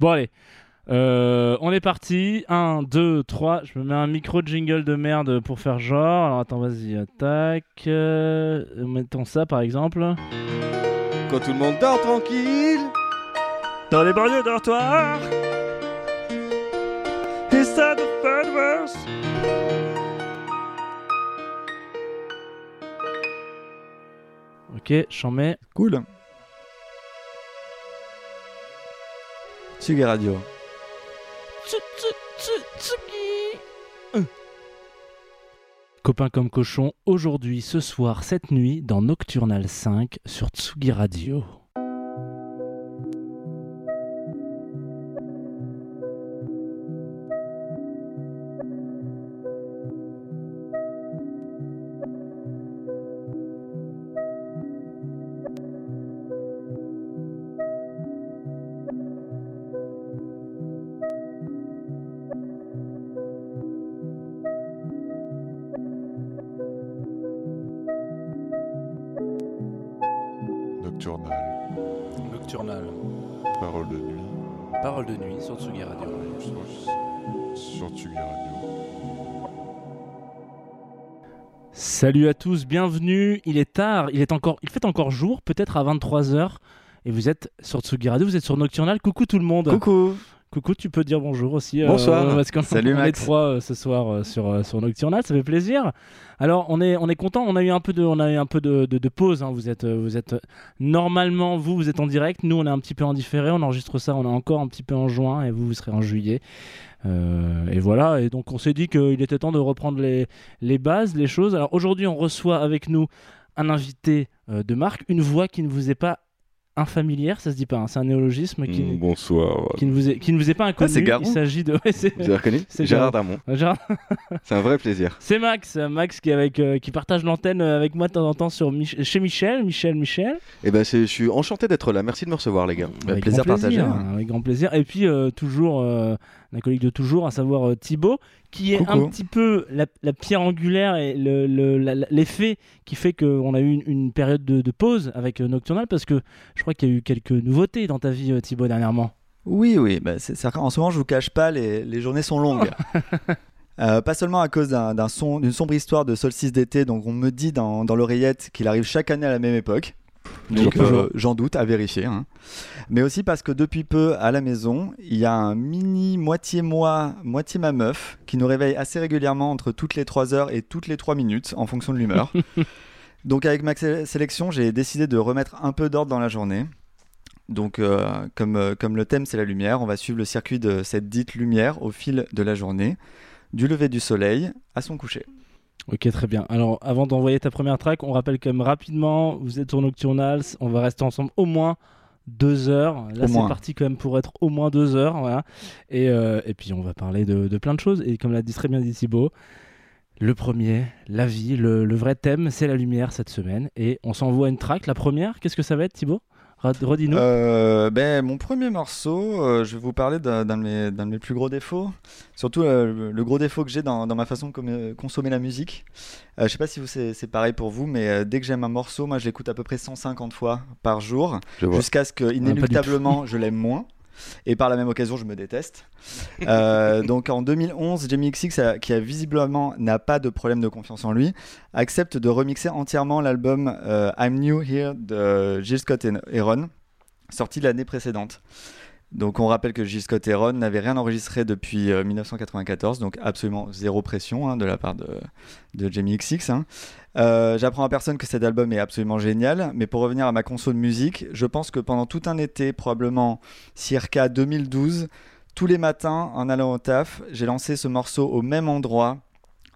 Bon, allez. Euh, on est parti. 1, 2, 3. Je me mets un micro jingle de merde pour faire genre. Alors attends, vas-y, attaque. Euh, mettons ça par exemple. Quand tout le monde dort tranquille. Dans les banlieues dortoirs. Inside the Fedverse. Ok, j'en mets. Cool. Tsugi Radio. Copains comme cochon, aujourd'hui, ce soir, cette nuit, dans Nocturnal 5 sur Tsugi Radio. Salut à tous, bienvenue. Il est tard, il, est encore, il fait encore jour, peut-être à 23h. Et vous êtes sur Tsugi Radio, vous êtes sur Nocturnal. Coucou tout le monde. Coucou. Coucou, tu peux dire bonjour aussi. euh, Bonsoir. parce qu'on Salut, on est trois euh, ce soir euh, sur, euh, sur Nocturnal, ça fait plaisir. Alors on est, on est content, on a eu un peu de, on a eu un peu de, de- de pause. hein. Vous êtes, euh, vous êtes euh, normalement vous, vous êtes en direct. Nous, on est un petit peu en différé. On enregistre ça, on est encore un petit peu en juin et vous, vous serez en juillet. Euh, et voilà. Et donc on s'est dit qu'il était temps de reprendre les, les bases, les choses. Alors aujourd'hui, on reçoit avec nous un invité euh, de marque, une voix qui ne vous est pas infamilière, ça se dit pas. hein. C'est un néologisme qui, Mm, bonsoir. qui ne vous est, qui ne vous est pas inconnu. c'est Garon. Il s'agit de. ouais, c'est- Vous avez reconnu C'est Gérard Darmon. C'est un vrai plaisir. c'est Max, Max qui, avec, euh, qui partage l'antenne euh, avec moi de temps en temps sur Mich- chez Michel, Michel, Michel. Et ben, c'est- je suis enchanté d'être là. Merci de me recevoir, les gars. Avec plaisir grand plaisir, partagé, hein. Avec grand plaisir. Et puis euh, toujours euh, un collègue de toujours, à savoir euh, Thibaut, qui est Coucou. un petit peu la, la pierre angulaire et le- le- l'effet qui fait qu'on a eu une, une période de, de pause avec euh, Nocturnal parce que je crois qu'il y a eu quelques nouveautés dans ta vie, euh, Thibaut, dernièrement. Oui, oui. Bah, en ce moment, je vous cache pas, les, les journées sont longues. Euh, pas seulement à cause son- d'une sombre histoire de solstice d'été, donc on me dit dans, dans l'oreillette qu'il arrive chaque année à la même époque. Donc euh, j'en doute, à vérifier. hein. Mais aussi parce que depuis peu, à la maison, il y a un mini moitié moi, moitié ma meuf qui nous réveille assez régulièrement entre toutes les 3 heures et toutes les 3 minutes en fonction de l'humeur. Donc avec ma sé- sélection, j'ai décidé de remettre un peu d'ordre dans la journée. Donc euh, comme, euh, comme le thème c'est la lumière, on va suivre le circuit de cette dite lumière au fil de la journée, du lever du soleil à son coucher. Ok, très bien. Alors, avant d'envoyer ta première track, on rappelle quand même rapidement, vous êtes sur Nocturnal, on va rester ensemble au moins deux heures. Là, c'est parti quand même pour être au moins deux heures. Voilà. Et, euh, et puis, on va parler de, de plein de choses. Et comme l'a dit très bien dit Thibaut, le premier, la vie, le, le vrai thème, c'est la lumière cette semaine. Et on s'envoie une track. La première, qu'est-ce que ça va être, Thibaut? Redis-nous. Euh, ben, mon premier morceau, euh, je vais vous parler d'un de, mes- d'un de mes plus gros défauts. Surtout euh, le, gros défaut que j'ai dans, dans ma façon de consommer la musique. Euh, je sais pas si c'est pareil pour vous, mais euh, dès que j'aime un morceau, moi je l'écoute à peu près 150 fois par jour, jusqu'à ce que inéluctablement je l'aime moins. Et par la même occasion, je me déteste. Euh, donc en 2011, Jamie XX, qui a visiblement n'a pas de problème de confiance en lui, accepte de remixer entièrement l'album euh, I'm New Here de Jill Scott et Aaron, sorti l'année précédente. Donc on rappelle que Jill Scott et Aaron n'avaient rien enregistré depuis euh, 1994, donc absolument zéro pression hein, de la part de, de Jamie XX. hein. Euh, J'apprends à personne que cet album est absolument génial, mais pour revenir à ma conso de musique, je pense que pendant tout un été, probablement circa 2012, tous les matins en allant au taf, j'ai lancé ce morceau au même endroit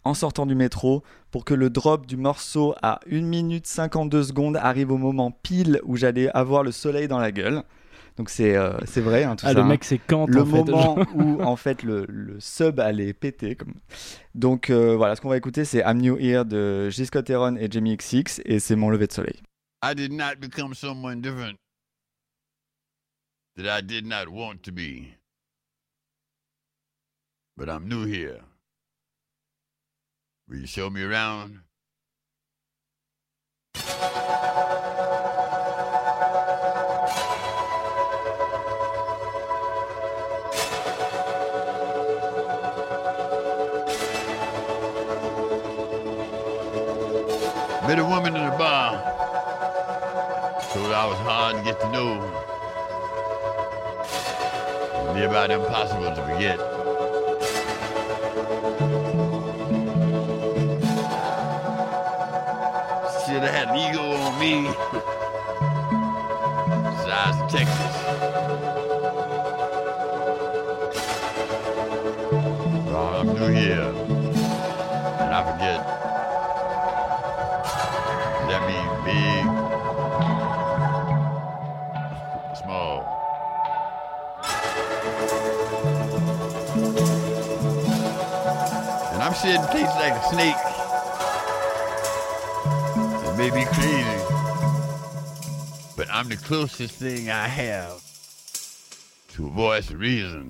en sortant du métro pour que le drop du morceau à 1 minute 52 secondes arrive au moment pile où j'allais avoir le soleil dans la gueule. Donc c'est euh, c'est vrai hein, tout ah, ça. le hein. mec, c'est Kant. le en fait. moment où en fait le, le sub allait péter. Comme... Donc euh, voilà, ce qu'on va écouter c'est I'm New Here de J. Scott Heron et Jamie XX et c'est mon lever de soleil. I did not become someone different that I did not want to be. But I'm new here. Will you show me around? Met a woman in a bar. Told I was hard to get to know. Near about impossible to forget. Should have had an ego on me. Of Texas. And tastes like a snake. It may be crazy, but I'm the closest thing I have to a voice of reason.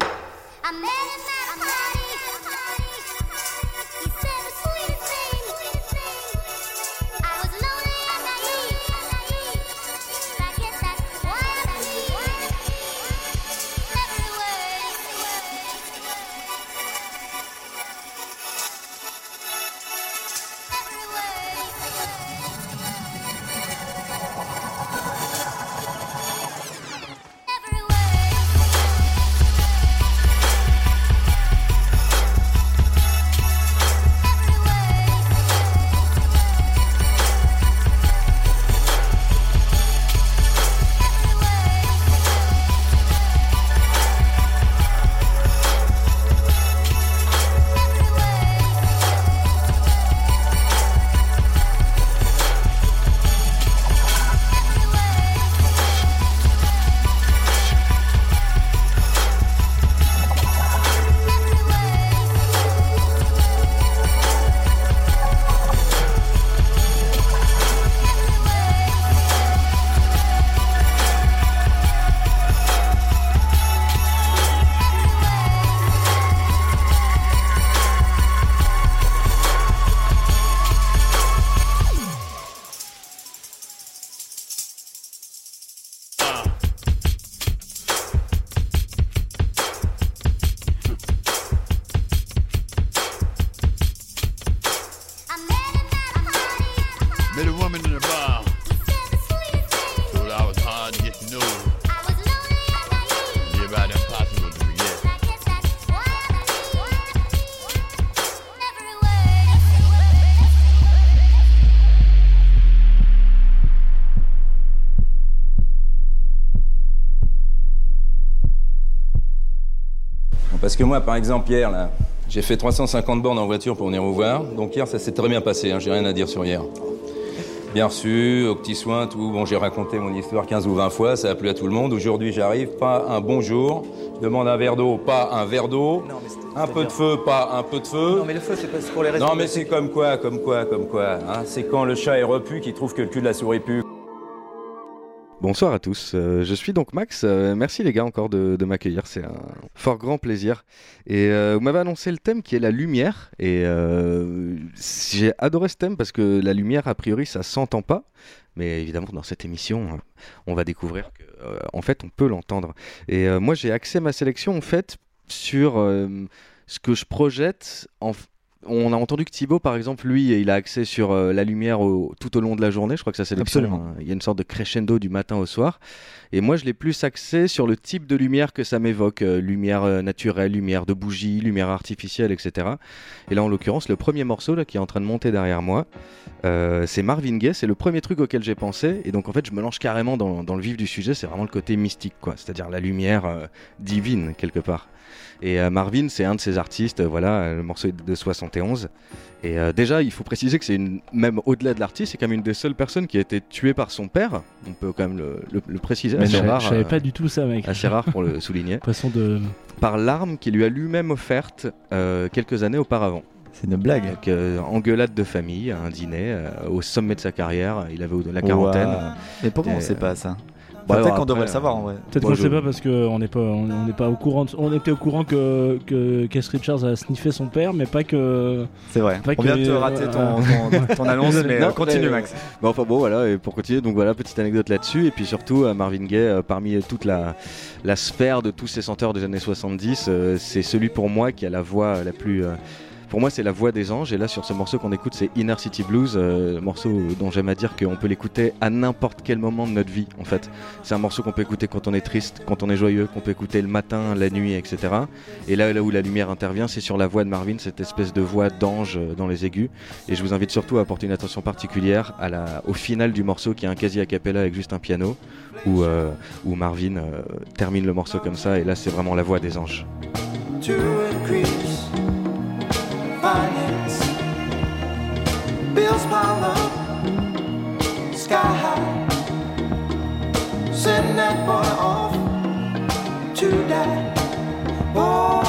Parce que moi, par exemple, hier, là, j'ai fait 350 bornes en voiture pour venir vous voir. Donc hier, ça s'est très bien passé, hein, j'ai rien à dire sur hier. Bien reçu, au petit soin, tout. Bon, j'ai raconté mon histoire 15 ou 20 fois, ça a plu à tout le monde. Aujourd'hui, j'arrive, pas un bonjour. Je demande un verre d'eau, pas un verre d'eau. Un peu de feu, pas un peu de feu. Non, mais le feu, c'est pas c'est pour les raisons. Non, mais c'est comme quoi, comme quoi, comme quoi. hein. C'est quand le chat est repu qu'il trouve que le cul de la souris pue. Bonsoir à tous, euh, je suis donc Max, Euh, merci les gars encore de, m'accueillir, c'est un fort grand plaisir. Et euh, vous m'avez annoncé le thème qui est la lumière, et j'ai adoré ce thème parce que la lumière a priori ça s'entend pas, mais évidemment dans cette émission on va découvrir que euh, en fait on peut l'entendre. Et moi j'ai axé ma sélection en fait sur ce que je projette en, on a entendu que Thibaut, par exemple, lui, il a accès sur euh, la lumière au- tout au long de la journée. Je crois que ça sélection, Absolument. hein, il y a une sorte de crescendo du matin au soir. Et moi, je l'ai plus axé sur le type de lumière que ça m'évoque. euh, lumière euh, naturelle, lumière de bougie, lumière artificielle, etc. Et là, en l'occurrence, le premier morceau là, qui est en train de monter derrière moi, c'est Marvin Gaye. C'est le premier truc auquel j'ai pensé. Et donc, en fait, je me lance carrément dans, dans le vif du sujet. C'est vraiment le côté mystique, quoi. C'est-à-dire la lumière divine, quelque part. Et euh, Marvin, c'est un de ces artistes, euh, voilà, le morceau est de 71. Et euh, déjà, il faut préciser que c'est une, même au-delà de l'artiste, c'est quand même une des seules personnes qui a été tuée par son père. On peut quand même le, le- le préciser. Mais assez non, rare, je savais pas du tout ça, mec. assez rare pour le souligner. Façon de. Par l'arme qu'il lui a lui-même offerte euh, quelques années auparavant. C'est une blague. Donc, euh, engueulade de famille, un dîner, euh, au sommet de sa carrière. Il avait la quarantaine. Mais pourquoi on Et, sait pas ça? Bah, Peut-être qu'on devrait le savoir en vrai. Peut-être qu'on je- sait pas parce qu'on n'est pas, on on n'est pas au courant. de- On était au courant que que Keith Richards a sniffé son père, mais pas que. C'est vrai. Pas On vient que- de te rater ton, ton- ton annonce, mais Non, euh, continue mais- Max. Bon, enfin bon, voilà, et pour continuer, donc voilà, petite anecdote là-dessus. Et puis surtout, euh, Marvin Gaye, euh, parmi toute la, la sphère de tous ces chanteurs des années 70, euh, c'est celui pour moi qui a la voix la plus. Pour moi, c'est la voix des anges. Et là, sur ce morceau qu'on écoute, c'est Inner City Blues, euh, morceau dont j'aime à dire qu'on peut l'écouter à n'importe quel moment de notre vie. En fait, c'est un morceau qu'on peut écouter quand on est triste, quand on est joyeux, qu'on peut écouter le matin, la nuit, etc. Et là, là où la lumière intervient, c'est sur la voix de Marvin, cette espèce de voix d'ange euh, dans les aigus. Et je vous invite surtout à porter une attention particulière au final du morceau, qui est un quasi a cappella avec juste un piano, où, euh, Marvin euh, termine le morceau comme ça. Et là, c'est vraiment la voix des anges. Finance. Bills pile up, sky high. Send that boy off to die. Oh,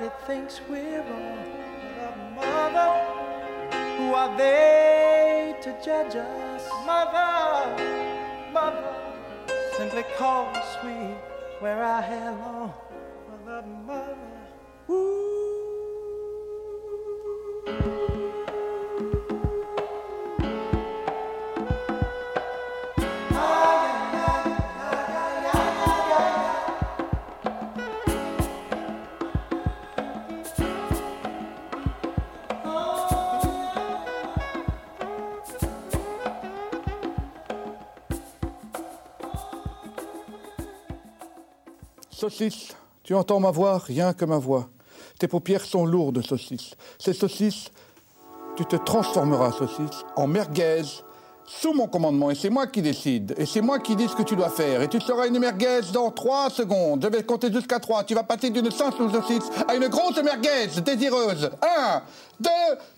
Everybody thinks we're Saucisse, tu entends ma voix, rien que ma voix. Tes paupières sont lourdes, saucisse. Ces saucisses, tu te transformeras, saucisse, en merguez sous mon commandement. Et c'est moi qui décide. Et c'est moi qui dis ce que tu dois faire. Et tu seras une merguez dans trois secondes. Je vais compter jusqu'à trois. Tu vas passer d'une simple saucisse à une grosse merguez désireuse. Un, deux,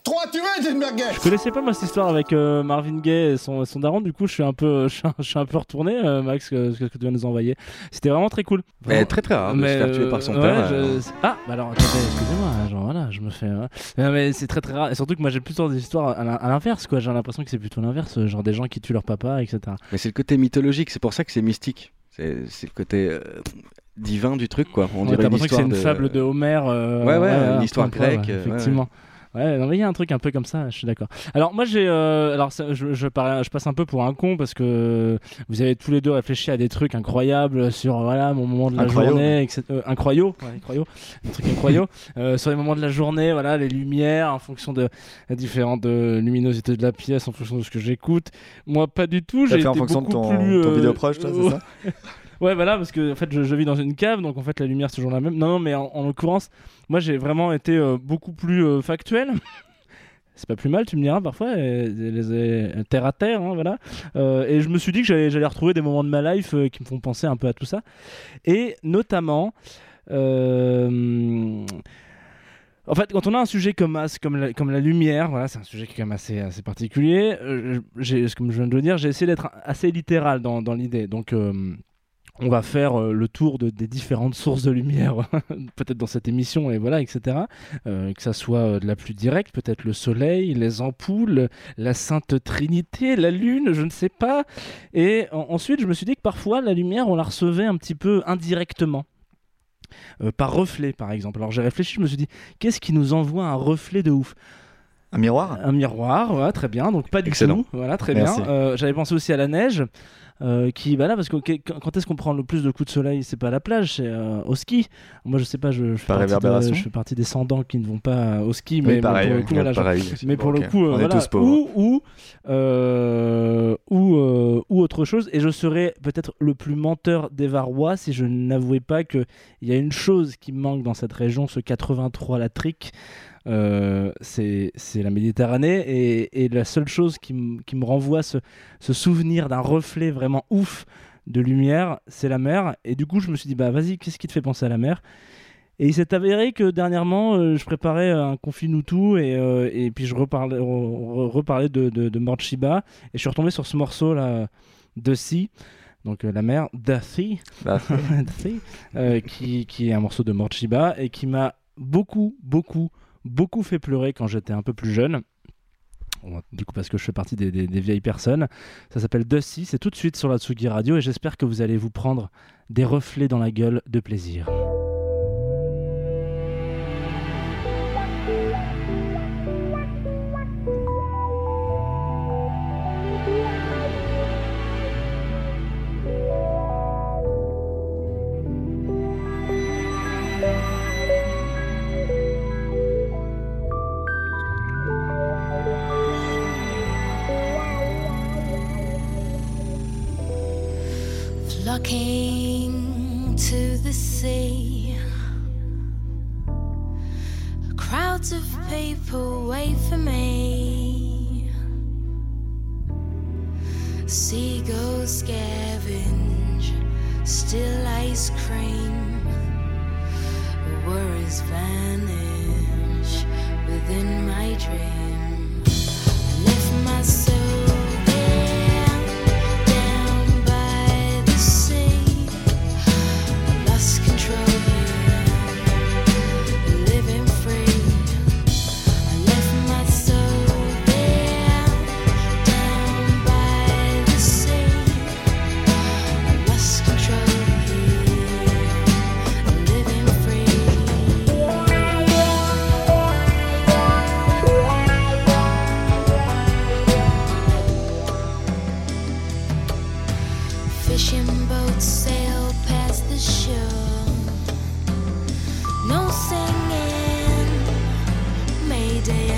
trois. Trois tués, j'ai une merguez Je connaissais pas moi cette histoire avec euh, Marvin Gaye et son, son daron, du coup je suis un peu, je suis un, je suis un peu retourné, euh, Max, que- ce que, tu viens de nous envoyer. C'était vraiment très cool. Mais très très rare de se faire tuer par son ouais, père. je- euh, Ah, bah alors attendez, excusez-moi, hein, genre voilà, je me fais. ouais. Non, mais c'est très très rare, et surtout que moi j'ai plutôt des histoires à l'in- à l'inverse, quoi. J'ai l'impression que c'est plutôt l'inverse, genre des gens qui tuent leur papa, etc. Mais c'est le côté mythologique, c'est pour ça que c'est mystique. C'est c'est le côté euh, divin du truc, quoi. On Ouais, dirait l'impression que c'est une fable de Homer. euh, Ouais, ouais, une histoire grecque, ouais, euh, ouais, ouais. effectivement. Ouais, non, mais il y a un truc un peu comme ça, je suis d'accord. Alors moi j'ai, euh, alors ça, je, je, passe un peu pour un con parce que vous avez tous les deux réfléchi à des trucs incroyables sur voilà mon moment de la Incroyable. journée, etc. Euh, incroyaux, ouais, trucs incroyaux. Euh, sur les moments de la journée, voilà les lumières en fonction de la différente euh, luminosité de la pièce, en fonction de ce que j'écoute. Moi pas du tout. J'ai fait en été fonction de ton- plus, ton euh, vidéoproche, toi, c'est ça? Ouais, voilà, parce que en fait, je, vis dans une cave, donc en fait, la lumière c'est toujours la même. Non, non, mais en, en l'occurrence, moi, j'ai vraiment été euh, beaucoup plus euh, factuel. C'est pas plus mal, tu me diras parfois, terre à terre, hein, voilà. Euh, et je me suis dit que j'allais, retrouver des moments de ma life qui me font penser un peu à tout ça. Et notamment, en fait, quand on a un sujet comme, as- comme, la, lumière, voilà, c'est un sujet qui est quand même assez, particulier. euh, comme je viens de le dire, j'ai essayé d'être assez littéral dans, l'idée. Donc, on va faire euh, le tour de, des différentes sources de lumière, peut-être dans cette émission, et voilà, etc. Euh, que ça soit euh, de la plus directe, peut-être le soleil, les ampoules, la Sainte Trinité, la Lune, je ne sais pas. Et en- ensuite, je me suis dit que parfois, la lumière, on la recevait un petit peu indirectement. Euh, par reflet, par exemple. Alors j'ai réfléchi, je me suis dit, qu'est-ce qui nous envoie un reflet de ouf? Un miroir? Un miroir, voilà, très bien. Donc pas du Excellent. tout. Voilà, très Merci. bien. Euh, J'avais pensé aussi à la neige. Euh, qui bah là parce que quand est-ce qu'on prend le plus de coups de soleil? C'est pas à la plage c'est euh, au ski moi je sais pas je, je fais de- réverbération je fais partie des sans-dents qui ne vont pas au ski Oui, mais, mais pareil, pour le oui. coup, voilà, je- pareil. mais pour le coup, euh, voilà, ou ou euh, ou, euh, ou autre chose. Et je serais peut-être le plus menteur des Varois si je n'avouais pas que il y a une chose qui manque dans cette région, ce 83 latrique. Euh, c'est la Méditerranée et, et la seule chose qui, qui me renvoie ce, ce souvenir d'un reflet vraiment ouf de lumière, c'est la mer. Et du coup, je me suis dit, bah vas-y, qu'est-ce qui te fait penser à la mer? Et il s'est avéré que dernièrement, euh, je préparais un confinutu et, euh, et puis je reparlais, re- re- reparlais de, de, de et je suis retombé sur ce morceau là, de Sea, donc euh, la mer, The Sea, qui, qui est un morceau de Mort Shiba et qui m'a beaucoup, beaucoup, beaucoup fait pleurer quand j'étais un peu plus jeune. Du coup, parce que je fais partie des vieilles personnes. Ça s'appelle Dusty, c'est tout de suite sur la Tsugi Radio et j'espère que vous allez vous prendre des reflets dans la gueule de plaisir. Fishing boats sail past the shore. No singing, Mayday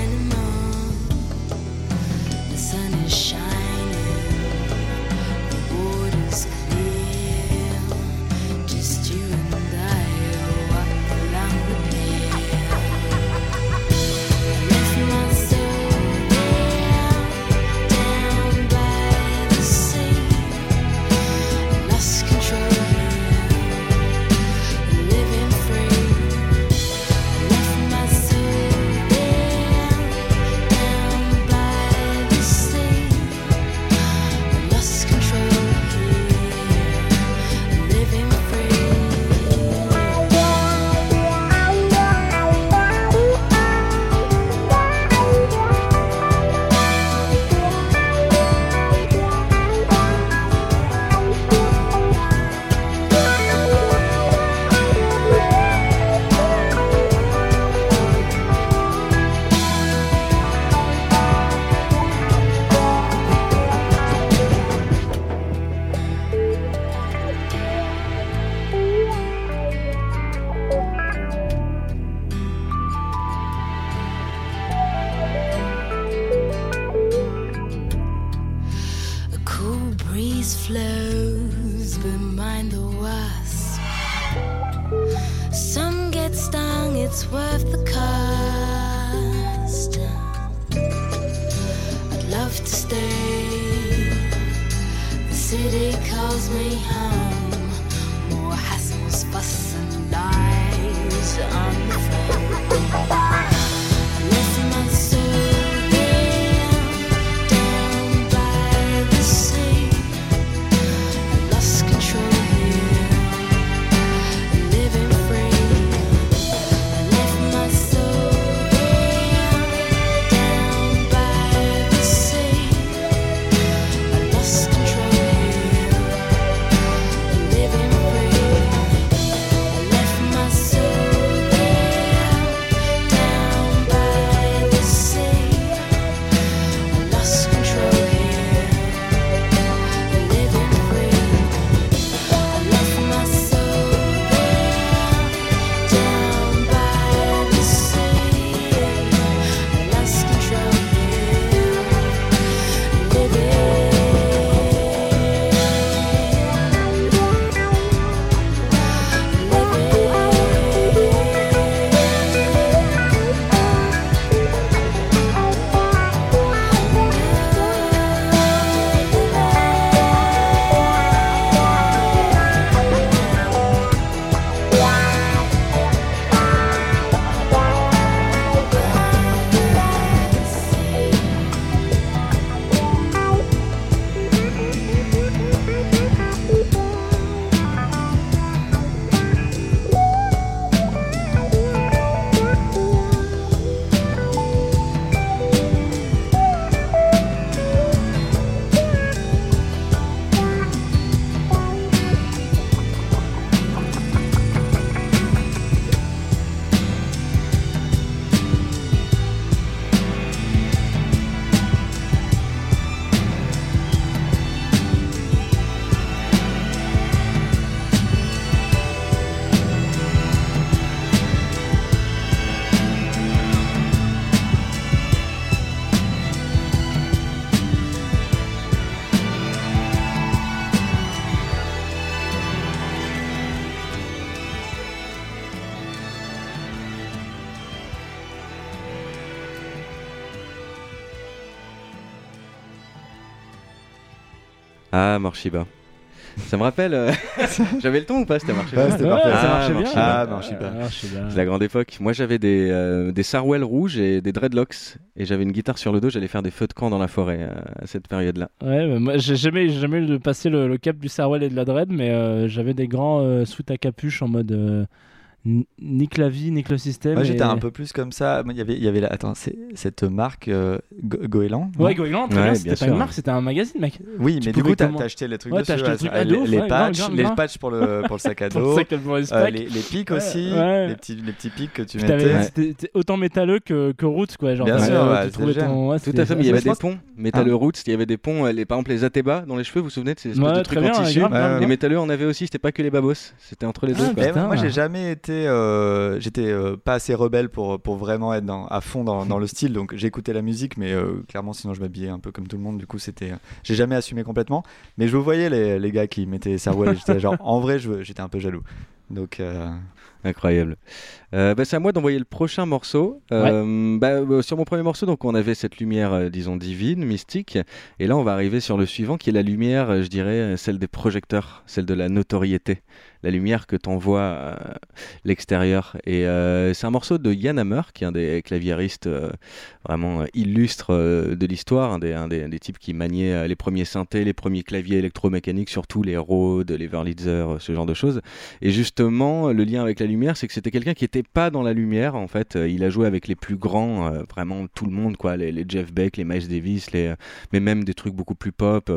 Ah, Morshiba. Ça me rappelle. euh, j'avais le ton ou pas C'était Morshiba Ouais, c'était parfait. ça Ah, marchait bien. Morshiba. Ah, Morshiba. Ah. C'est la grande époque. Moi, j'avais des, euh, des Sarwell rouges et des dreadlocks. Et j'avais une guitare sur le dos. J'allais faire des feux de camp dans la forêt euh, à cette période-là. Ouais, bah, moi j'ai jamais, j'ai jamais eu de passer le, le cap du Sarwell et de la Dread, mais euh, j'avais des grands euh, sous à capuche en mode euh, nique la vie, nique le système. Moi, j'étais un peu plus comme ça. Il y avait, il y avait la... Attends, c'est cette marque euh, Go- Goéland Ouais, Goéland, très Ouais, bien, bien c'était pas sûr. une marque, c'était un magazine, mec. Oui, Tu mais du coup, t'as comment- t'as acheté les trucs Ouais, dessus. acheté le truc les, dos, les ouais, patchs, grave, les patchs pour le, pour le sac à dos. sac à dos euh, les, les pics Ouais, aussi, ouais. Les, petits, les petits pics que tu mettais. C'était autant métalleux que, que Roots, quoi. Genre, Bien sûr, tu ouais, trouvais c'est ton- ouais, Tout à fait, mais il y avait des ponts. Métalleux Roots, il y avait des ponts, euh, les, par exemple les Ateba dans les cheveux, vous vous souvenez de ces espèces de trucs en tissu Les métalleux, on avait aussi, c'était pas que les babos, c'était entre les Ah, deux. moi, j'ai jamais été. Euh, J'étais euh, pas assez rebelle pour, pour vraiment être dans, à fond dans, dans le style. Donc, j'écoutais la musique, mais euh, clairement, sinon, je m'habillais un peu comme tout le monde. Du coup, c'était. euh, J'ai jamais assumé complètement. Mais je voyais les, les gars qui mettaient Sarwell. et J'étais genre, en vrai, j'étais un peu jaloux. Donc, euh, Incroyable. Euh, bah, c'est à moi d'envoyer le prochain morceau. Euh, bah, euh, sur mon premier morceau, donc on avait cette lumière, euh, disons divine, mystique, et là on va arriver sur le suivant, qui est la lumière, euh, je dirais, celle des projecteurs, celle de la notoriété, la lumière que t'envoie euh, l'extérieur. Et euh, c'est un morceau de Yann Hammer, qui est un des claviéristes euh, vraiment illustres de l'histoire, un des, types qui maniait les premiers synthés, les premiers claviers électromécaniques, surtout les Rhodes, les Wurlitzer, euh, ce genre de choses. Et justement, le lien avec la lumière, c'est que c'était quelqu'un qui n'était pas dans la lumière. En fait, il a joué avec les plus grands, vraiment tout le monde, quoi, les, Jeff Beck, les Miles Davis, les, mais même des trucs beaucoup plus pop.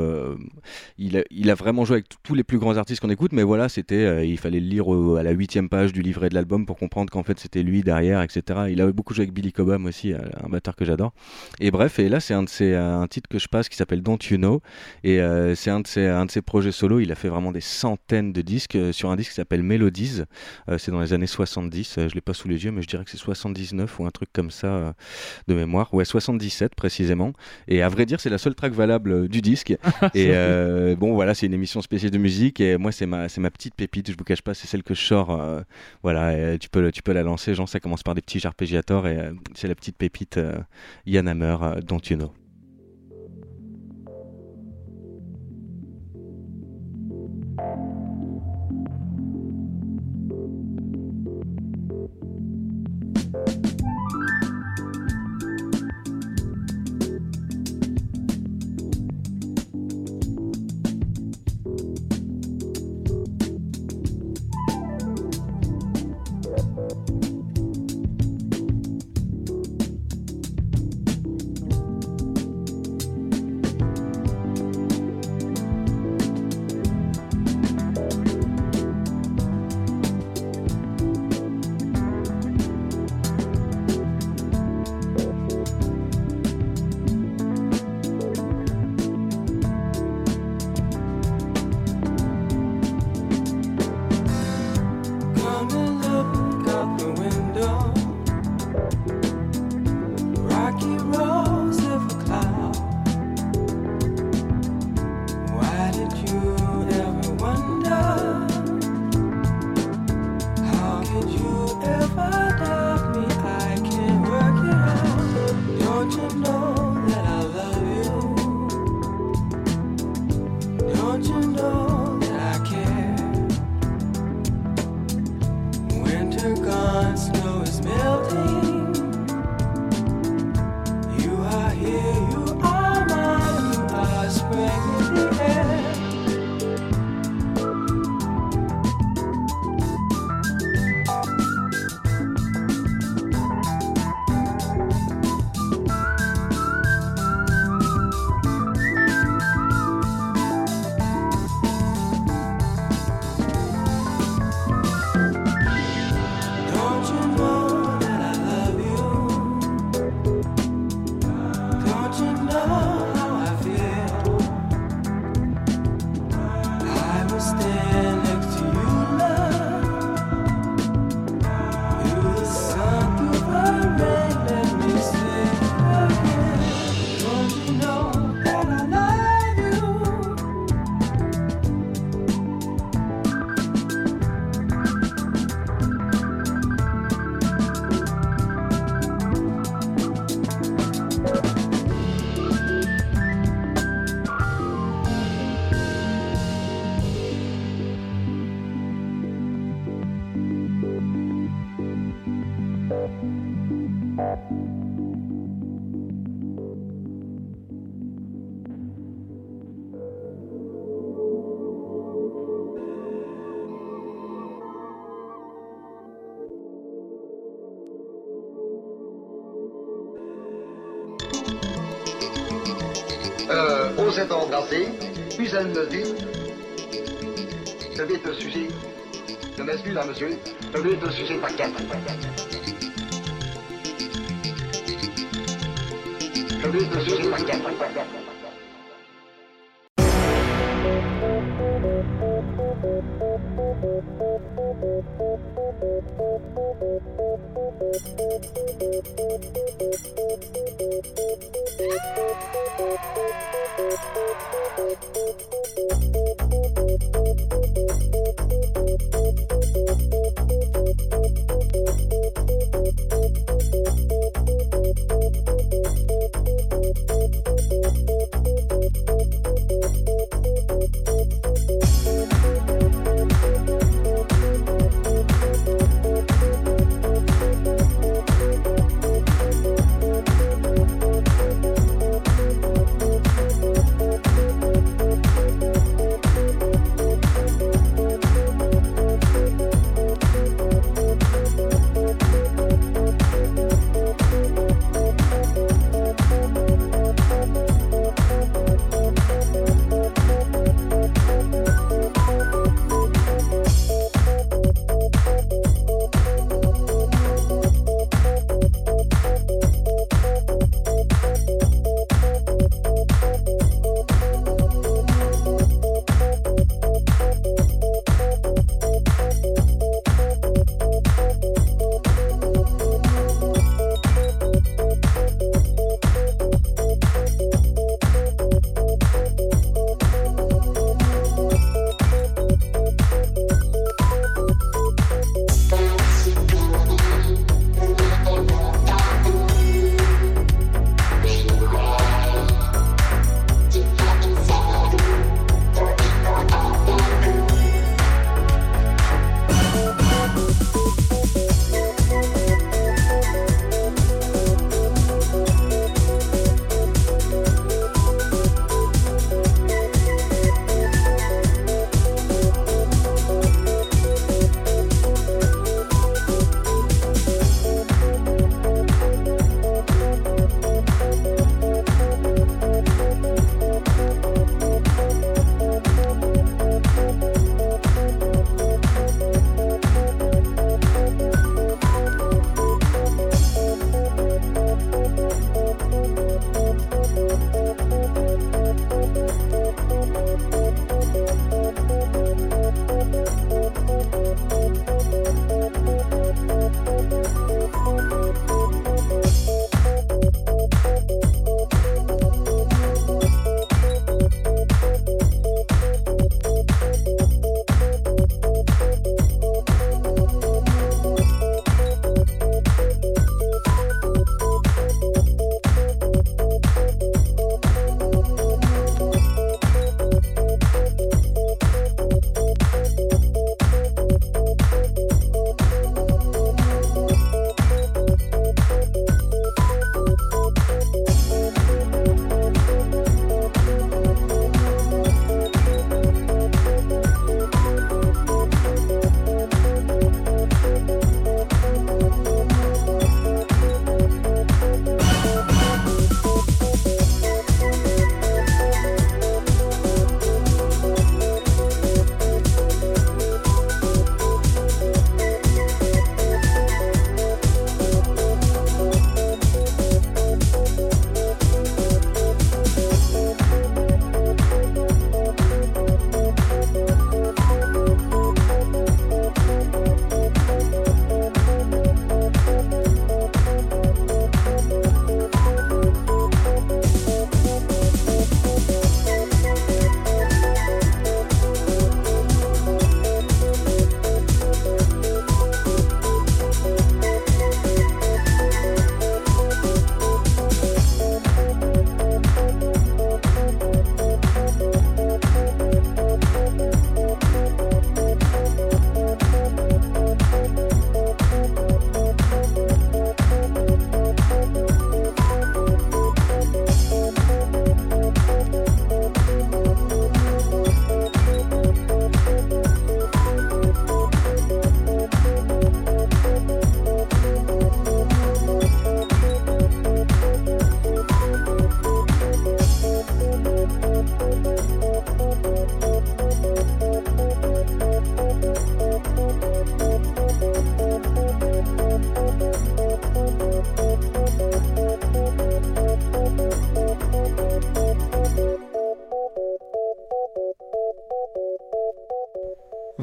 il, a, vraiment joué avec tous les plus grands artistes qu'on écoute. Mais voilà, c'était, il fallait le lire au- à la huitième page du livret de l'album pour comprendre qu'en fait c'était lui derrière, etc. Il a beaucoup joué avec Billy Cobham aussi, euh, un batteur que j'adore. Et bref, et là c'est un de ces, euh, un titre que je passe qui s'appelle Don't You Know. Et euh, c'est un de ses, un de ses projets solo. Il a fait vraiment des centaines de disques euh, sur un disque qui s'appelle Melodies. Euh, c'est dans les années 70. euh, je l'ai pas sous les yeux, mais je dirais que c'est 79 ou un truc comme ça euh, de mémoire. Ouais, 77 précisément. Et à vrai dire, c'est la seule track valable euh, du disque. et euh, bon, voilà, c'est une émission spéciale de musique. Et moi, c'est ma, c'est ma petite pépite suite, je vous cache pas, c'est celle que je sors. Euh, voilà, euh, tu, peux, la lancer. Jean, ça commence par des petits arpégiators et euh, c'est la petite pépite janhammer Don't You Know.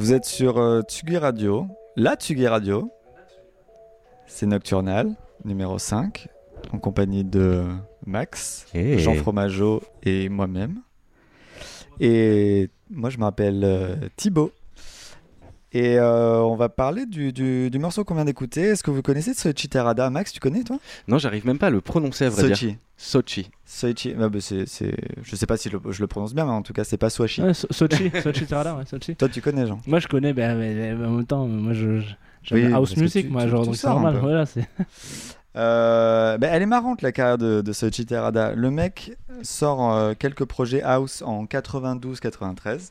Vous êtes sur euh, Tsugi Radio, la Tsugi Radio. C'est Nocturnal, numéro 5, en compagnie de Max, Hey. Jean Fromageau et moi-même. Et moi, je m'appelle euh, Thibaut. Et euh, on va parler du, du- du morceau qu'on vient d'écouter. Est-ce que vous connaissez Soichi Terada Max, tu connais toi? Non, j'arrive même pas à le prononcer à vrai Soichi. dire. Sochi. Soichi. Ah bah, c'est, c'est- Je sais pas si le- je le prononce bien, mais en tout cas, c'est pas Soichi. Ouais, So- Sochi, Sochi Terada, ouais, Sochi. Toi, tu connais, Jean Moi, je connais, ben, mais- mais- mais en même temps, moi, je, je- j'aime Oui, la house music, tu- moi, tu- genre, donc c'est normal. Voilà, c'est. Euh, ben, elle est marrante la carrière de, de Soichi Terada. Le mec sort euh, quelques projets house en 92-93.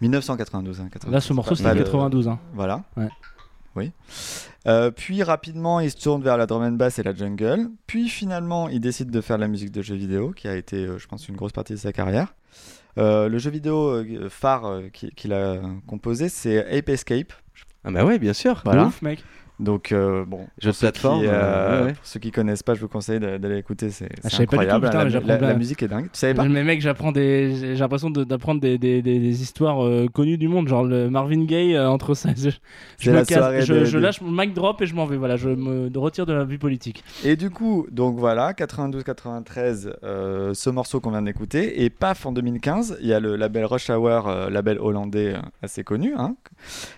1992. Hein, 93. Là, ce morceau, c'était pas le- 92. Hein. Voilà. Ouais. Oui. Euh, puis rapidement, il se tourne vers la drum and bass et la jungle. Puis finalement, il décide de faire de la musique de jeux vidéo, qui a été, euh, je pense, une grosse partie de sa carrière. Euh, le jeu vidéo euh, phare euh, qui- qu'il a composé, c'est Ape Escape. Ah bah ouais, bien sûr. Voilà. Ouf, mec. Donc, euh, bon, Jeu de pour ceux plateforme, qui, euh, euh, ouais, ouais. pour ceux qui connaissent pas, je vous conseille d'aller écouter. C'est Ah, savais pas du tout, incroyable. putain, la, musique est dingue. Tu savais pas Mais mec, j'apprends des. J'ai l'impression d'apprendre des, des, des, des histoires euh, connues du monde, genre le Marvin Gaye euh, entre ça. Je, je C'est me la casse, soirée je, des- je des- lâche mon mic drop et je m'en vais. Voilà, je me retire de la vie politique. Et du coup, donc voilà, 92-93, euh, ce morceau qu'on vient d'écouter. Et paf, en 2015, il y a le label Rush Hour, euh, label hollandais assez connu, hein,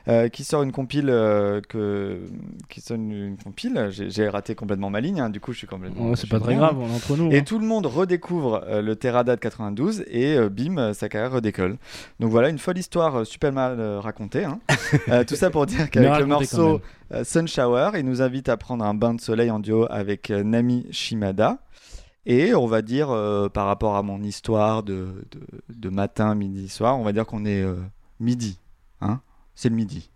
euh, qui sort une compile. euh, que, qui sort une, compile. J'ai raté complètement ma ligne, hein, du coup, je suis complètement. Ouais, c'est pas très grave, on est entre nous. Et hein. tout le monde redécouvre euh, le Terrada de 92 et euh, bim, euh, sa carrière redécolle. Donc voilà, une folle histoire super mal racontée. hein. Tout ça pour dire qu'avec le morceau Sun Shower, il nous invite à prendre un bain de soleil en duo avec Nami Shimada. Et on va dire, par rapport à mon histoire de, de, de matin, midi, soir, on va dire qu'on est midi. Hein C'est le midi.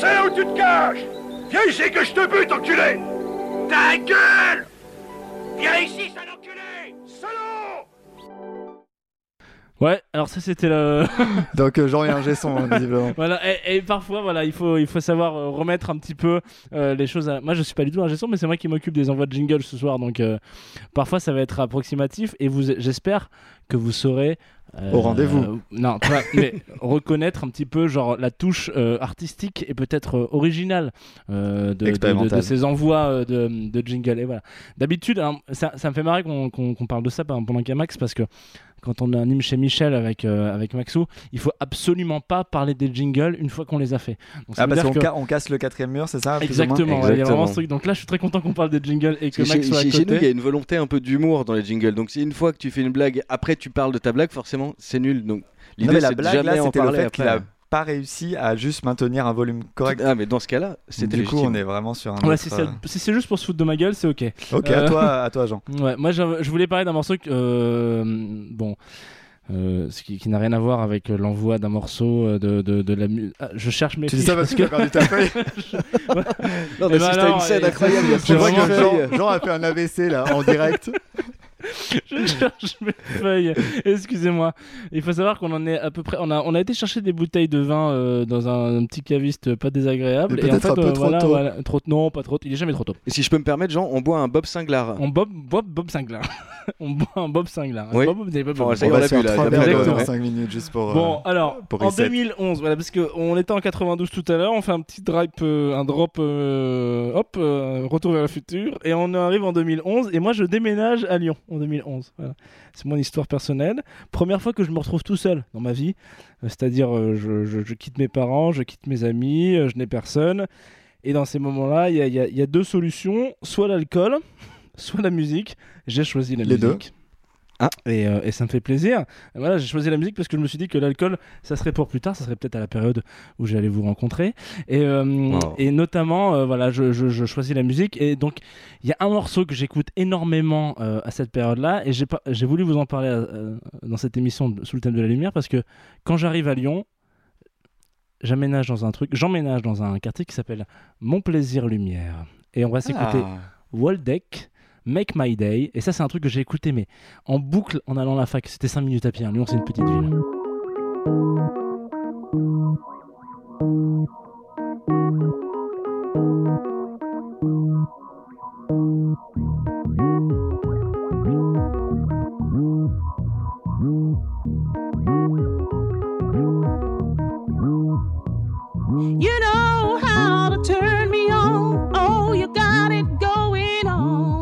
Sais où tu te caches Viens ici que je te bute, enculé Ta gueule Viens ici, sale enculé Salaud Ouais, alors ça c'était le. Donc euh, Jean et un son, hein, visiblement. voilà, et, et parfois, voilà, il faut, il faut savoir euh, remettre un petit peu euh, les choses. À... Moi, je suis pas du tout un gestion, mais c'est moi qui m'occupe des envois de jingle ce soir, donc euh, parfois ça va être approximatif. Et vous, j'espère que vous saurez. Euh, Au rendez-vous. euh, non, tu vois, mais reconnaître un petit peu genre la touche euh, artistique et peut-être euh, originale euh, de, de- de, Expérimentale. de ces envois euh, de, de jingle. Et voilà. D'habitude, alors, ça, ça me fait marrer qu'on qu'on- qu'on parle de ça pendant qu'il y a Max parce que quand on anime chez Michel avec, euh, avec Maxou, il faut absolument pas parler des jingles une fois qu'on les a fait. Donc, ça Ah, veut parce dire qu'on que- ca- on casse le quatrième mur, c'est ça Exactement, il y a vraiment ce truc. Donc là, je suis très content qu'on parle des jingles et que que Max chez, soit à chez- chez nous, il y a une volonté un peu d'humour dans les jingles. Donc, si une fois que tu fais une blague, après tu parles de ta blague, forcément, c'est nul. Donc, Non, l'idée, c'est de blague jamais là, en parler après. Pas réussi à juste maintenir un volume correct. Ah, mais dans ce cas-là, c'était Du coup, légitime. on est vraiment sur un. Ouais, autre, si c'est euh, si c'est juste pour se foutre de ma gueule, c'est ok. Ok, Euh, à toi, à toi, Jean. Ouais, moi je, je voulais parler d'un morceau que, euh, bon, euh, ce qui, qui n'a rien à voir avec l'envoi d'un morceau euh, de, de, de la musique. je cherche mes Tu dis ça parce que tu as perdu ta feuille Non, Eh mais ben si t'as alors, une scène euh, incroyable, Je vois que Jean. Jean a fait un AVC là, en direct. Je cherche mes feuilles. Excusez-moi. Il faut savoir qu'on en est à peu près. On a, on a été chercher des bouteilles de vin euh, dans un, un petit caviste pas désagréable. Mais et en peut-être fait, un peu euh, trop voilà, tôt. voilà, trop non, pas trop. Il est jamais trop tôt. Et si je peux me permettre, Jean, on boit un Bob Singlar. On bob, bob, bob Singlar. on boit un bob Singlar. Oui. Bob, bob, bob, Bon, On l'a vu, faire là, trois t'as verres fait d'eau le- dans ouais. 5 minutes juste pour. Bon, euh, alors, pour en reset. 2011, voilà, parce qu'on était en 92 tout à l'heure, on fait un petit drop, euh, un drop, euh, hop, euh, retour vers le futur, et on arrive en 2011, et moi je déménage à Lyon en 2011. Voilà. C'est mon histoire personnelle. Première fois que je me retrouve tout seul dans ma vie, c'est-à-dire euh, je, je- je quitte mes parents, je quitte mes amis, euh, je n'ai personne. Et dans ces moments-là, il y a, il y a- il y a deux solutions, soit l'alcool, soit la musique. J'ai choisi la Les deux. musique. Ah, et, euh, et ça me fait plaisir. Et voilà, j'ai choisi la musique parce que je me suis dit que l'alcool, ça serait pour plus tard, ça serait peut-être à la période où j'allais vous rencontrer. Et, euh, Wow. et notamment, euh, voilà, je, je- je choisis la musique. Et donc, il y a un morceau que j'écoute énormément à cette période-là. Et j'ai voulu vous en parler dans cette émission sous le thème de la lumière parce que quand j'arrive à Lyon, j'emménage dans un truc, j'emménage dans un quartier qui s'appelle Mon Plaisir Lumière. Et on va s'écouter Ah. Waldeck, Make My Day. Et ça, c'est un truc que j'ai écouté, mais en boucle en allant à la fac. C'était 5 minutes à pied. Hein. Lyon, c'est une petite ville. You know how to turn me on. Oh, you got it going on.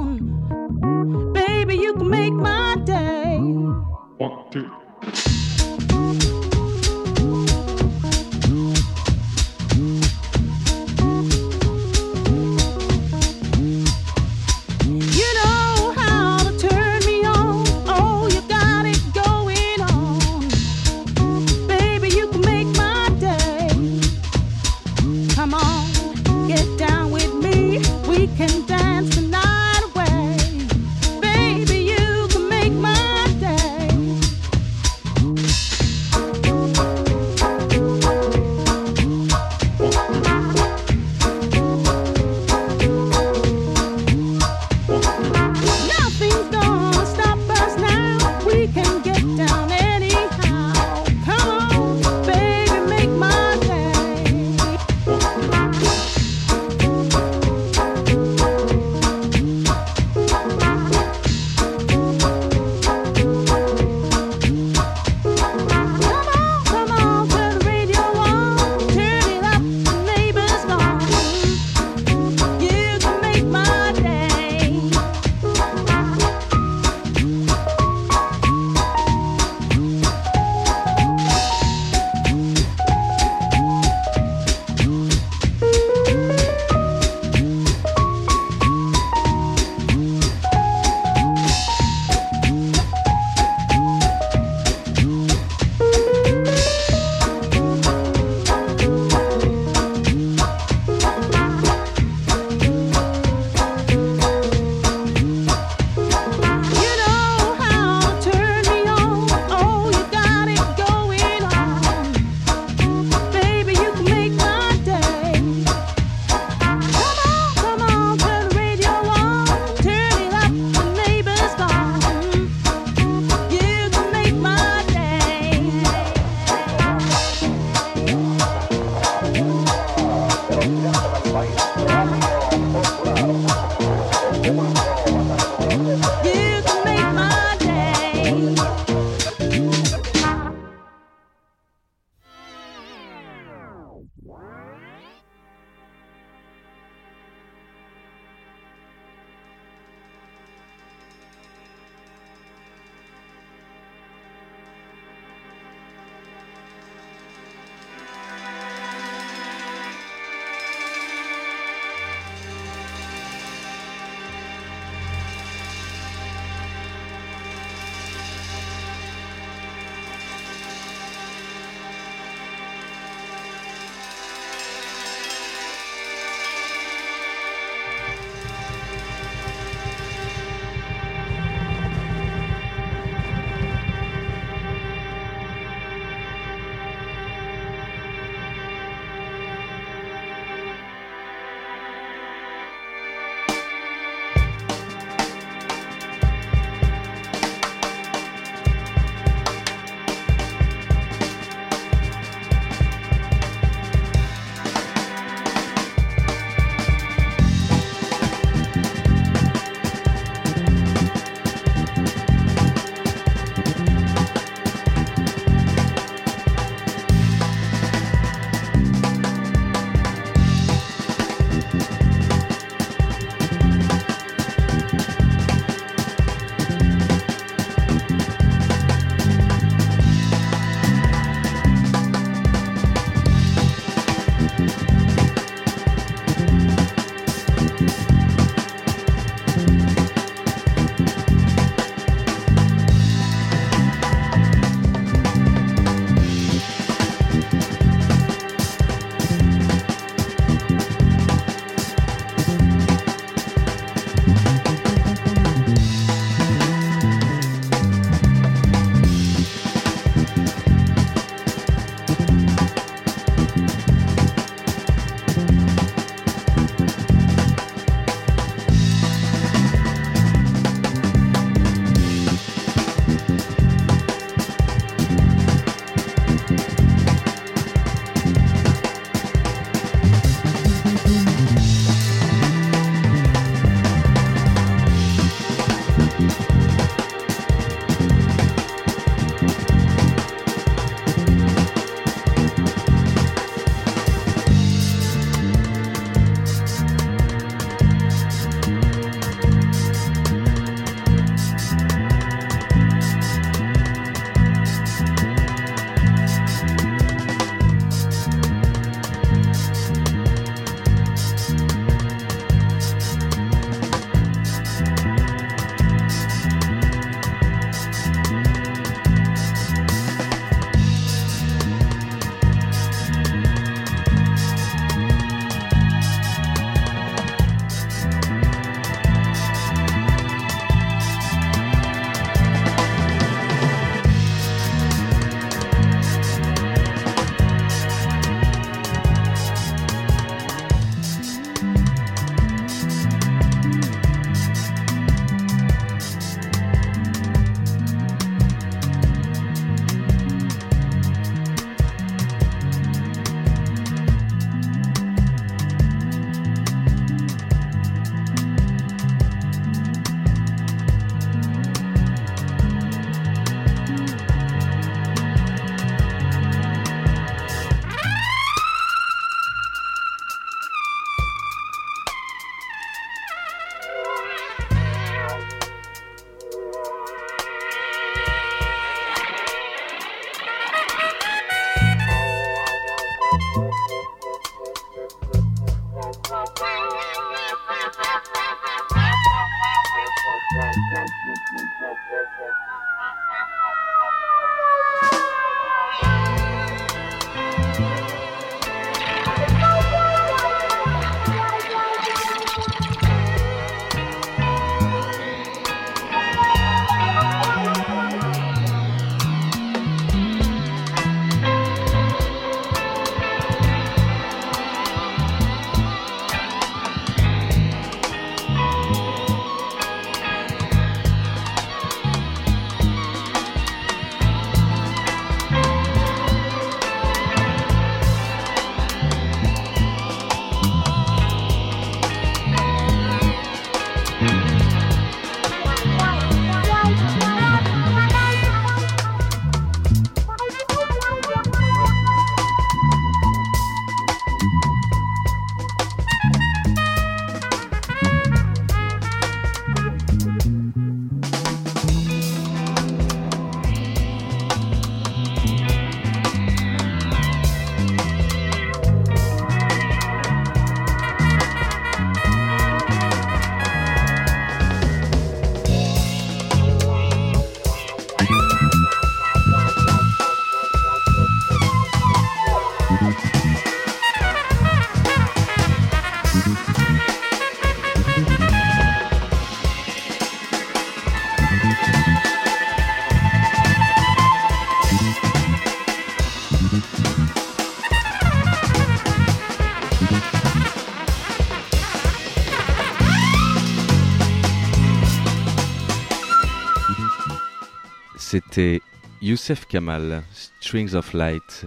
C'était Youssef Kamal, Strings of Light,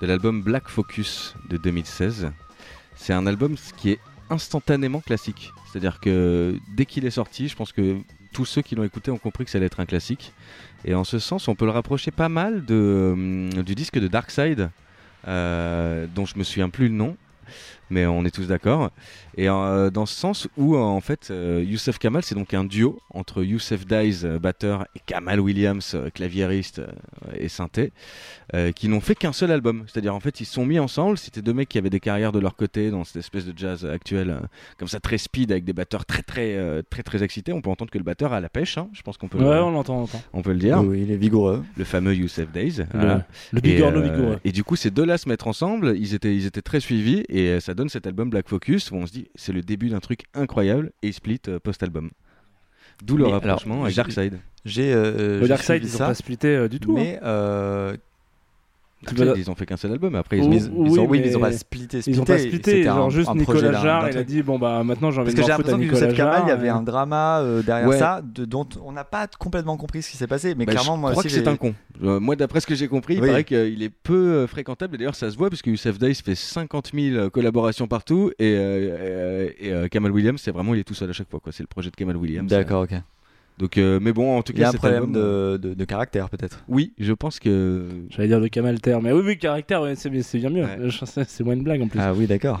de l'album Black Focus de 2016. C'est un album qui est instantanément classique. C'est-à-dire que dès qu'il est sorti, je pense que tous ceux qui l'ont écouté ont compris que ça allait être un classique. Et en ce sens, on peut le rapprocher pas mal hum, du disque de Darkside, euh, dont je me souviens plus le nom, mais on est tous d'accord. Et euh, dans ce sens où, euh, en fait, euh, Youssef Kamal, c'est donc un duo entre Youssef euh, batteur, et Kamal Williams, euh, claviériste euh, et synthé, euh, qui n'ont fait qu'un seul album. C'est-à-dire, en fait, ils se sont mis ensemble. C'était deux mecs qui avaient des carrières de leur côté dans cette espèce de jazz actuel, euh, comme ça, très speed, avec des batteurs très, très, euh, très, très excités. On peut entendre que le batteur a la pêche, hein, je pense qu'on peut, Ouais, le- on l'entend, on l'entend. on peut le dire. Oui, il est vigoureux. Le fameux Youssef Days. Le- voilà. le Et, euh, vigoureux. Et du coup, ces deux-là se mettre ensemble, ils étaient, ils étaient très suivis et euh, ça donne cet album Black Focus où on se dit c'est le début d'un truc incroyable et ils split euh, post-album. D'où le rapprochement avec Darkseid. J'ai. euh, Darkseid, ils ont ça, pas splitté euh, du tout. Mais euh, Vas- ils ont fait qu'un seul album. Après, ils ont. ils- ils ont- oui, mais ils ont pas splitté, Ils ont pas splitté, Genre un- juste un projet Nicolas Jarre, il a dit bon bah maintenant j'ai envie Parce de que j'ai l'impression que Youssef Kamal, il y avait un drama euh, derrière Ouais. ça de, dont on n'a pas complètement compris ce qui s'est passé. Mais Bah, clairement, je moi crois aussi, que c'est un con. Euh, moi, d'après ce que j'ai compris, il paraît qu'il est peu euh, fréquentable. Et d'ailleurs, ça se voit parce que Youssef Days fait 50 000 collaborations partout. Et, euh, et, euh, Kamal Williams, c'est vraiment, il est tout seul à chaque fois. C'est le projet de Kamal Williams. D'accord, ok. Donc, euh, mais bon, en tout Il y a cas, un problème album, euh, de, de- de caractère, peut-être. Oui, je pense que. J'allais dire de Kamalter, mais oui, oui, caractère, ouais, c'est bien, mieux. Ouais. C'est moins une blague en plus. Ah oui, d'accord.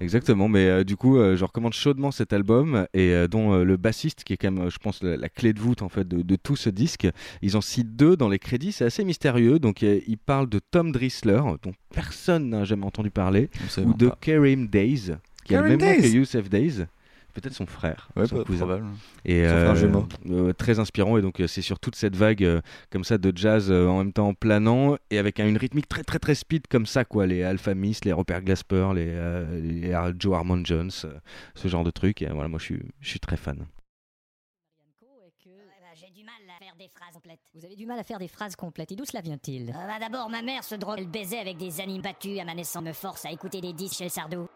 Exactement, mais euh, du coup, euh, je recommande chaudement cet album et euh, dont euh, le bassiste, qui est quand même, euh, je pense, la, la clé de voûte en fait de, de tout ce disque. Ils en citent deux dans les crédits, c'est assez mystérieux. Donc, euh, ils parlent de Tom Drissler, dont personne n'a jamais entendu parler, ou de pas. Karim Days, qui a le Karim même nom que Days Youssef Days. Peut-être son frère, Ouais, son cousin. probable. Et Son frère euh, jumeau. euh, très inspirant. Et donc, euh, c'est sur toute cette vague euh, comme ça de jazz euh, en même temps planant et avec un- une rythmique très très très speed comme ça, quoi. Les Alpha Miss, les Robert Glasper, les, euh, Joe Harmon Jones, euh, ce genre de truc. Et euh, voilà, moi je suis, je suis très fan. J'ai du mal à faire des phrases complètes. Vous avez du mal à faire des phrases complètes. Et d'où cela vient-il? Bah D'abord, ma mère se drogue. Elle baisait avec des animes battus à ma naissance. Me force à écouter des disques chez le Sardou.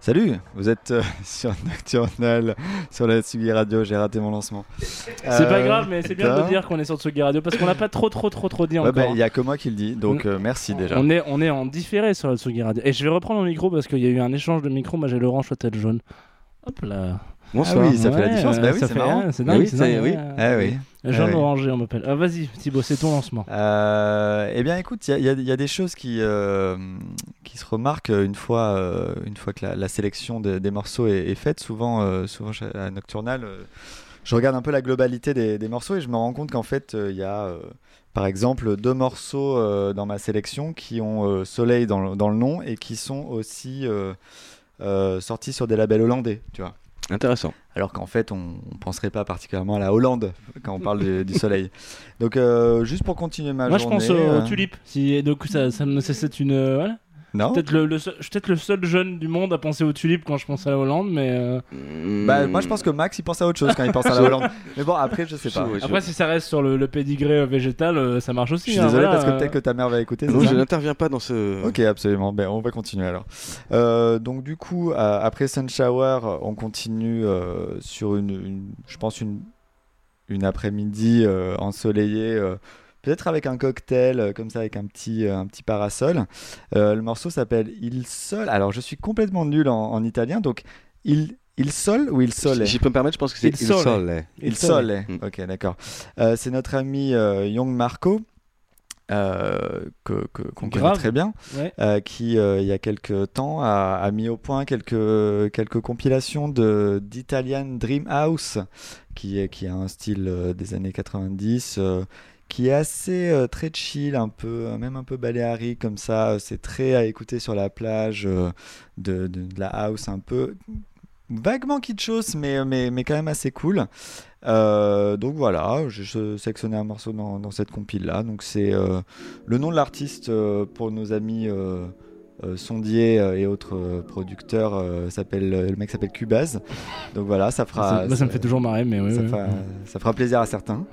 Salut, vous êtes euh, sur Nocturnal, sur la Tsugi Radio, j'ai raté mon lancement. C'est pas grave, mais c'est bien de dire qu'on est sur Tsugi Radio parce qu'on n'a pas trop, trop, trop, trop dit Ouais, bah, encore. il y a que moi qui le dis, donc euh, merci déjà. On est, on est en différé sur la Tsugi Radio. Et je vais reprendre mon micro parce qu'il y a eu un échange de micro. Moi j'ai l'orange, toi t'as le jaune. Hop là. Bonsoir. Ah oui, ça fait la différence. Bah oui, c'est marrant. C'est dingue, oui, c'est oui. ouais. Ah oui. Jaune Ah oui. on m'appelle. Ah, Vas-y, Thibaut, c'est ton lancement. Euh, eh bien, écoute, il y, a- y y des choses qui, euh, qui se remarquent une fois, euh, une fois que la, la sélection de- des morceaux est, est faite. Souvent, souvent à Nocturnal, je regarde un peu la globalité des, des morceaux et je me rends compte qu'en fait, il y a, par exemple, deux morceaux dans ma sélection qui ont Soleil dans le, dans le nom et qui sont aussi sortis sur des labels hollandais, tu vois. Intéressant. Alors qu'en fait, on ne penserait pas particulièrement à la Hollande quand on parle du, du soleil. Donc, euh, juste pour continuer ma Moi, je journée. pense aux euh, tulipes. Si, donc, ça, ça, me- c'est- c'est une. euh, voilà. Non. Peut-être le, le seul- je suis peut-être le seul jeune du monde à penser aux tulipes quand je pense à la Hollande, mais. euh, Bah, moi, je pense que Max, il pense à autre chose quand il pense à la Hollande. Mais bon, après, je sais pas. Après, si ça reste sur le, le pédigré euh, végétal, euh, ça marche aussi. Je suis hein, désolé voilà, parce que euh. peut-être que ta mère va écouter. Non, c'est je ça n'interviens pas dans ce. Ok, absolument. Ben, on va continuer alors. Euh, donc du coup, euh, après Sun Shower, on continue euh, sur une, une- je pense une, une après-midi euh, ensoleillée, euh, peut-être avec un cocktail euh, comme ça, avec un petit, euh, un petit parasol. Euh, le morceau s'appelle Il Sol. Alors je suis complètement nul en, en italien, donc Il Il Sol ou Il Sole? Si je peux me permettre, je pense que c'est Il Il Sole. Sole. Il Sole. Ok, d'accord. Euh, c'est notre ami euh, Young Marco. euh, que- que- qu'on connaît très bien, Ouais. euh, qui euh, il y a quelques temps a, a mis au point quelques, quelques compilations de d'Italian Dream House, qui, est- qui a un style euh, des années 90, euh, qui est assez euh, très chill, un peu, euh, même un peu baléarique comme ça. C'est très à écouter sur la plage euh, de, de- la house un peu vaguement kitschos, mais, mais, mais quand même assez cool. Euh, donc voilà, j'ai sélectionné un morceau dans, dans cette compile-là. Donc c'est euh, le nom de l'artiste euh, pour nos amis euh, sondiers euh, et autres euh, producteurs. s'appelle le mec s'appelle Cubase. Donc voilà, ça fera. Ça- moi, ça me fait toujours marrer, mais oui, ça, oui. fera, ça fera plaisir à certains.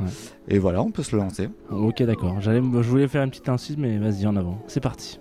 Et voilà, on peut se le lancer. Ok, d'accord. J'allais, je voulais faire une petite incise, mais vas-y, en avant. C'est parti.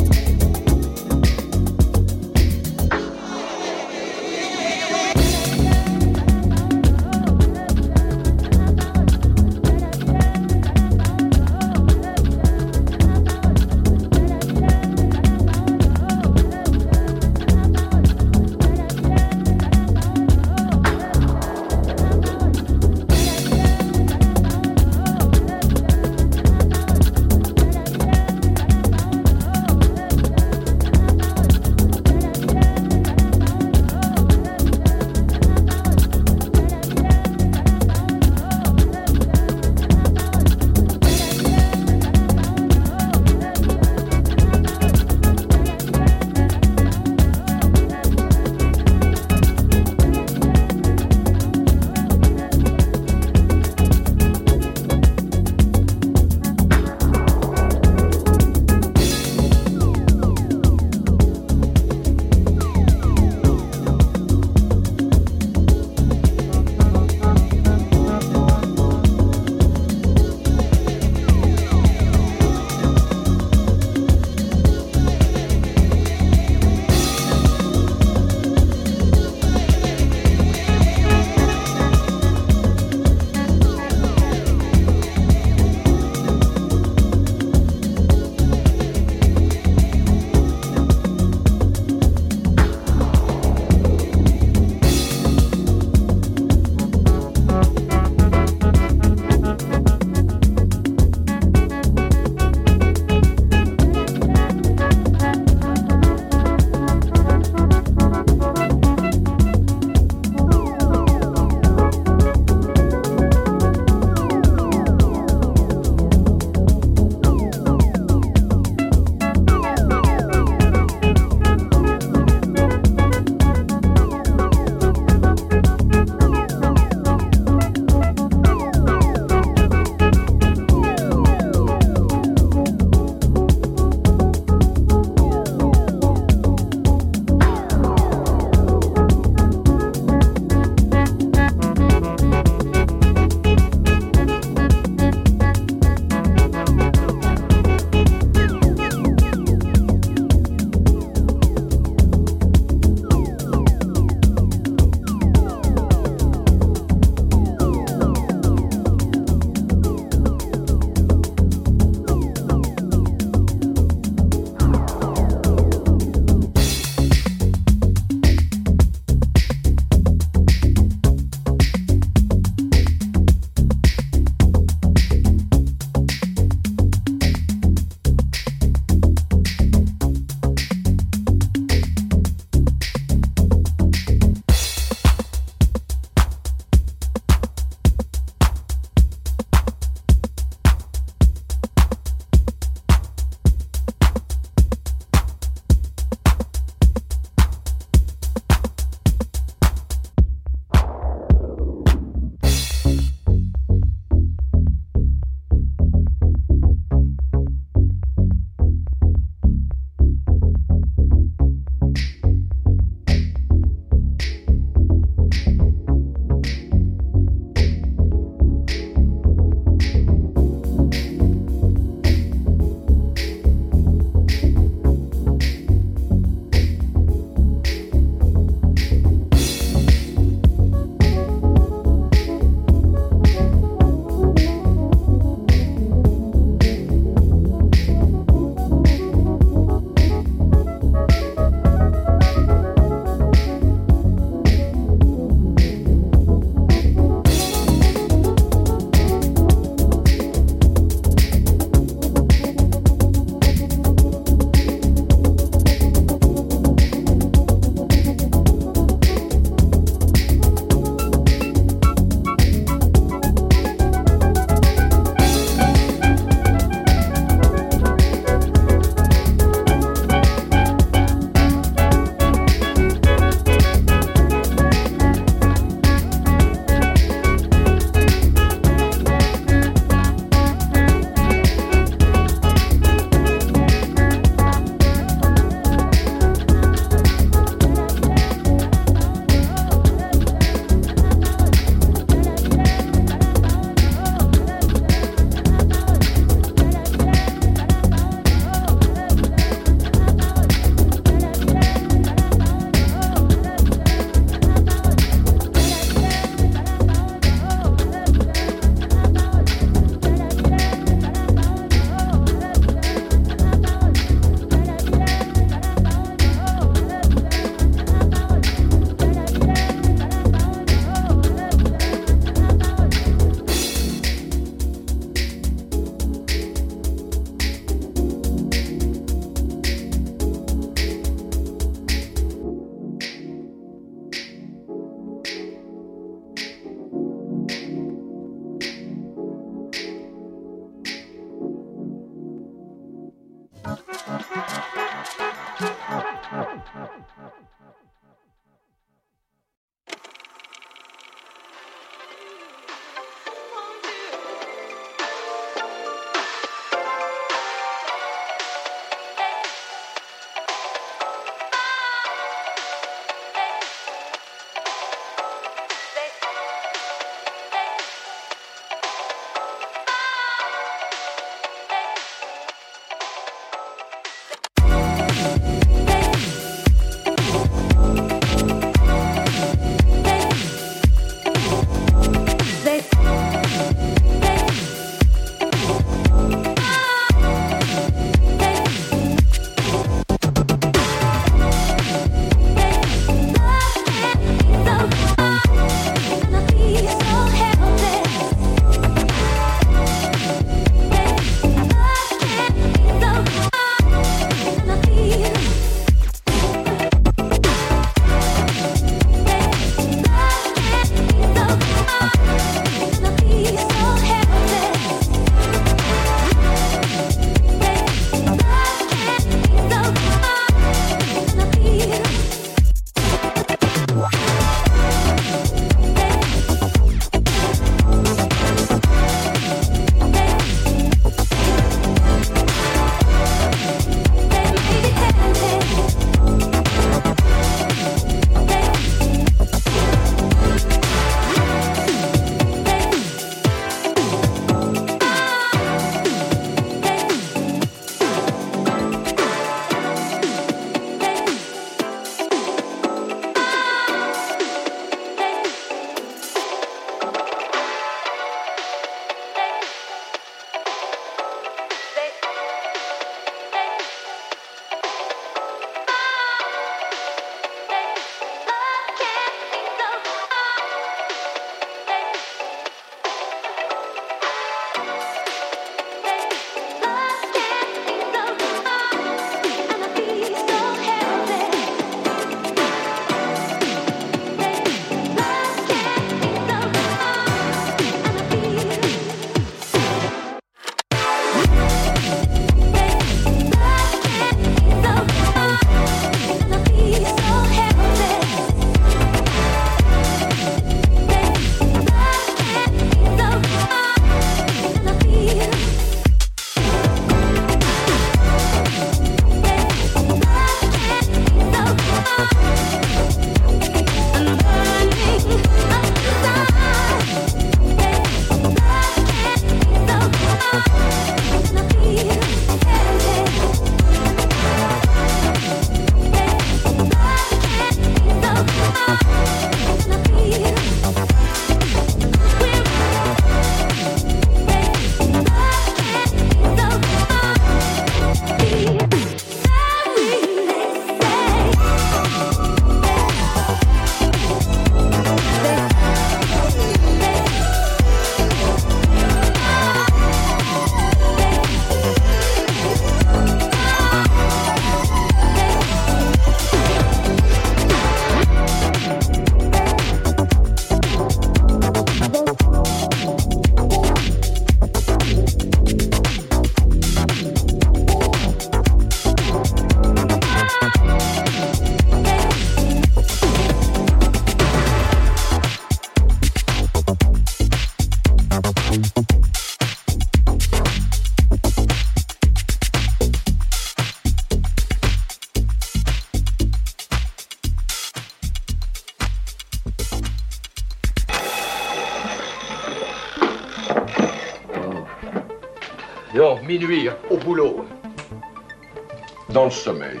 Sommeil.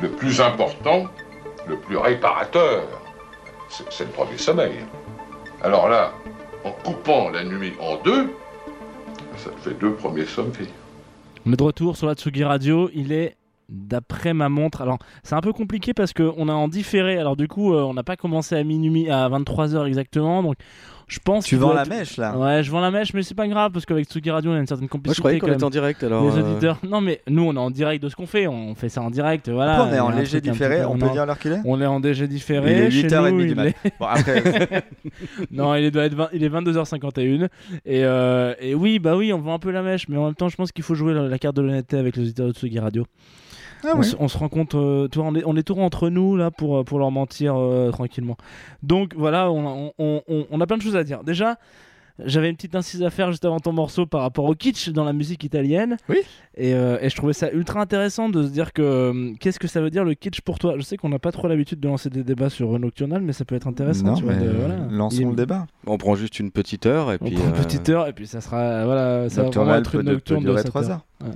Le plus important, le plus réparateur, c'est le premier sommeil. Alors là, en coupant la nuit en deux, ça fait deux premiers sommeils. On est de retour sur la Tsugi Radio. Il est d'après ma montre. Alors, c'est un peu compliqué parce qu'on a en différé. Alors, du coup, euh, on n'a pas commencé à minuit, à 23h exactement. Donc, je pense. Tu vends la être- mèche, là. Ouais, je vends la mèche, mais c'est pas grave parce qu'avec Tsugi Radio, on a une certaine complicité. croyais qu'on était en direct, alors, Les euh. auditeurs. Non, mais nous, on est en direct de ce qu'on fait. On fait ça en direct. Voilà. Après, on est en léger différé, peu- on peut en- dire l'heure qu'il est On est en léger différé. Il est Chez 8h30 nous, du mat. est- Bon, après- non, il est, doit être 20 il est 22h51. Et, euh, et oui, bah oui, on vend un peu la mèche, mais en même temps, je pense qu'il faut jouer la, la carte de l'honnêteté avec les auditeurs de Tsugi Radio. Ah on, se, on se rend compte, euh, tu vois, on est, on est toujours entre nous là pour, euh, pour leur mentir euh, tranquillement. Donc voilà, on, on- on- on a plein de choses à dire. Déjà, j'avais une petite incise à faire juste avant ton morceau par rapport au kitsch dans la musique italienne. Oui. Et, euh, et je trouvais ça ultra intéressant de se dire que qu'est-ce que ça veut dire le kitsch pour toi? Je sais qu'on n'a pas trop l'habitude de lancer des débats sur Nocturnal, mais ça peut être intéressant. Non, tu vois, mais de- voilà. lançons Il- le débat. On prend juste une petite heure et On puis. prend une petite heure et puis ça sera voilà, ça va vraiment être une de- peut nocturne de durer sept 3 heures. Ouais.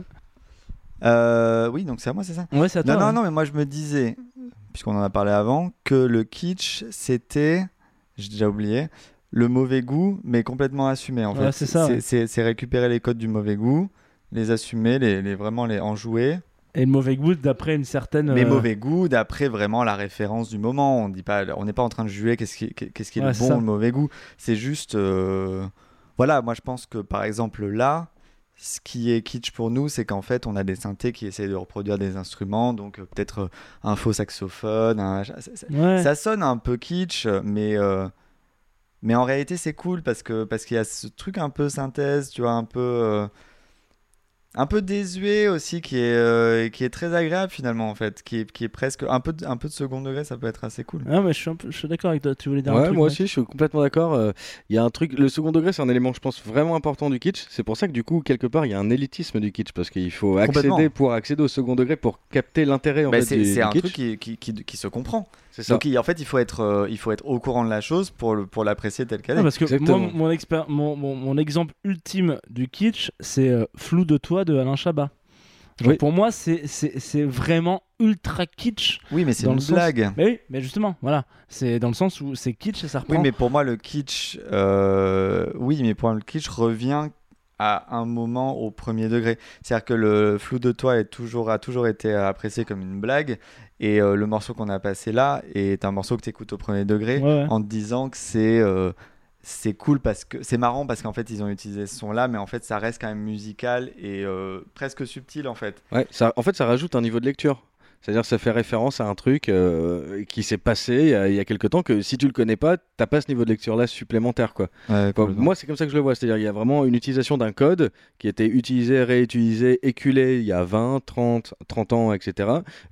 Euh, oui, donc c'est à moi, c'est ça Ouais, c'est à toi, Non, non, ouais. non, mais moi je me disais, puisqu'on en a parlé avant, que le kitsch, c'était, j'ai déjà oublié, le mauvais goût, mais complètement assumé en Ouais, fait. c'est ça. C'est récupérer les codes du mauvais goût, les assumer, les, les vraiment les enjouer. Et le mauvais goût d'après une certaine. Mais euh, mauvais goût d'après vraiment la référence du moment. On dit pas, on n'est pas en train de juger qu'est-ce qui, qu'est-ce qui est Ouais, le bon ou le mauvais goût. C'est juste, euh, voilà, moi je pense que par exemple là, ce qui est kitsch pour nous, c'est qu'en fait on a des synthés qui essayent de reproduire des instruments, donc euh, peut-être euh, un faux saxophone, un- ça, ça- Ouais. ça sonne un peu kitsch, mais euh, mais en réalité c'est cool parce que parce qu'il y a ce truc un peu synthèse, tu vois, un peu euh, un peu désuet aussi qui est euh, qui est très agréable finalement en fait, qui est, qui est presque un peu de, un peu de second degré, ça peut être assez cool. Ah, mais je suis, un peu- je suis d'accord avec toi. Tu voulais dire un Ouais, truc moi aussi, je suis complètement d'accord. Euh, Il y a un truc, le second degré, c'est un élément, je pense, vraiment important du kitsch. C'est pour ça que du coup, quelque part, il y a un élitisme du kitsch parce qu'il faut accéder pour accéder au second degré pour capter l'intérêt en Bah, fait, c'est du, c'est du un kitsch. truc qui, qui, qui, qui se comprend. C'est ça. Donc il- en fait il faut être euh, il faut être au courant de la chose pour le- pour l'apprécier telle qu'elle est. parce que moi, mon, expér- mon, mon- mon exemple ultime du kitsch, c'est euh, Flou de toi de Alain Chabat. Genre, Oui. Pour moi, c'est- c'est c'est vraiment ultra kitsch. Oui, mais c'est dans une le sens- blague. Mais oui, mais justement, voilà. C'est dans le sens où c'est kitsch et ça reprend. Oui, mais pour moi, le kitsch, euh, oui, mais pour moi, le kitsch revient à un moment au premier degré. C'est-à-dire que le flou de toi est toujours, a toujours été apprécié comme une blague. Et euh, le morceau qu'on a passé là est un morceau que tu écoutes au premier degré Ouais, ouais. en te disant que c'est. euh, c'est cool parce que c'est marrant parce qu'en fait ils ont utilisé ce son là mais en fait ça reste quand même musical et euh, presque subtil en fait Ouais, ça, en fait, ça rajoute un niveau de lecture. C'est-à-dire que ça fait référence à un truc euh, qui s'est passé il y, a, il y a quelque temps que si tu le connais pas, t'as pas ce niveau de lecture-là supplémentaire. Quoi. Ouais, moi, c'est comme ça que je le vois. C'est-à-dire qu'il y a vraiment une utilisation d'un code qui été utilisé, réutilisé, éculé il y a 20, 30, 30 ans, etc.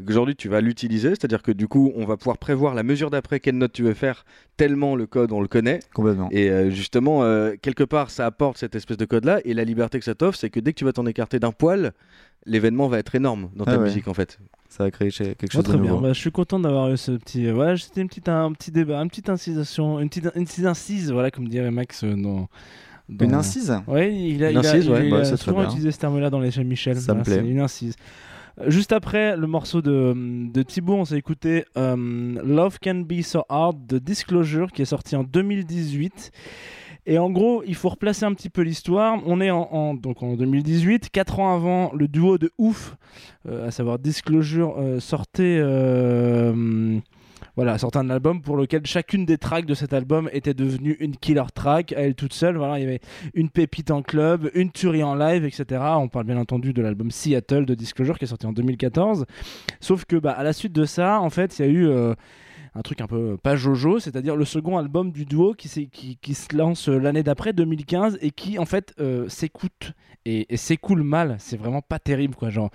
Aujourd'hui, tu vas l'utiliser. C'est-à-dire que du coup, on va pouvoir prévoir la mesure d'après quelle note tu veux faire tellement le code, on le connaît. Complètement. Et euh, justement, euh, quelque part, ça apporte cette espèce de code-là. Et la liberté que ça t'offre, c'est que dès que tu vas t'en écarter d'un poil, l'événement va être énorme dans ta Ah ouais. musique, en fait. ça va créer quelque chose très de bien. nouveau Bah, je suis content d'avoir eu ce petit. Ouais, c'était une petite, un, petit débat, une petite incision, une petite, une petite incise, voilà, comme dirait Max euh, dans. dans- Une incise Ouais, il a, Une il a- incise, il- ouais, il bah, a souvent bien. utilisé ce terme-là dans les chez Michel. Ça me Voilà, plaît. Une incise. Euh, Juste après le morceau de, de Thibaut, on s'est écouté euh, Love Can Be So Hard de Disclosure qui est sorti en 2018. Et en gros, il faut replacer un petit peu l'histoire. On est en, donc en 2018, 4 ans avant le duo de ouf, euh, à savoir Disclosure, euh, sortait, euh, voilà, sortait un album pour lequel chacune des tracks de cet album était devenue une killer track à elle toute seule. Voilà, il y avait une pépite en club, une tuerie en live, etc. On parle bien entendu de l'album Seattle de Disclosure qui est sorti en 2014. Sauf que bah, à la suite de ça, en fait, il y a eu un truc un peu pas Jojo, c'est-à-dire le second album du duo qui, se lance euh, l'année d'après, 2015, et qui en fait euh, s'écoute et, et s'écoule mal. C'est vraiment pas terrible, quoi. Genre,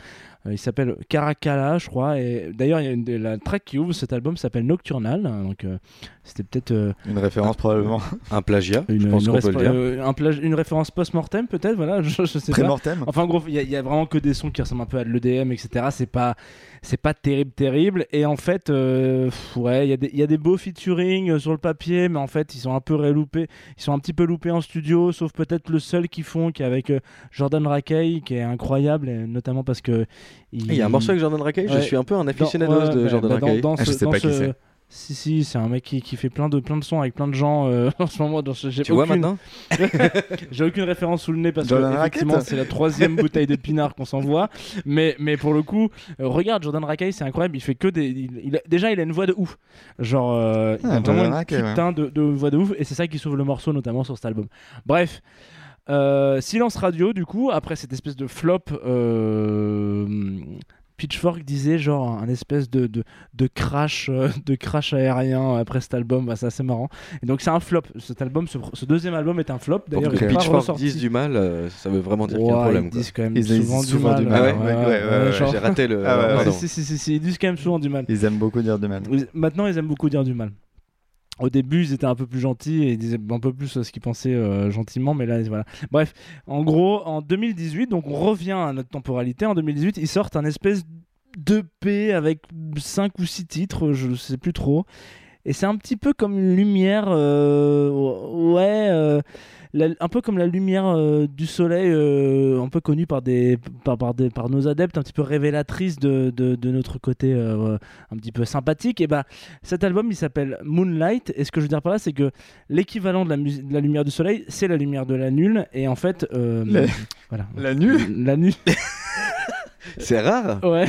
il s'appelle Caracalla, je crois, et d'ailleurs, il y a une, la track qui ouvre cet album s'appelle Nocturnal, hein, donc euh, c'était peut-être. euh, une référence probablement Un plagiat, une, je pense une qu'on peut le resp- dire. euh, un plage- une référence post-mortem peut-être voilà je, je sais pas enfin en gros il y, a- il y a vraiment que des sons qui ressemblent un peu à de l'EDM etc c'est pas c'est pas terrible terrible et en fait euh, pff, ouais il y, a des- il y a des beaux featuring euh, sur le papier mais en fait ils sont un peu reloupés ils sont un petit peu loupés en studio sauf peut-être le seul qu'ils font qui est avec euh, Jordan Rakey qui est incroyable et notamment parce que Il y a un morceau avec Jordan Rakey, je suis un peu un ouais, de bah, Jordan bah, dans Ah, je ce- sais pas qui ce- c'est. Si, si, c'est un mec qui, qui fait plein de, plein de sons avec plein de gens euh, en ce moment. dans ce- j'ai Tu vois aucune- maintenant J'ai aucune référence sous le nez parce Jordan que effectivement c'est la troisième bouteille de pinard qu'on s'envoie. Mais, mais pour le coup, euh, regarde Jordan Rakei, c'est incroyable. Il fait que des. il- il a- déjà, il a une voix de ouf. Genre, euh, il Ah, a vraiment Jordan une ouais. de, de voix de ouf. Et c'est ça qui sauve le morceau, notamment sur cet album. Bref. Euh, silence radio, du coup, après cette espèce de flop euh, Pitchfork disait genre un espèce de, de, de crash euh, de crash aérien après cet album, Bah, c'est assez marrant. Et donc c'est un flop. Cet album, ce, ce deuxième album est un flop. D'ailleurs, que Pitchfork ressorti. dise du mal, ça veut vraiment dire qu'il y a un Ouais, problème. Ils disent quand même Ils disent souvent, souvent du mal. Ah ouais, ouais, ouais, ouais, j'ai raté le- Ah ouais, ouais. pardon. Si, si, si, si, ils disent quand même souvent du mal. Ils aiment beaucoup dire du mal. Maintenant, ils aiment beaucoup dire du mal. Au début, ils étaient un peu plus gentils et ils disaient un peu plus euh, ce qu'ils pensaient euh, gentiment, mais là, voilà. Bref, en gros, en 2018, donc on revient à notre temporalité. En 2018, ils sortent un espèce d'EP avec 5 ou 6 titres, je sais plus trop. Et c'est un petit peu comme une lumière, euh, ouais, la- un peu comme la lumière euh, du soleil, euh, un peu connue par, des, par, par, des, par nos adeptes, un petit peu révélatrice de, de, de notre côté euh, un petit peu sympathique. Et bah, cet album, il s'appelle Moonlight. Et ce que je veux dire par là, c'est que l'équivalent de de la lumière du soleil, c'est la lumière de la lune. Et en fait, La- voilà. La nulle? La nulle. C'est rare. Ouais.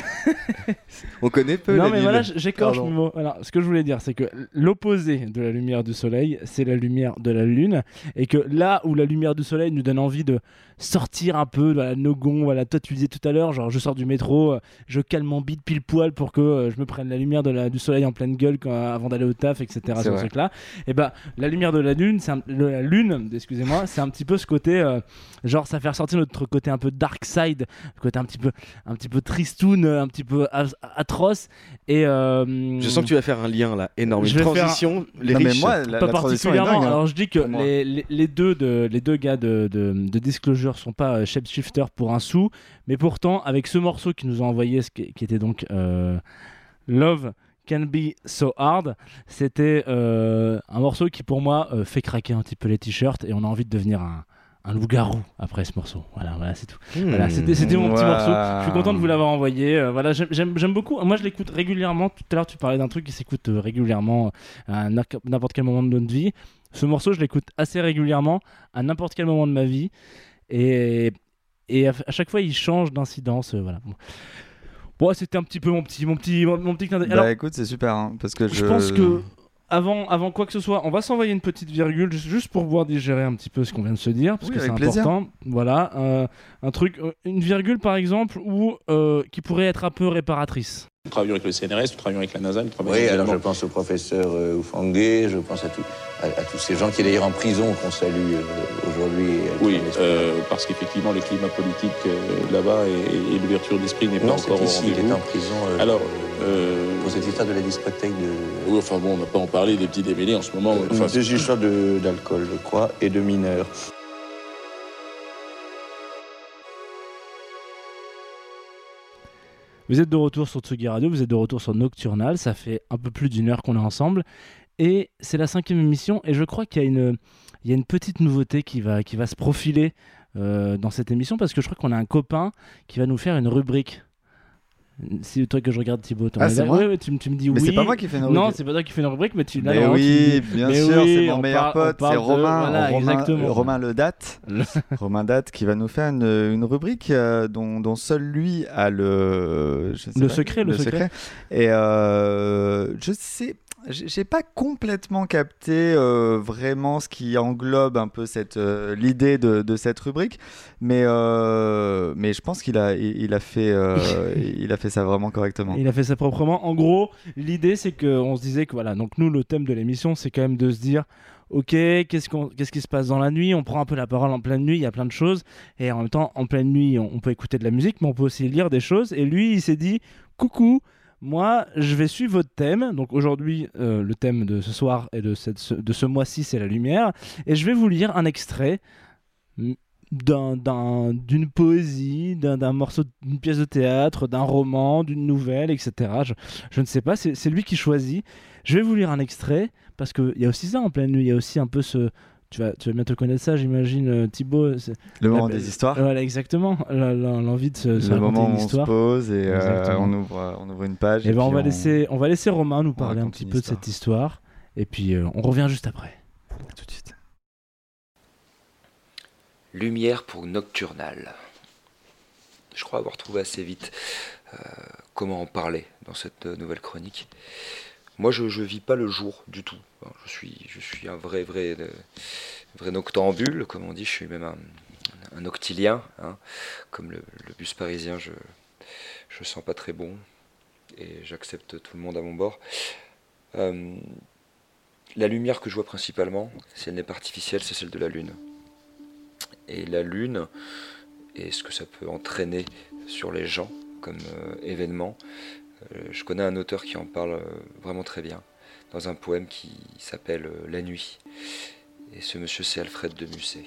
On connaît peu Non, mais voilà, j'écorche mes mots. Voilà, ce que je voulais dire, c'est que l'opposé de la lumière du soleil, c'est la lumière de la lune. Et que là où la lumière du soleil nous donne envie de sortir un peu, voilà, nos gonds, voilà, toi tu disais tout à l'heure, genre je sors du métro, euh, je calme mon bide pile poil pour que euh, je me prenne la lumière de la, du soleil en pleine gueule quand- avant d'aller au taf, etc. C'est Ce truc-là. Et bah, la lumière de la lune, c'est la lune, excusez-moi, c'est un petit peu ce côté, euh, genre ça fait ressortir notre côté un peu dark side, le côté un petit peu, un petit peu tristoun, un petit peu a- atroce. Et euh, Je sens que tu vas faire un lien là, énorme. je Une vais faire- transition, les Non, mais riches. moi, la- pas la transition particulièrement. dingue, hein, Alors je dis que les, les, les deux de, les deux gars de, de, de Disclosure sont pas euh, shapeshifters pour un sou, mais pourtant avec ce morceau qu'ils nous ont envoyé, ce qui, qui était donc euh, Love Can Be So Hard, c'était euh, un morceau qui pour moi euh, fait craquer un petit peu les t-shirts et on a envie de devenir un un loup-garou après ce morceau. Voilà, voilà c'est tout. Hmm. Voilà, c'était mon petit morceau. Je suis content de vous l'avoir envoyé. Euh, voilà, j'aime- beaucoup. Moi, je l'écoute régulièrement. Tout à l'heure, tu parlais d'un truc qui s'écoute euh, régulièrement euh, à n'importe quel moment de notre vie. Ce morceau, je l'écoute assez régulièrement à n'importe quel moment de ma vie. Et, et à, à chaque fois, il change d'incidence. euh, voilà. Bon, Bon, c'était un petit peu mon petit, mon petit, mon, mon petit. Bah Alors, écoute, c'est super, hein, parce que je... je pense que avant, avant quoi que ce soit, on va s'envoyer une petite virgule ju- juste pour pouvoir digérer un petit peu ce qu'on vient de se dire, parce Oui, que c'est important. Voilà, euh, un truc, euh, une virgule par exemple, où, euh, qui pourrait être un peu réparatrice. Nous travaillons avec le CNRS, nous travaillons avec la NASA, nous travaillons Oui, alors je pense au professeur euh, Oufangé, je pense à, tout- à, à tous ces gens qui est d'ailleurs en prison qu'on salue euh, aujourd'hui. Oui, euh, parce qu'effectivement, le climat politique euh, là-bas et, et l'ouverture d'esprit n'est pas Non, encore ici, il est en prison. Alors, pour cette histoire de la discothèque de. oui, enfin bon, on n'a pas en parler des petits démêlés en ce moment. Enfin, des histoires de- d'alcool, je crois, et de mineurs. Vous êtes de retour sur Tsugi Radio, vous êtes de retour sur Nocturnal, ça fait un peu plus d'une heure qu'on est ensemble. Et c'est la cinquième émission, et je crois qu'il y a une, petite nouveauté qui va, qui va se profiler euh, dans cette émission, parce que je crois qu'on a un copain qui va nous faire une rubrique. C'est toi que je regarde Thibaut. Ah, es c'est moi tu, me- tu me dis Mais oui. c'est pas moi qui fais une Non, rubrique. c'est pas toi qui fais une rubrique, mais tu là, Mais oui, dis- bien mais sûr, oui, c'est mon on meilleur pote, c'est Romain, voilà, Romain, exactement. Romain Le Date, Romain Date qui va nous faire une, une rubrique euh, dont, dont seul lui a le je sais Le pas, secret, le secret. Et euh, je sais, j'ai pas complètement capté euh, vraiment ce qui englobe un peu cette euh, l'idée de, de cette rubrique, mais euh, mais je pense qu'il a il, il a fait il a fait ça vraiment correctement. Il a fait ça proprement. En gros, l'idée c'est qu'on se disait que voilà, donc nous le thème de l'émission c'est quand même de se dire ok, qu'est-ce, qu'on, qu'est-ce qui se passe dans la nuit? On prend un peu la parole en pleine nuit, il y a plein de choses. Et en même temps, en pleine nuit, on, peut écouter de la musique, mais on peut aussi lire des choses. Et lui, il s'est dit coucou, moi, je vais suivre votre thème. Donc aujourd'hui, euh, le thème de ce soir et de, cette, ce- de ce mois-ci, c'est la lumière. Et je vais vous lire un extrait d'un, d'un- d'une poésie, d'un, morceau, d'une pièce de théâtre, d'un roman, d'une nouvelle, etc. Je, je ne sais pas, c'est, lui qui choisit. Je vais vous lire un extrait, parce qu'il y a aussi ça en pleine nuit, il y a aussi un peu ce... Tu vas, tu vas bientôt connaître ça, j'imagine, euh, Thibaut. Le moment la- des histoires. Voilà, exactement. L'envie de se, le moment où on se pose et euh, on ouvre on ouvre une page. Et ben on va laisser on va laisser Romain nous parler un petit peu de cette histoire et puis euh, on revient juste après. tout de suite. Lumière pour Nocturnal. Je crois avoir trouvé assez vite euh, comment en parler dans cette euh, nouvelle chronique. Moi, je ne vis pas le jour du tout. Je suis, un vrai, vrai, euh, vrai noctambule, comme on dit. Je suis même un, un noctilien, hein, comme le, bus parisien. Je, je sens pas très bon et j'accepte tout le monde à mon bord. La lumière que je vois principalement, si elle n'est pas artificielle, c'est celle de la Lune. Et la Lune, et ce que ça peut entraîner sur les gens comme euh, événement, euh, je connais un auteur qui en parle euh, vraiment très bien, dans un poème qui s'appelle La nuit. Et ce monsieur, c'est Alfred de Musset.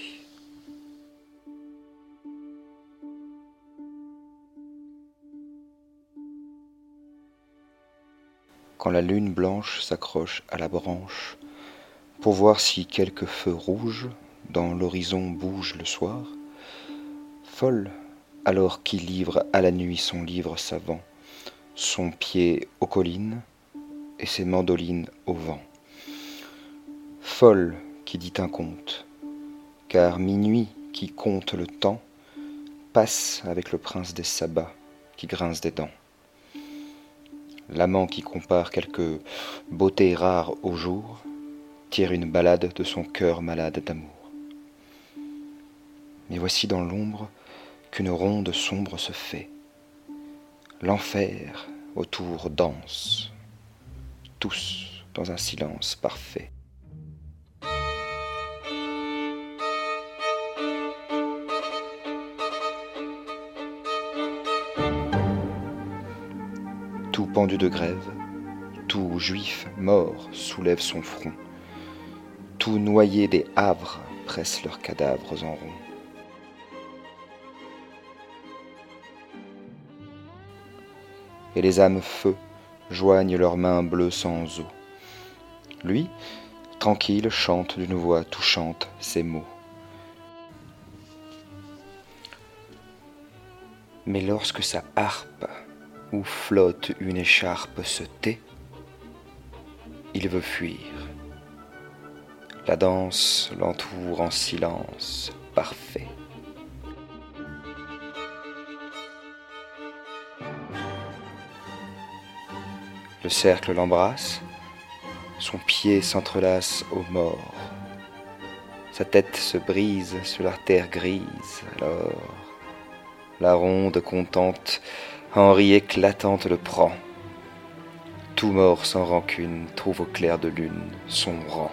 Quand la lune blanche s'accroche à la branche pour voir si quelque feu rouge dans l'horizon bouge le soir, folle alors qui livre à la nuit son livre savant, son pied aux collines et ses mandolines au vent. Folle qui dit un conte, car minuit qui compte le temps passe avec le prince des sabbats qui grince des dents. L'amant qui compare quelque beauté rare au jour tire une balade de son cœur malade d'amour. Mais voici dans l'ombre qu'une ronde sombre se fait. L'enfer autour danse, tous dans un silence parfait. Tout pendu de grève, tout juif mort soulève son front, tout noyé des havres presse leurs cadavres en rond. Et les âmes feu joignent leurs mains bleues sans eau. Lui, tranquille, chante d'une voix touchante ces mots. Mais lorsque sa harpe où flotte une écharpe se tait, il veut fuir. La danse l'entoure en silence parfait. Le cercle l'embrasse, son pied s'entrelace aux morts. Sa tête se brise sur la terre grise, alors la ronde contente, Henri éclatante le prend. Tout mort sans rancune trouve au clair de lune son rang.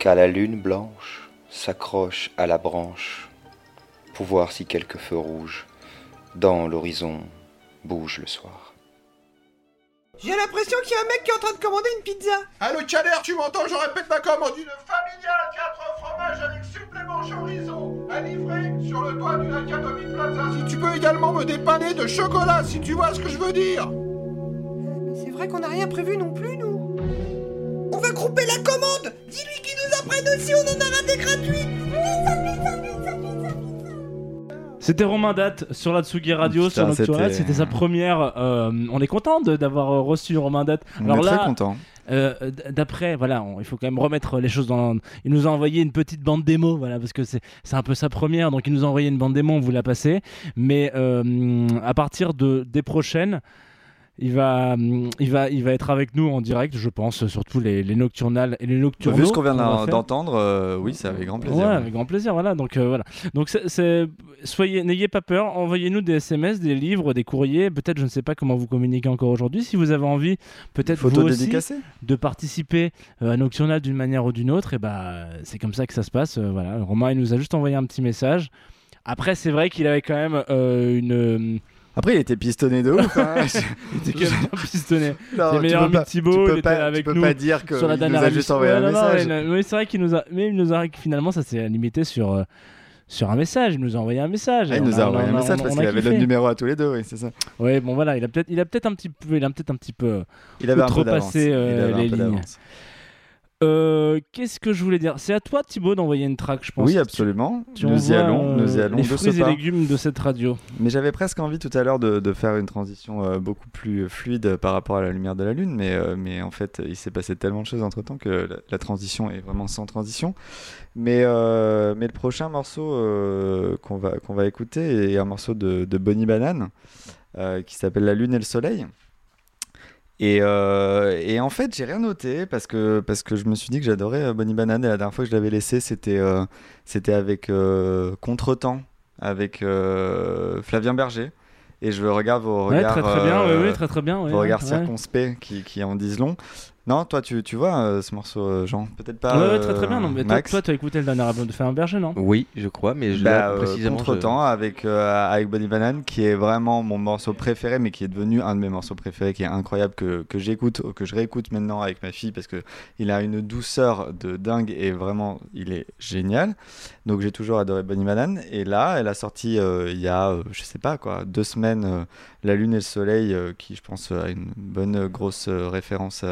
Qu'à la lune blanche s'accroche à la branche pour voir si quelque feu rouge dans l'horizon bouge le soir. J'ai l'impression qu'il y a un mec qui est en train de commander une pizza. Allô, Tchaler, tu m'entends? Je répète ma commande. Une familiale, 4 fromages avec supplément chorizo. À livrer sur le toit d'une Academy Plaza. Si tu peux également me dépanner de chocolat, si tu vois ce que je veux dire. C'est vrai qu'on n'a rien prévu non plus, nous. Grouper la commande. Dis-lui qu'il nous en prenne aussi, on en a raté gratuit. C'était Romain Date sur la Tsugi Radio, Putain, sur Nocturnal. c'était- C'était sa première. euh, on est content de- d'avoir euh, reçu Romain Date. On est très content. euh, D'après, voilà, on- il faut quand même remettre les choses dans. Il nous a envoyé une petite bande démo, voilà, parce que c'est c'est un peu sa première, donc il nous a envoyé une bande démo, on vous l'a passée. Mais euh, à partir de des prochaines. Il va, il, va, il va être avec nous en direct, je pense, surtout les, les nocturnales et les nocturnaux. Vu ce qu'on vient d'entendre, euh, oui, c'est avec grand plaisir. Ouais, avec grand plaisir, voilà. Donc euh, voilà. Donc c'est- c'est- soyez, n'ayez pas peur. Envoyez-nous des SMS, des livres, des courriers. Peut-être, je ne sais pas comment vous communiquez encore aujourd'hui. Si vous avez envie, peut-être vous aussi de participer euh, à Nocturnal d'une manière ou d'une autre. Et bah, c'est comme ça que ça se passe. Voilà. Romain, il nous a juste envoyé un petit message. Après, c'est vrai qu'il avait quand même euh, une. Après, il était pistonné de ouf. hein. il était quand même bien pistonné. Non, C'est le tu meilleur peux ami de pas- Thibaut, il était pas- tu peux pas dire que sur la il dernière nous a juste envoyé un message. oui, c'est vrai qu'il nous a, mais il nous a finalement ça s'est limité sur euh, sur un message. Il nous a envoyé un message. Ah, il nous a envoyé on un message on parce a qu'il avait notre numéro à tous les deux, oui, c'est ça. Ouais, bon voilà, il a peut-être, il a peut-être un petit peu, il a peut-être un petit peu. Il avait un peu euh, Il avait un les peu lignes. Euh, Qu'est-ce que je voulais dire? C'est à toi, Thibaut, d'envoyer une track, je pense. Oui, absolument. Tu, Nous y allons, nous y euh, allons Les fruits et légumes de cette radio. Mais j'avais presque envie tout à l'heure de, de faire une transition euh, beaucoup plus fluide par rapport à la lumière de la Lune, mais, euh, mais en fait, il s'est passé tellement de choses entre temps que la, la transition est vraiment sans transition. Mais, mais le prochain morceau qu'on va, qu'on va écouter est un morceau de, de Bonnie Banane qui s'appelle La Lune et le Soleil. Et, euh, et en fait, j'ai rien noté parce que, parce que je me suis dit que j'adorais euh, Bonnie Banane et la dernière fois que je l'avais laissé, c'était euh, c'était avec euh, Contretemps, avec Flavien Berger. Et je regarde vos Ouais, regards. très, très bien, euh, ouais, ouais, très, très bien, ouais, vos regards ouais. circonspects qui, qui en disent long. Non, toi, tu, tu vois euh, ce morceau, euh, Jean Peut-être pas. ouais, ouais, très très bien. euh, Non, mais toi, Max toi, tu as écouté le dernier album de Fabien Berger, non? Oui, je crois, mais je bah, euh, précisément. je- Contretemps avec, euh, avec Bonnie Banane, qui est vraiment mon morceau préféré, mais qui est devenu un de mes morceaux préférés, qui est incroyable, que, que j'écoute, que je réécoute maintenant avec ma fille, parce que il a une douceur de dingue et vraiment, il est génial. Donc j'ai toujours adoré Bonnie Banane. Et là, elle a sorti euh, il y a, euh, je sais pas quoi, deux semaines, euh, La Lune et le Soleil, qui je pense a une bonne grosse référence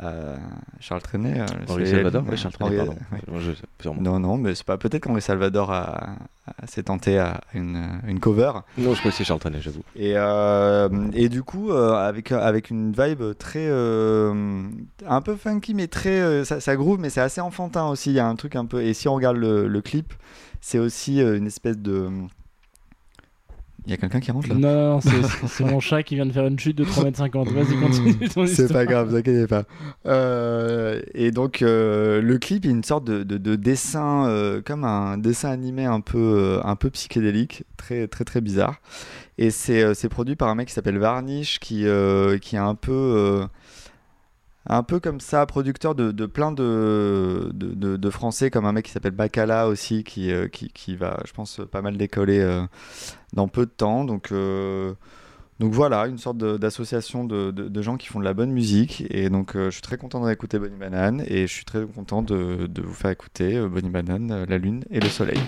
à Charles Trenet. euh, Henri Salvador Oui, Charles Trenet, pardon. Je-. Non, non, mais c'est pas. Peut-être qu'Henri Salvador a, a- s'est tenté à une, une cover. Non, je crois que c'est Charles Trenet, j'avoue. Et, euh, et du coup, euh, avec, avec une vibe très. euh, un peu funky, mais très. euh, ça, ça groove, mais c'est assez enfantin aussi. Il y a un truc un peu. Et si on regarde le, le clip, c'est aussi euh, une espèce de. Il y a quelqu'un qui rentre là Non, c'est- mon chat qui vient de faire une chute de 3m50. Vas-y, continue ton C'est pas grave, vous inquiétez pas. Euh, et donc, euh, le clip est une sorte de, de- de dessin, euh, comme un dessin animé un peu, un peu psychédélique, très, très, très bizarre. Et c'est c'est produit par un mec qui s'appelle Varnish, qui, qui est un peu. un peu comme ça, producteur de, de plein de, de, français, comme un mec qui s'appelle Bacala aussi, qui, qui, qui va, je pense, pas mal décoller euh, dans peu de temps. Donc, euh, donc voilà, une sorte d'association de, de- gens qui font de la bonne musique. Et donc euh, je suis très content de réécouter Bonnie Banane et je suis très content de, de vous faire écouter euh, Bonnie Banane, La Lune et le Soleil.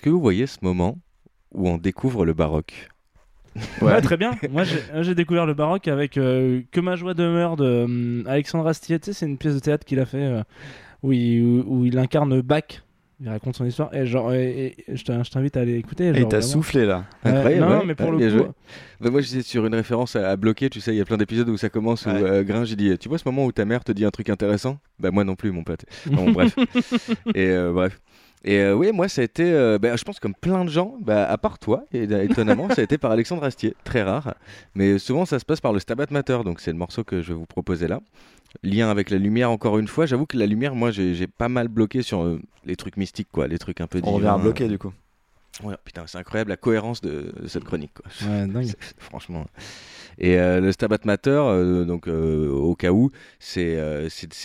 Est-ce que vous voyez ce moment où on découvre le baroque Ouais, très bien. Moi, j'ai découvert le baroque avec euh, Que ma joie demeure de hum, Alexandre Astier. Tu sais, c'est une pièce de théâtre qu'il a fait euh, où, il, où, où il incarne Bach. Il raconte son histoire. Et genre, et- et je t'in- je t'invite à aller écouter. Et t'as soufflé là. Ouais, Incroyable, non, ouais. mais pour Ouais, le coup. Bah, moi, j'étais sur une référence à, à bloquer. Tu sais, il y a plein d'épisodes où ça commence où euh, Gringe il dit Tu vois ce moment où ta mère te dit un truc intéressant? Bah, moi non plus, mon pote. Bon, bref. Et euh, bref. Et euh, oui, moi, ça a été, euh, bah, je pense, comme plein de gens, bah, à part toi, et, euh, étonnamment, ça a été par Alexandre Astier. Très rare. Mais souvent, ça se passe par le Stabat Mater. Donc, c'est le morceau que je vais vous proposer là. Lien avec la lumière, encore une fois. J'avoue que la lumière, moi, j'ai pas mal bloqué sur euh, les trucs mystiques, quoi. Les trucs un peu On revient à divins. bloquer du coup. Ouais, putain, c'est incroyable la cohérence de, de cette chronique. Quoi. Ouais, dingue. C'est- Franchement. Et euh, le Stabat Mater, euh, donc euh, au cas où, c'est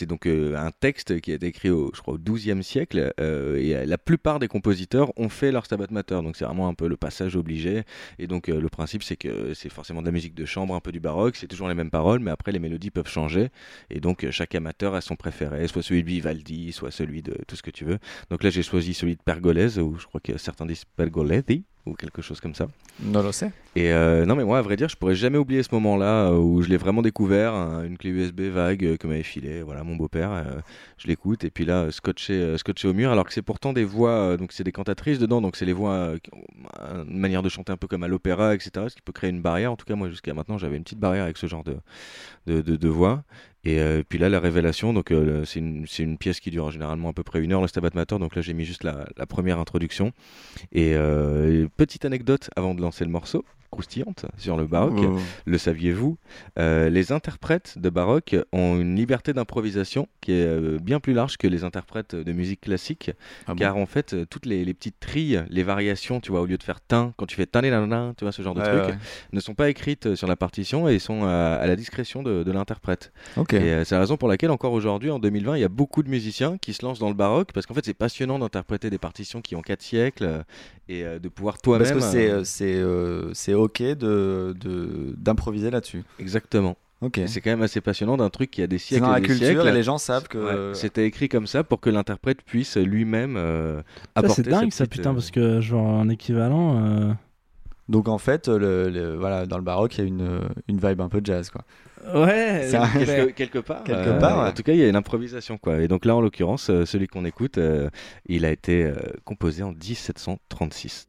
donc un texte qui a été écrit au, je crois, au XIIe siècle. et la plupart des compositeurs ont fait leur Stabat Mater. Donc c'est vraiment un peu le passage obligé. Et donc le principe, c'est que c'est forcément de la musique de chambre, un peu du baroque. C'est toujours les mêmes paroles, mais après les mélodies peuvent changer. Et donc chaque amateur a son préféré, soit celui de Vivaldi, soit celui de tout ce que tu veux. Donc là, j'ai choisi celui de Pergolese, ou je crois que certains disent Pergolesi, ou quelque chose comme ça. Non, je sais. Et euh, non, mais moi, à vrai dire, je pourrais jamais oublier ce moment-là euh, où je l'ai vraiment découvert, un- une clé USB vague euh, que m'avait filé, voilà, mon beau-père. euh, je l'écoute et puis là, scotché, scotché au mur, alors que c'est pourtant des voix, donc c'est des cantatrices dedans, donc c'est les voix une manière de chanter un peu comme à l'opéra, etc. Ce qui peut créer une barrière. En tout cas, moi, jusqu'à maintenant, j'avais une petite barrière avec ce genre de, de, de, de voix. Et euh, puis là, la révélation, donc euh, c'est une, pièce qui dure généralement à peu près une heure, le Stabat Mater. Donc là, j'ai mis juste la, première introduction. Et euh, petite anecdote avant de lancer le morceau, croustillante sur le baroque. Oh. Le saviez-vous? Euh, Les interprètes de baroque ont une liberté d'improvisation qui est euh, bien plus large que les interprètes de musique classique, Ah bon? car en fait, euh, toutes les, les petites trilles, les variations, tu vois, au lieu de faire tin, quand tu fais tin, tu vois, ce genre de Ouais, trucs, ouais. ne sont pas écrites sur la partition et sont à, à la discrétion de, de l'interprète. Ok. Et c'est la raison pour laquelle, encore aujourd'hui, en 2020, il y a beaucoup de musiciens qui se lancent dans le baroque, parce qu'en fait, c'est passionnant d'interpréter des partitions qui ont 4 siècles et de pouvoir toi-même. Parce que c'est ok de d'improviser là-dessus. Exactement. Ok. Et C'est quand même assez passionnant d'un truc qui a des siècles. dans la et des culture siècles. et les gens savent que- Ouais, c'était écrit comme ça pour que l'interprète puisse lui-même euh, apporter. c'est dingue ça, petite, putain, euh, parce que genre un équivalent. euh, Donc en fait, le, le- voilà, dans le baroque, il y a une, une vibe un peu jazz, quoi. Ouais, un- quelque, quelque part. Quelque euh, part, ouais. En tout cas, il y a une improvisation, quoi. Et donc là, en l'occurrence, celui qu'on écoute, euh, il a été euh, composé en 1736.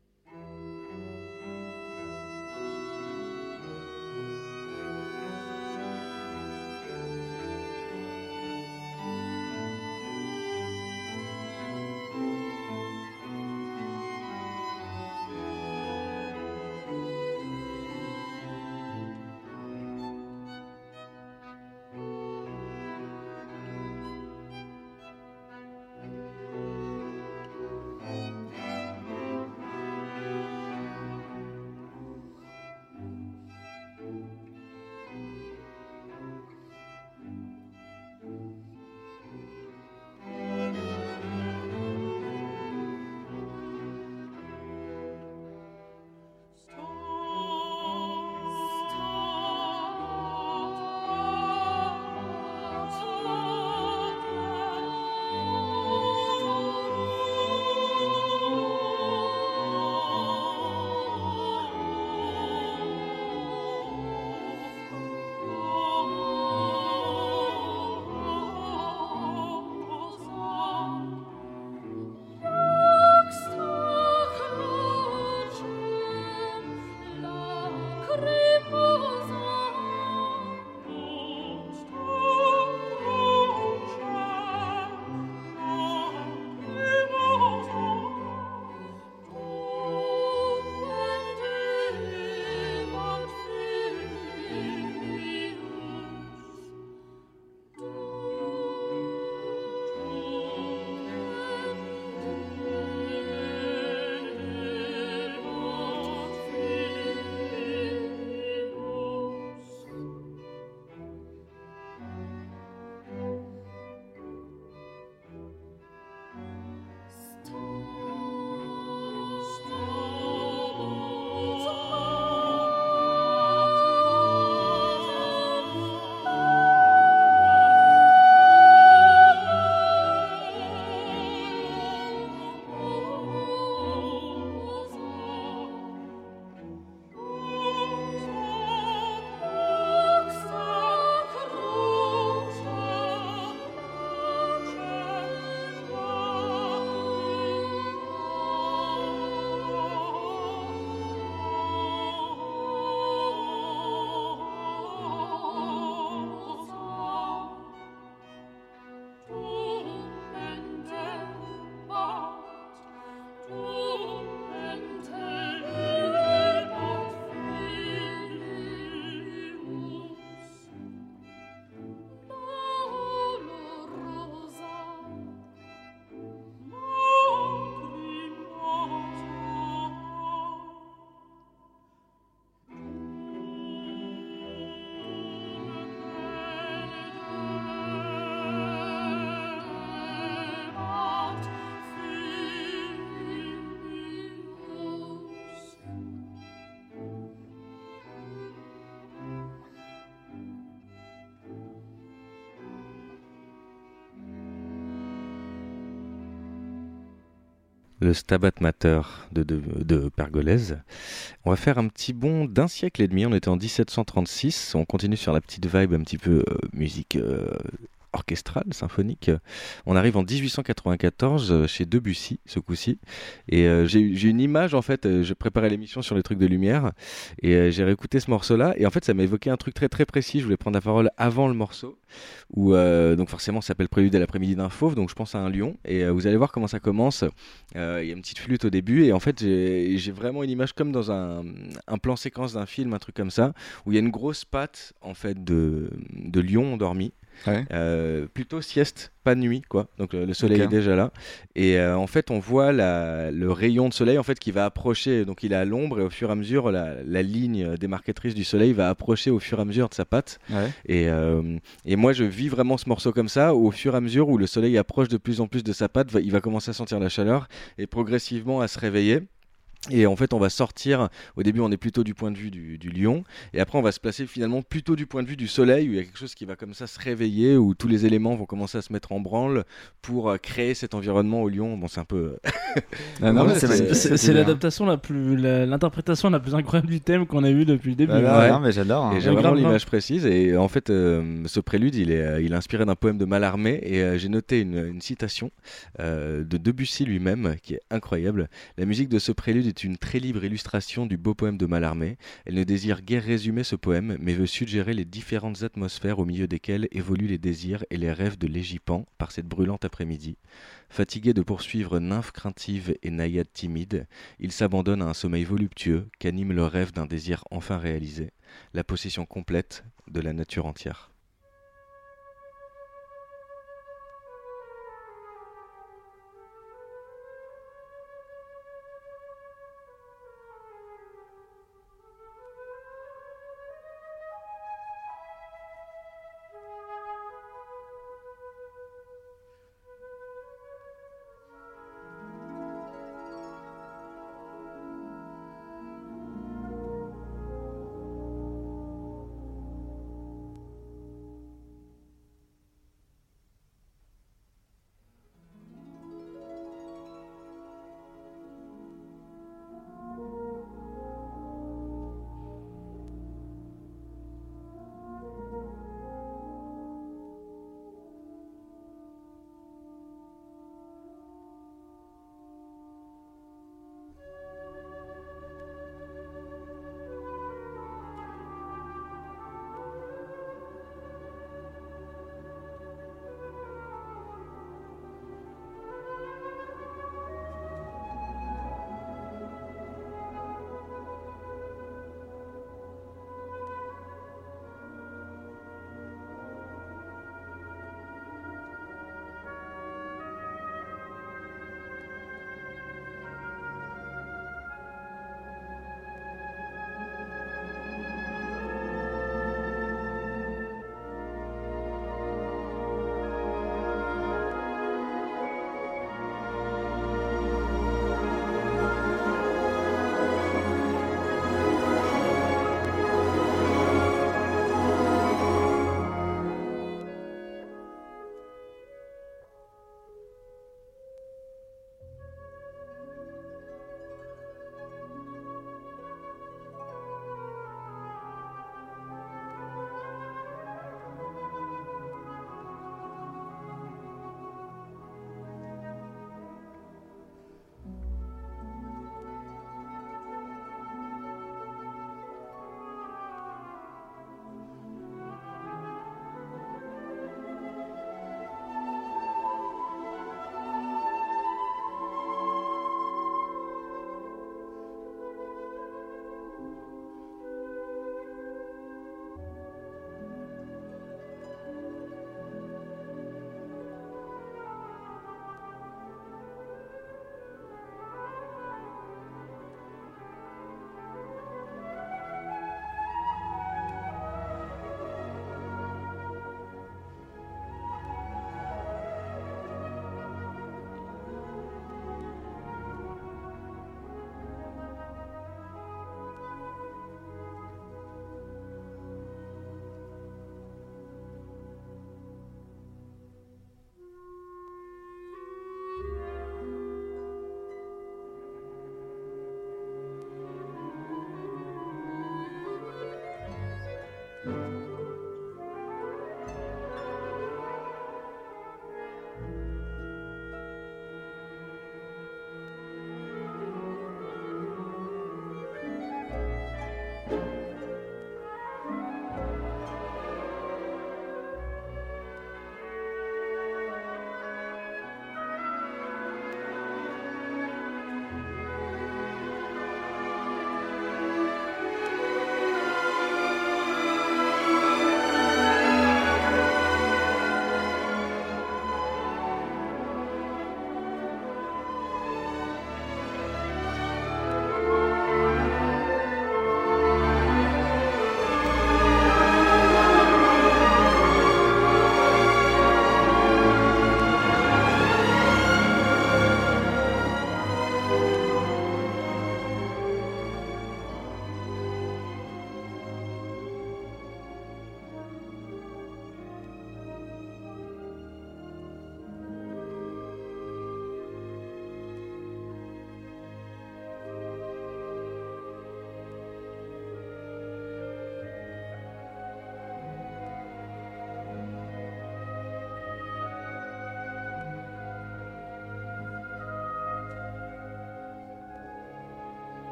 Stabat Mater de, de. On va faire un petit bond d'un siècle et demi. On était en 1736. On continue sur la petite vibe un petit peu euh, musique euh, orchestrale, symphonique. On arrive en 1894 euh, chez Debussy, ce coup-ci. Et euh, j'ai une image, en fait, euh, je préparais l'émission sur les trucs de lumière. Et j'ai réécouté ce morceau-là. Et en fait, ça m'a évoqué un truc très très précis. Je voulais prendre la parole avant le morceau. Où, donc forcément, ça s'appelle Prélude à l'après-midi d'un fauve. Donc je pense à un lion. Et vous allez voir comment ça commence. Il y a une petite flûte au début. Et en fait, j'ai vraiment une image comme dans un, un plan séquence d'un film, un truc comme ça. Où il y a une grosse patte, en fait, de, de lion endormi. Euh, plutôt sieste, pas nuit, quoi. Donc le soleil est déjà là. Et euh, en fait, on voit la- le rayon de soleil en fait qui va approcher. Donc il est à l'ombre et au fur et à mesure, la, la ligne démarcatrice du soleil va approcher au fur et à mesure de sa patte. Ouais. Et, euh, et moi, je vis vraiment ce morceau comme ça. Au fur et à mesure où le soleil approche de plus en plus de sa patte, va- il va commencer à sentir la chaleur et progressivement à se réveiller. Et en fait, on va sortir. Au début, on est plutôt du point de vue du, du lion. Et après, on va se placer finalement plutôt du point de vue du soleil, où il y a quelque chose qui va comme ça se réveiller, où tous les éléments vont commencer à se mettre en branle pour euh, créer cet environnement au lion. Bon, c'est un peu. Ah C'est- l'adaptation la plus, l'interprétation la plus incroyable du thème qu'on a eu depuis le début. Bah, Ouais. non, mais j'adore, hein. J'ai vraiment l'image précise. Et en fait, euh, ce prélude, il est, euh, il est inspiré d'un poème de Mallarmé. Et euh, j'ai noté une, une citation euh, de Debussy lui-même qui est incroyable. La musique de ce prélude est une très libre illustration du beau poème de Mallarmé. Elle ne désire guère résumer ce poème, mais veut suggérer les différentes atmosphères au milieu desquelles évoluent les désirs et les rêves de l'égipan par cette brûlante après-midi. Fatigué de poursuivre nymphes craintives et naïades timides, il s'abandonne à un sommeil voluptueux qu'anime le rêve d'un désir enfin réalisé, la possession complète de la nature entière.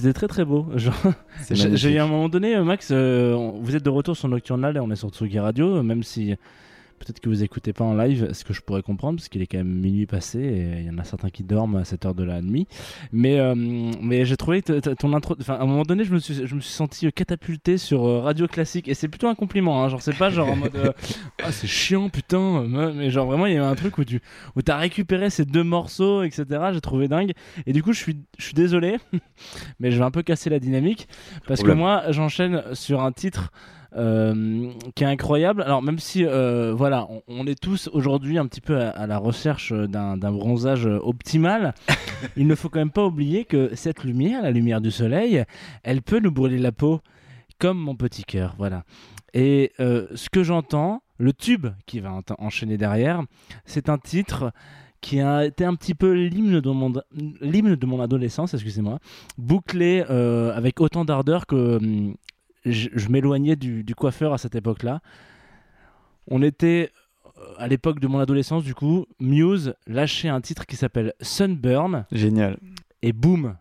C'était très très beau. J'ai- eu à un moment donné, euh, Max, euh, vous êtes de retour sur Nocturnal et on est sur Tsugi Radio, euh, même si peut-être que vous écoutez pas en live, ce que je pourrais comprendre, parce qu'il est quand même minuit passé et il y en a certains qui dorment à cette heure de la nuit. Mais, euh, mais j'ai trouvé ton intro. Enfin, à un moment donné, je me suis, je me suis senti euh, catapulté sur euh, Radio Classique et c'est plutôt un compliment. Hein, genre, c'est pas genre en mode euh, ah c'est chiant putain, mais genre vraiment il y a eu un truc où tu où as récupéré ces deux morceaux, etc. J'ai trouvé dingue. Et du coup, je suis, je suis désolé, mais je vais un peu casser la dynamique parce que moi, j'enchaîne sur un titre. Euh, qui est incroyable. Alors même si euh, voilà, on, on est tous aujourd'hui un petit peu à, à la recherche d'un bronzage optimal, il ne faut quand même pas oublier que cette lumière, la lumière du soleil, elle peut nous brûler la peau comme mon petit cœur. Voilà. Et euh, ce que j'entends, le tube qui va enchaîner derrière, c'est un titre qui a été un petit peu l'hymne de mon, l'hymne de mon adolescence, excusez-moi, bouclé euh, avec autant d'ardeur que hum, je, je m'éloignais du, du coiffeur à cette époque-là. On était euh, à l'époque de mon adolescence, du coup, Muse lâchait un titre qui s'appelle Sunburn. Génial. Et boum,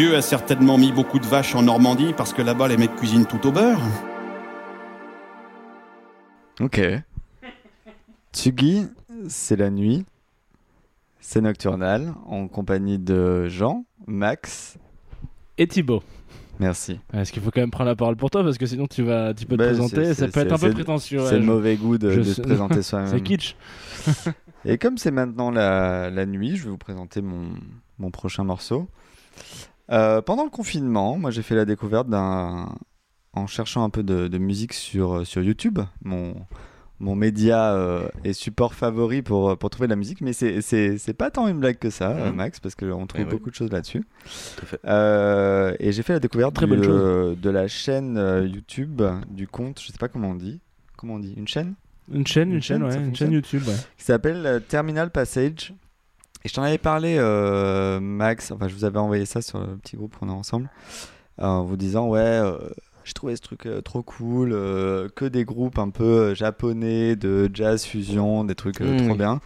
Dieu a certainement mis beaucoup de vaches en Normandie parce que là-bas les mecs cuisinent tout au beurre. Ok. Tsugi, c'est la nuit. C'est nocturnal en compagnie de Jean, Max Et Thibaut. Merci. Est-ce qu'il faut quand même prendre la parole pour toi parce que sinon tu vas, tu peux te Bah, présenter, ça peut être un peu prétentieux. C'est le mauvais goût de, se présenter soi-même. C'est kitsch. Et comme c'est maintenant la, la nuit, je vais vous présenter mon, mon prochain morceau. Euh, pendant le confinement, moi j'ai fait la découverte d'un. En cherchant un peu de, de musique sur, sur YouTube, mon, mon média euh, et support favori pour, pour trouver de la musique, mais c'est- c'est c'est pas tant une blague que ça, euh, Mhm. Max, parce qu'on trouve Eh oui. beaucoup de choses là-dessus. Tout à fait. Euh, et j'ai fait la découverte Très du- bonne chose. euh, de la chaîne euh, YouTube, du compte, je sais pas comment on dit. Comment on dit? Une chaîne? Une chaîne, une, chaîne, ça ouais, une chaîne YouTube, ouais. qui s'appelle euh, Terminal Passage. Et je t'en avais parlé, euh, Max, enfin je vous avais envoyé ça sur le petit groupe qu'on a ensemble, euh, en vous disant, ouais, euh, j'ai trouvé ce truc euh, trop cool, que des groupes un peu japonais, de jazz fusion, des trucs euh, Mm, trop bien.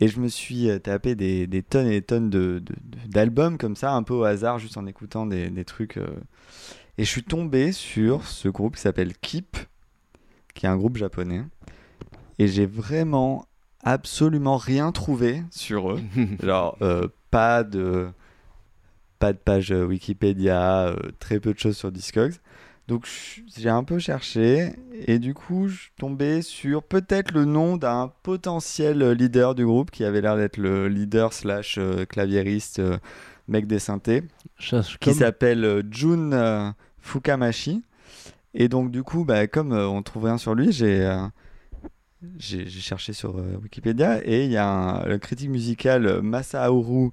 Et je me suis tapé des, des tonnes et des tonnes de- de- de- d'albums comme ça, un peu au hasard, juste en écoutant des, des trucs. Et je suis tombé sur ce groupe qui s'appelle Keep, qui est un groupe japonais. Et j'ai vraiment absolument rien trouvé sur eux. Genre, euh, pas de pas de page euh, Wikipédia, euh, très peu de choses sur Discogs. Donc j'ai un peu cherché et du coup je suis tombé sur peut-être le nom d'un potentiel leader du groupe qui avait l'air d'être le leader slash euh, claviériste euh, mec des synthés Chasse- qui s'appelle Jun euh, Fukamashi. Et donc du coup, bah, comme euh, on trouve rien sur lui, j'ai euh, j'ai cherché sur euh, Wikipédia et il y a un, le critique musical Masaharu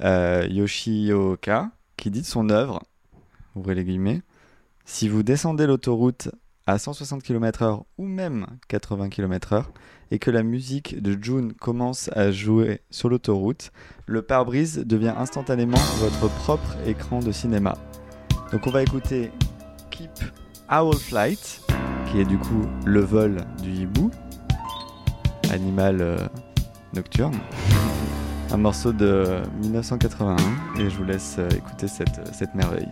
euh, Yoshioka qui dit de son œuvre, ouvrez les guillemets, si vous descendez l'autoroute à 160 km/h ou même 80 km/h et que la musique de June commence à jouer sur l'autoroute, le pare-brise devient instantanément votre propre écran de cinéma. Donc on va écouter Keep Owl Flight, qui est du coup le vol du hibou, animal euh, nocturne. Un morceau de 1981 et je vous laisse euh, écouter cette, cette merveille.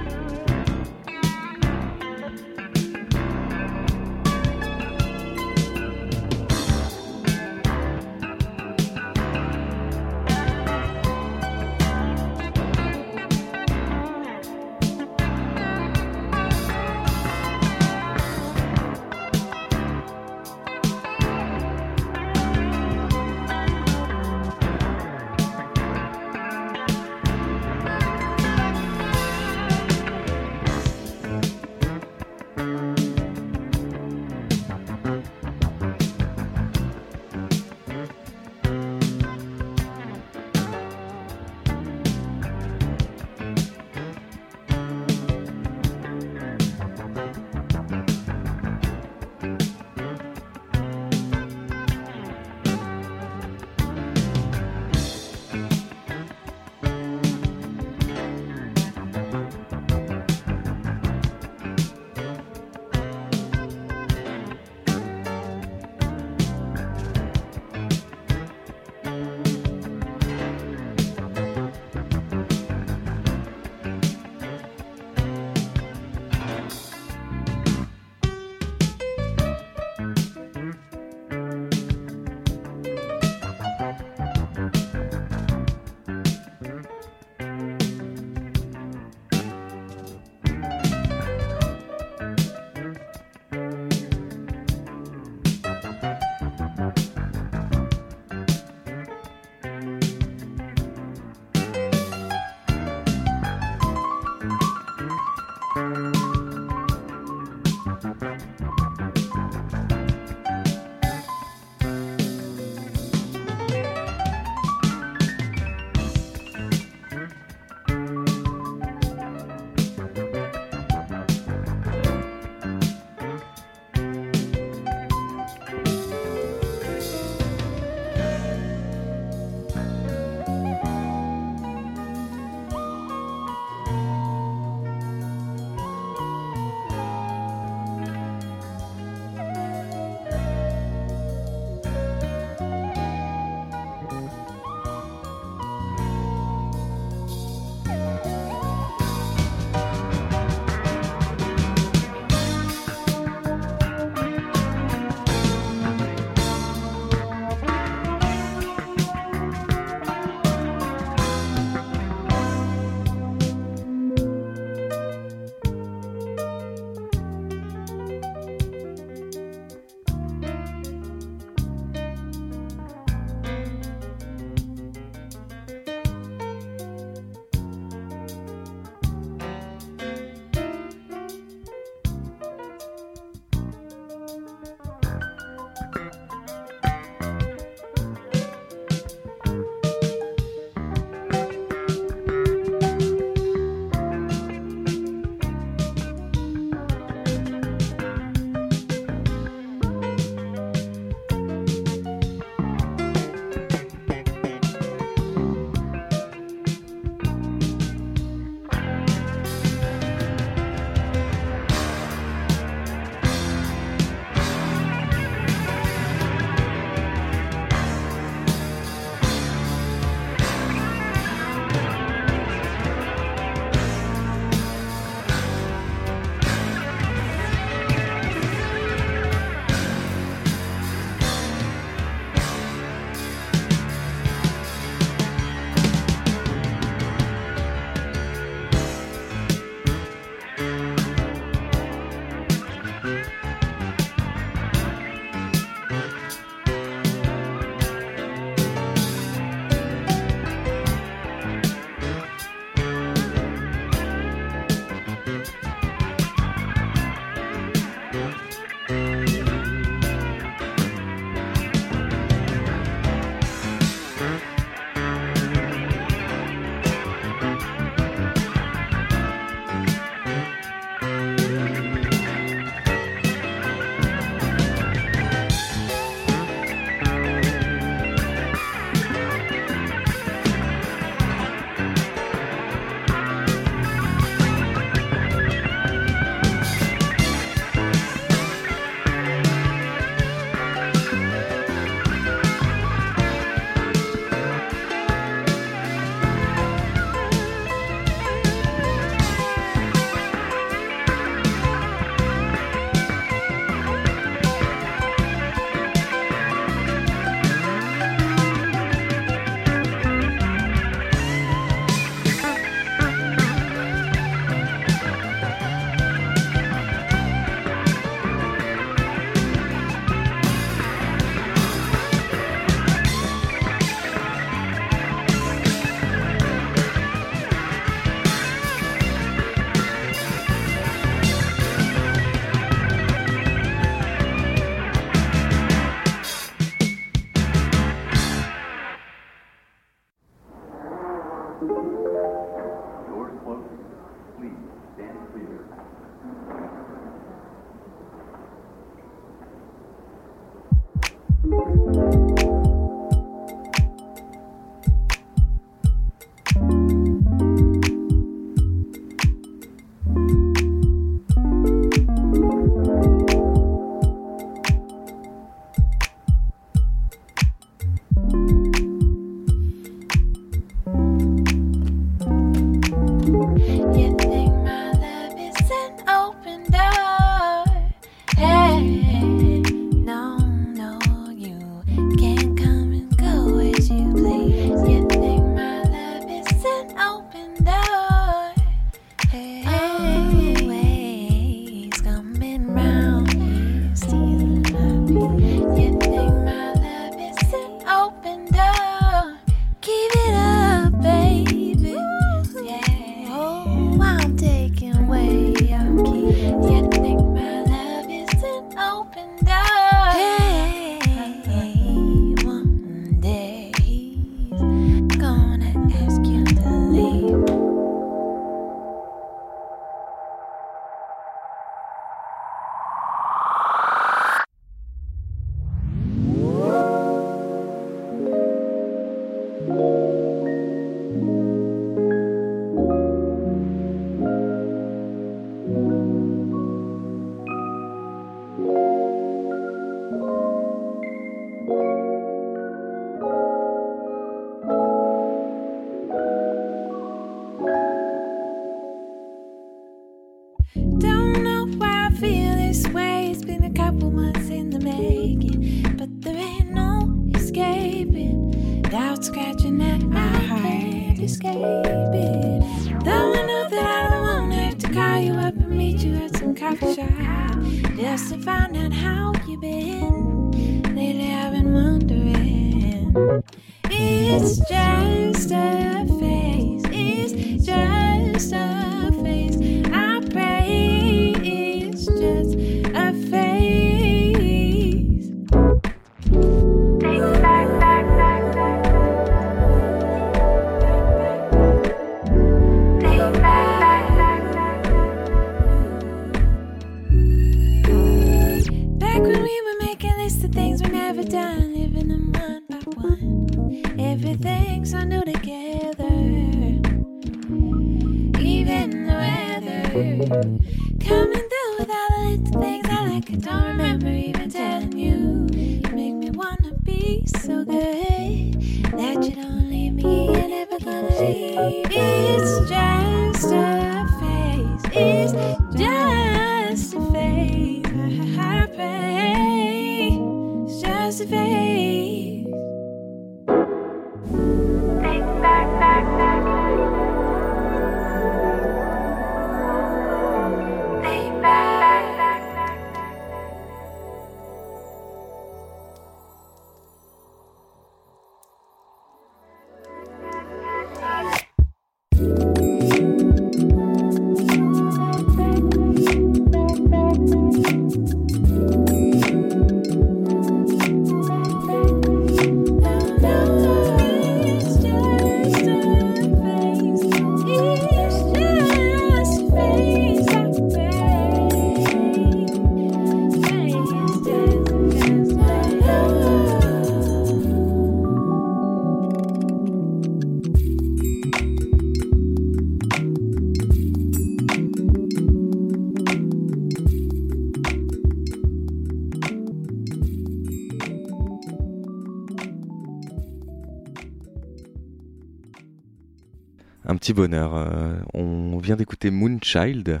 Bonheur. euh, on vient d'écouter Moonchild.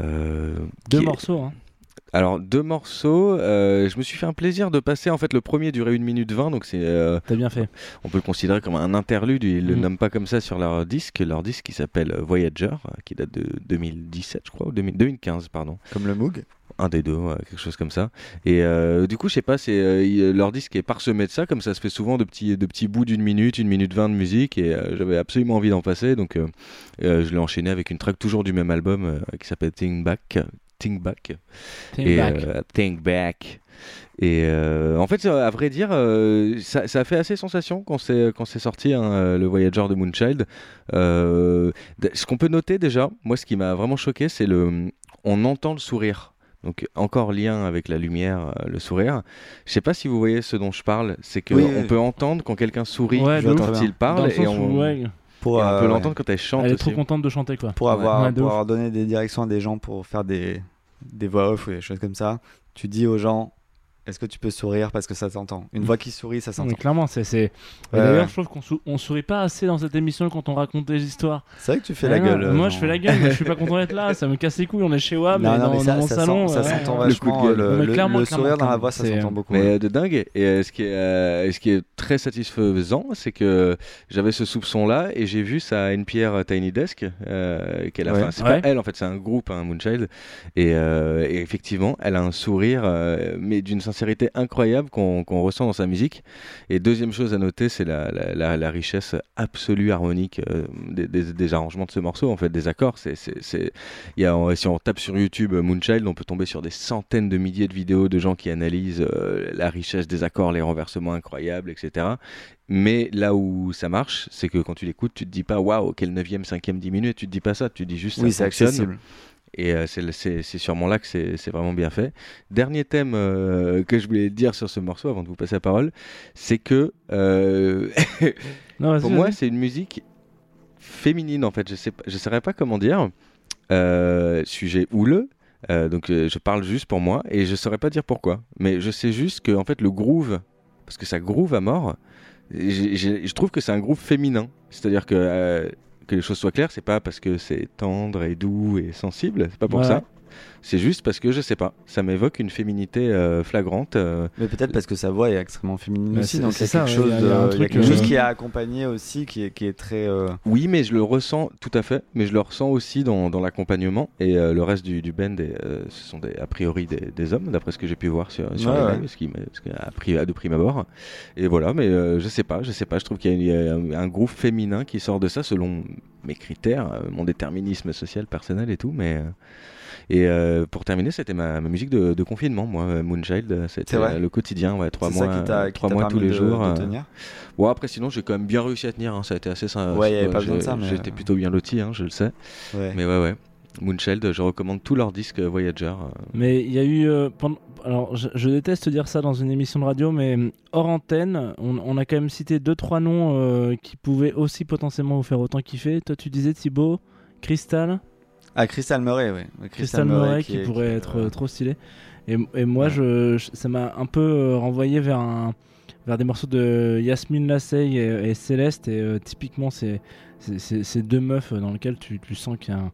euh, Deux est- morceaux, hein. Alors, deux morceaux. euh, je me suis fait un plaisir de passer. En fait, le premier durait 1 minute 20, donc c'est. euh, T'as bien fait. On peut le considérer comme un interlude. Ils le Mhm. nomment pas comme ça sur leur disque. Leur disque qui s'appelle Voyager, euh, qui date de 2017, je crois, ou 2000 2015, pardon. Comme le Moog Un des deux, ouais, quelque chose comme ça. Et euh, du coup, je sais pas, c'est euh, leur disque est parsemé de ça, comme ça se fait souvent de petits, de petits bouts d'une minute, une minute vingt de musique, et euh, j'avais absolument envie d'en passer, donc euh, euh, je l'ai enchaîné avec une track toujours du même album euh, qui s'appelle Think Back. Think Back. Think et, Back. euh, Think Back. Et euh, en fait, à vrai dire, euh, ça, ça a fait assez sensation quand c'est quand c'est sorti hein, le Voyager de Moonchild. Euh, ce qu'on peut noter déjà, moi, ce qui m'a vraiment choqué, c'est le, on entend le sourire. Donc encore lien avec la lumière, le sourire. Je sais pas si vous voyez ce dont je parle, c'est que Oui, on oui. peut entendre quand quelqu'un sourit Ouais, quand il Dans parle le et sens on, où, ouais. Pour, et on euh, peut ouais. l'entendre quand elle chante. Elle est aussi. trop contente de chanter quoi. Pour avoir, pour avoir donné des directions à des gens pour faire des, des voix off ou des choses comme ça, tu dis aux gens est-ce que tu peux sourire parce que ça s'entend Une voix qui sourit, ça Mais s'entend. clairement, c'est. Ouais, D'ailleurs, ouais. je trouve qu'on sou- on sourit pas assez dans cette émission quand on raconte des histoires. C'est vrai que tu fais Ah la non, gueule. euh, Moi, je fais la gueule, mais je suis pas content d'être là. Ça me casse les couilles. On est chez WAM, Non, mais non, dans, mais ça- dans mon ça salon. sent- ça ouais. s'entend vachement. gueule. Le, Mais le- clairement, le clairement, sourire dans la voix, ça s'entend beaucoup. Mais ouais. euh, de dingue. Et euh, ce, qui est, euh, ce qui est très satisfaisant, c'est que j'avais ce soupçon-là et j'ai vu ça NPR Tiny Desk, euh, qu'elle a Ouais. fait. C'est Ouais. pas elle, en fait, c'est un groupe, hein, Moonchild. Et, euh, et effectivement, elle a un sourire, euh, mais d'une sincérité incroyable qu'on ressent dans sa musique. Et deuxième chose à noter, c'est la, la- la- la richesse absolue harmonique euh, des, des- des arrangements de ce morceau, en fait, des accords. C'est, y a, si on tape sur YouTube euh, Moonchild, on peut tomber sur des centaines de milliers de vidéos de gens qui analysent euh, la richesse des accords, les renversements incroyables, etc. Mais là où ça marche, c'est que quand tu l'écoutes, tu te dis pas waouh, quel 9e, 5e, 10 minutes, tu te dis pas ça, tu te dis juste Oui, ça fonctionne. accessible. Et euh, c'est- sûrement là que c'est vraiment bien fait. Dernier thème euh, que je voulais dire sur ce morceau avant de vous passer la parole, c'est que euh, Non, pour moi c'est une musique féminine en fait. Je sais je saurais pas comment dire. Sujet houleux. donc je parle juste pour moi et je saurais pas dire pourquoi. Mais je sais juste que en fait le groove, parce que ça groove à mort. je trouve que c'est un groove féminin. C'est-à-dire que que les choses soient claires, c'est pas parce que c'est tendre et doux et sensible, c'est pas pour Ouais. ça. C'est juste parce que je sais pas, ça m'évoque une féminité euh, flagrante. euh, Mais peut-être parce que sa voix est extrêmement féminine Bah, aussi, donc c'est quelque ouais, chose, il y a- quelque chose euh, qui a accompagné aussi, qui est, qui est très. euh, Oui, mais je le ressens tout à fait, mais je le ressens aussi dans, dans l'accompagnement et euh, le reste du, du band, est, euh, ce sont des, a priori des, des hommes, d'après ce que j'ai pu voir sur, sur Ouais, les ouais. mails, ce qui, m'a- ce qui a pris à de prime abord. Et voilà, mais euh, je sais pas, je sais pas, je trouve qu'il y a, il y a un, un groupe féminin qui sort de ça selon mes critères, mon déterminisme social personnel et tout, mais. euh, et euh, pour terminer, c'était ma, ma musique de, de confinement, moi, euh, Moonchild, euh, c'était euh, le quotidien, ouais, trois C'est ça mois, qui trois mois tous les de- jours. de euh, tenir Bon, après, sinon, j'ai quand même bien réussi à tenir. hein, Ça a été assez simple. Ouais, il y avait pas besoin de J'ai- ça, mais, J'étais euh, plutôt bien loti, hein, je le sais. Ouais. Mais ouais, ouais. Moonchild, je recommande tous leurs disques Voyager. euh. Mais il y a eu. euh, pendant- Alors, je, je déteste dire ça dans une émission de radio, mais hors antenne, on, on a quand même cité deux trois noms euh, qui pouvaient aussi potentiellement vous faire autant kiffer. Toi, tu disais Thibaut, Crystal, Ah, Crystal Murray, oui. Crystal Murray qui, est- pourrait être euh, euh, trop stylé. Et, et moi, je, je- ça m'a un peu euh, renvoyé vers un vers des morceaux de Yasmine Lassey et, et Céleste. Et euh, typiquement, c'est c'est- c'est ces deux meufs dans lesquelles tu, tu sens qu'il y a un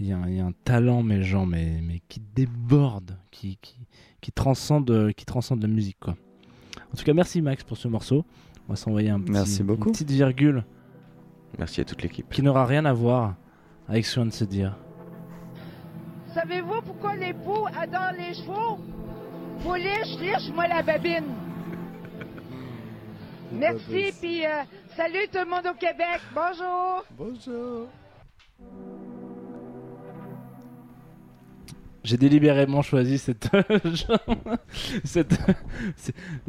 il y, a un, il y a un talent, mais genre, mais, mais qui déborde, qui, qui, qui, transcende, qui transcende la musique, quoi. En tout cas, merci Max pour ce morceau. On va s'envoyer un petit, Merci beaucoup. une petite virgule Merci à toute l'équipe. qui n'aura rien à voir avec ce qu'on vient de se dire. Savez-vous pourquoi les poux adorent les chevaux? Faut liche, liche-moi la babine. Merci, puis euh, salut tout le monde au Québec. Bonjour. Bonjour. J'ai délibérément choisi cette. cette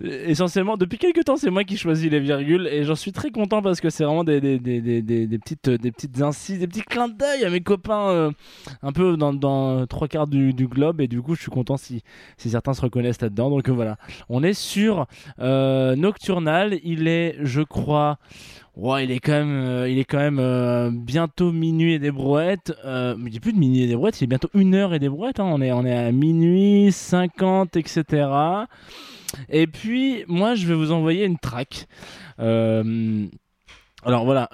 essentiellement, depuis quelques temps, c'est moi qui choisis les virgules et j'en suis très content parce que c'est vraiment des, des, des, des, des- petites, des petites des petits clins d'œil à mes copains euh, un peu dans, dans trois quarts du, globe et du coup, je suis content si, si certains se reconnaissent là-dedans. Donc euh, voilà, on est sur euh, Nocturnal. Il est, je crois. Ouais, il est quand même, euh, il est quand même euh, bientôt minuit et des brouettes. Euh, mais il a plus de minuit et des brouettes, il est bientôt une heure et des brouettes. hein. On, est, on est à minuit 50, etc. Et puis, moi, je vais vous envoyer une track. Alors voilà.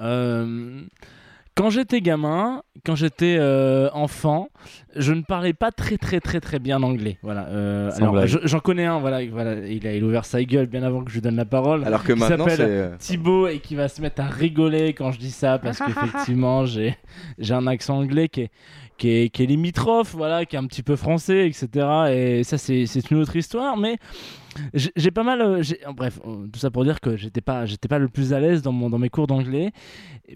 Quand j'étais gamin, quand j'étais euh, enfant, je ne parlais pas très très très très bien anglais. Voilà. euh, alors je- j'en connais un. Voilà, voilà. Il a, il a ouvert sa gueule bien avant que je lui donne la parole. Alors que qui maintenant, s'appelle c'est, euh, Thibaut et qui va se mettre à rigoler quand je dis ça parce qu'effectivement j'ai j'ai un accent anglais qui est qui est, qui est limitrophe, voilà, qui est un petit peu français, etc. Et ça c'est c'est une autre histoire, mais j'ai j'ai pas mal. euh, j'ai- bref, euh, tout ça pour dire que j'étais pas, j'étais pas le plus à l'aise dans, mon, dans mes cours d'anglais.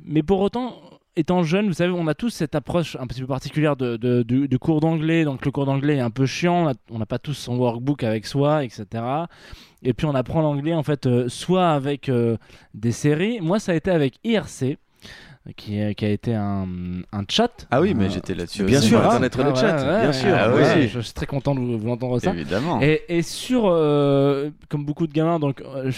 Mais pour autant, étant jeune, vous savez, on a tous cette approche un petit peu particulière du, cours d'anglais. Donc le cours d'anglais est un peu chiant. On n'a pas tous son workbook avec soi, etc. Et puis on apprend l'anglais en fait, euh, soit avec euh, des séries. Moi, ça a été avec IRC. Qui, est- qui a été un, un chat. Ah oui, mais Euh, j'étais là-dessus Bien aussi. sûr, Ah, le chat, ouais, bien ouais, sûr. ah ouais, aussi. je suis très content de vous, vous entendre ça. Évidemment. Et, et sur, euh, comme beaucoup de gamins, donc, euh,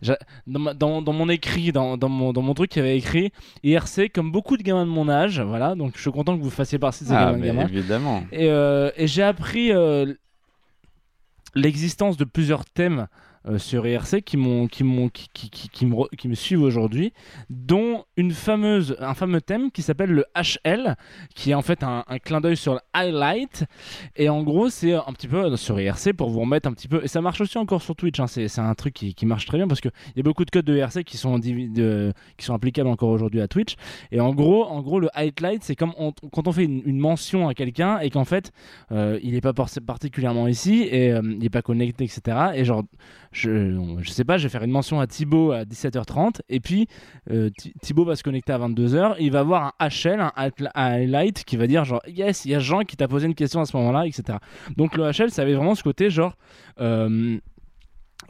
je- dans, ma- dans- dans mon écrit, dans, dans mon, dans mon truc, il y avait écrit IRC, comme beaucoup de gamins de mon âge. Voilà, donc je suis content que vous fassiez partie de ces Ah, gamins. gamins. évidemment. Et, et j'ai appris l'existence de plusieurs thèmes euh, sur IRC qui, m'ont, qui, m'ont, qui, qui, qui, me, qui me suivent aujourd'hui, dont une fameuse, un fameux thème qui s'appelle le HL, qui est en fait un, un clin d'œil sur le highlight. Et en gros, c'est un petit peu euh, sur IRC pour vous remettre un petit peu. Et ça marche aussi encore sur Twitch, hein, c'est, c'est un truc qui, qui marche très bien parce qu'il y a beaucoup de codes de IRC qui sont, qui sont applicables encore aujourd'hui à Twitch. Et en gros, en gros le highlight, c'est comme quand on fait une, mention à quelqu'un et qu'en fait, euh, il n'est pas particulièrement ici et il n'est pas connecté, etc. Et genre, je, sais pas, je vais faire une mention à Thibaut à 17h30 et puis euh, Thi- Thibaut va se connecter à 22h. Il va avoir un HL, un hi- highlight qui va dire genre, yes, il y a Jean qui t'a posé une question à ce moment-là, etc. Donc le HL, ça avait vraiment ce côté genre. euh,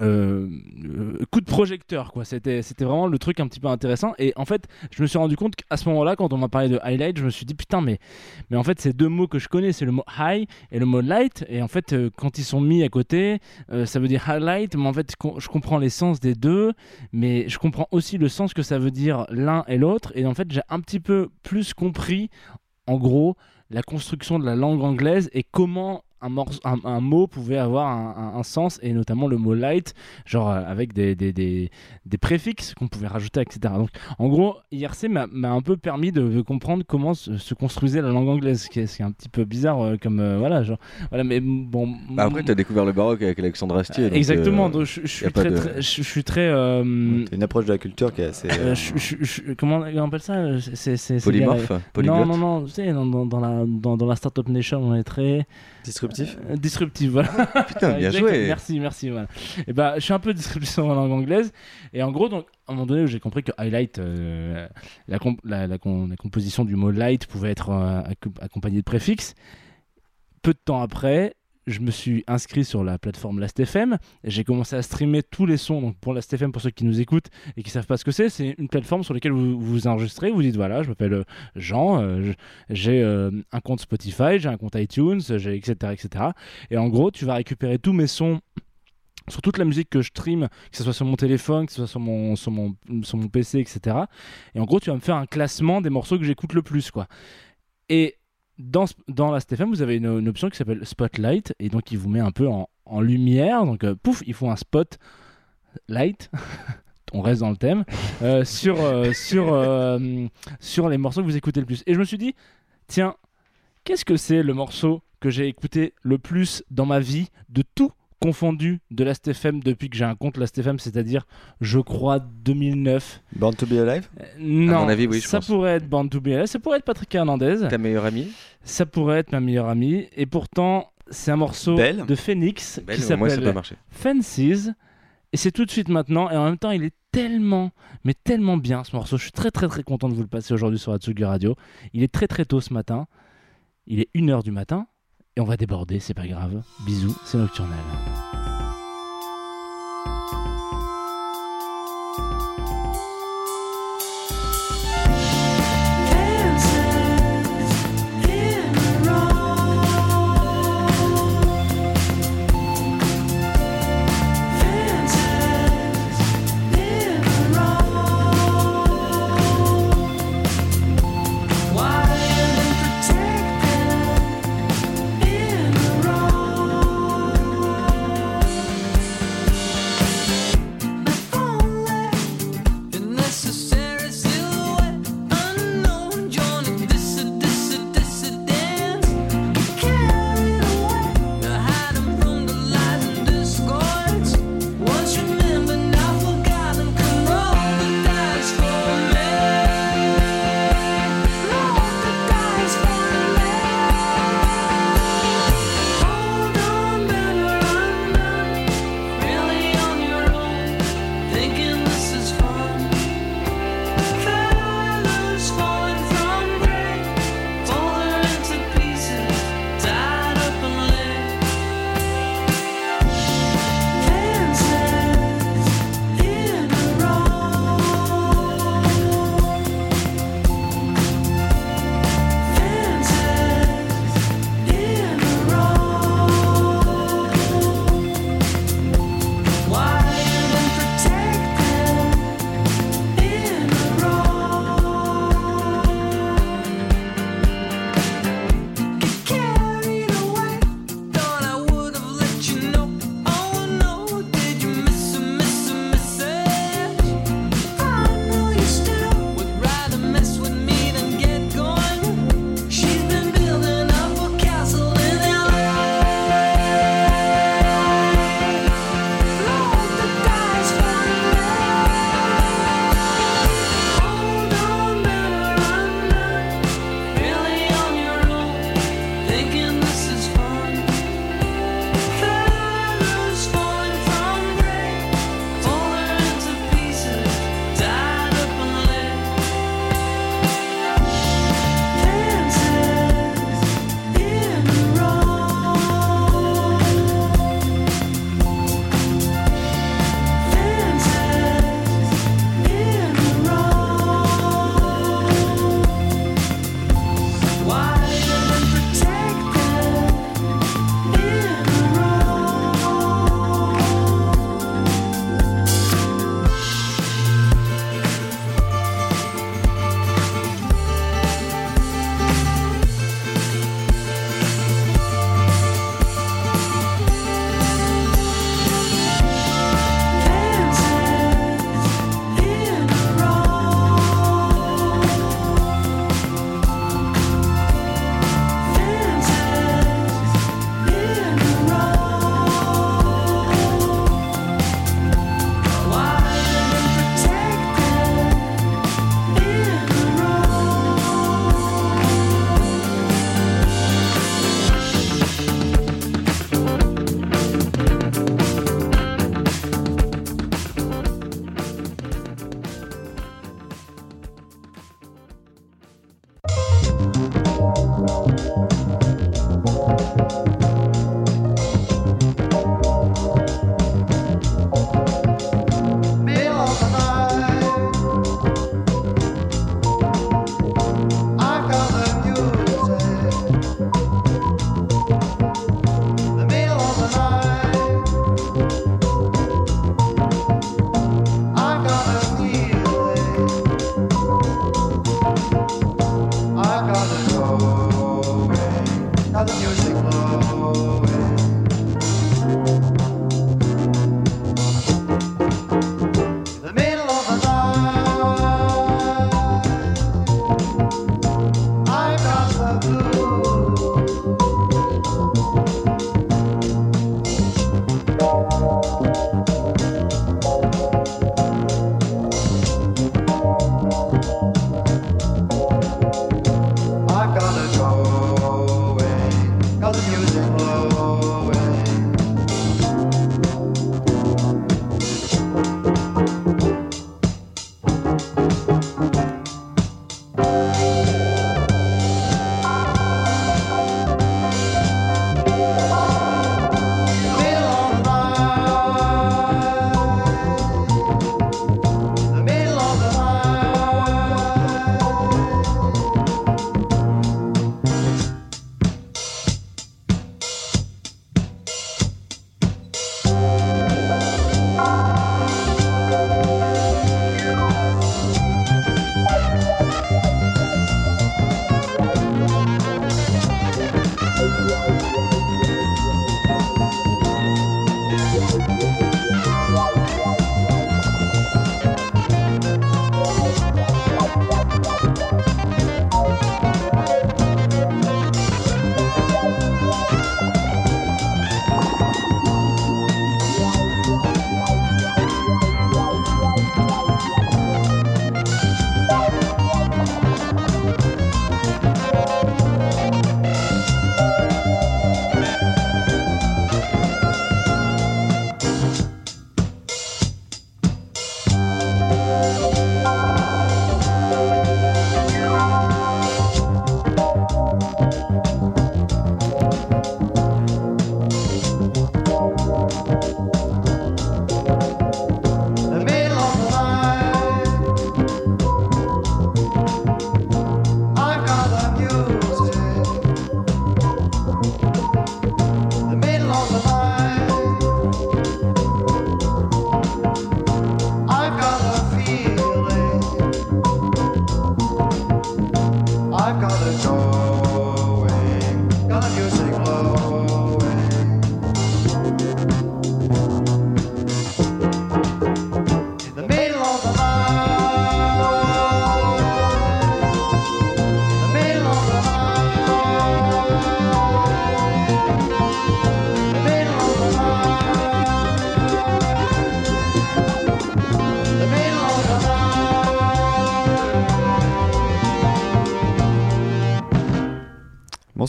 euh, euh, coup de projecteur quoi. C'était vraiment le truc un petit peu intéressant. Et en fait je me suis rendu compte qu'à ce moment là quand on m'a parlé de highlight je me suis dit putain mais mais en fait c'est deux mots que je connais. C'est le mot high et le mot light. Et en fait euh, quand ils sont mis à côté ça veut dire highlight. Mais en fait je comprends les sens des deux mais je comprends aussi le sens que ça veut dire l'un et l'autre. Et en fait j'ai un petit peu plus compris en gros la construction de la langue anglaise et comment un, morce- un, un mot pouvait avoir un, un- un sens et notamment le mot light genre euh, avec des, des, des, des préfixes qu'on pouvait rajouter etc donc en gros IRC m'a m'a un peu permis de, de comprendre comment se, se construisait la langue anglaise ce qui est, ce qui est un petit peu bizarre euh, comme euh, voilà genre voilà mais bon Bah après, tu as découvert le baroque avec Alexandre Astier. donc, exactement euh, donc je, suis très, de- très- je, je suis très euh, C'est une approche de la culture qui est assez. euh, je- comment on appelle ça C'est- Polymorphe Non, non, non, tu sais, dans, dans, dans la, dans, dans la Startup Nation, on est très. Disruptif Euh, Disruptif, voilà. Putain, bien Exactement. joué. Merci, merci. Voilà. Et bah, je suis un peu disruptif la langue anglaise. Et en gros, donc, à un moment donné où j'ai compris que highlight, euh, la, comp- la, la com- la composition du mot light pouvait être euh, accom- accompagnée de préfixes, peu de temps après, je me suis inscrit sur la plateforme Last.fm j'ai commencé à streamer tous les sons. Donc pour Last.fm, pour ceux qui nous écoutent et qui savent pas ce que c'est, c'est une plateforme sur laquelle vous vous enregistrez. Vous dites voilà, je m'appelle euh, Jean, euh, j'ai euh, un compte Spotify, j'ai un compte iTunes, j'ai etc etc. Et en gros, tu vas récupérer tous mes sons sur toute la musique que je stream, que ce soit sur mon téléphone, que ce soit sur mon, sur mon, sur mon PC, etc. Et en gros, tu vas me faire un classement des morceaux que j'écoute le plus, quoi. Et dans, la STFM, vous avez une, option qui s'appelle Spotlight, et donc il vous met un peu en, lumière. Donc, euh, pouf, il faut un spot light. On reste dans le thème euh, sur, euh, sur, sur les morceaux que vous écoutez le plus. Et je me suis dit, tiens, qu'est-ce que c'est le morceau que j'ai écouté le plus dans ma vie de tout confondu de Last.fm depuis que j'ai un compte Last.fm, c'est-à-dire, je crois, 2009. Born to be alive? Non, À mon avis, oui, je ça pense. pourrait être Born to Be Alive, ça pourrait être Patrick Hernandez. Ta meilleure amie? Ça pourrait être ma meilleure amie. Et pourtant, c'est un morceau Belle. de Phoenix Belle, qui s'appelle. Fences. Et c'est tout de suite maintenant. Et en même temps, il est tellement, mais tellement bien ce morceau. Je suis très très très content de vous le passer aujourd'hui sur Atsugi Radio. Il est très très tôt ce matin. Il est 1h du matin. Et on va déborder, c'est pas grave. Bisous, c'est Nocturnal.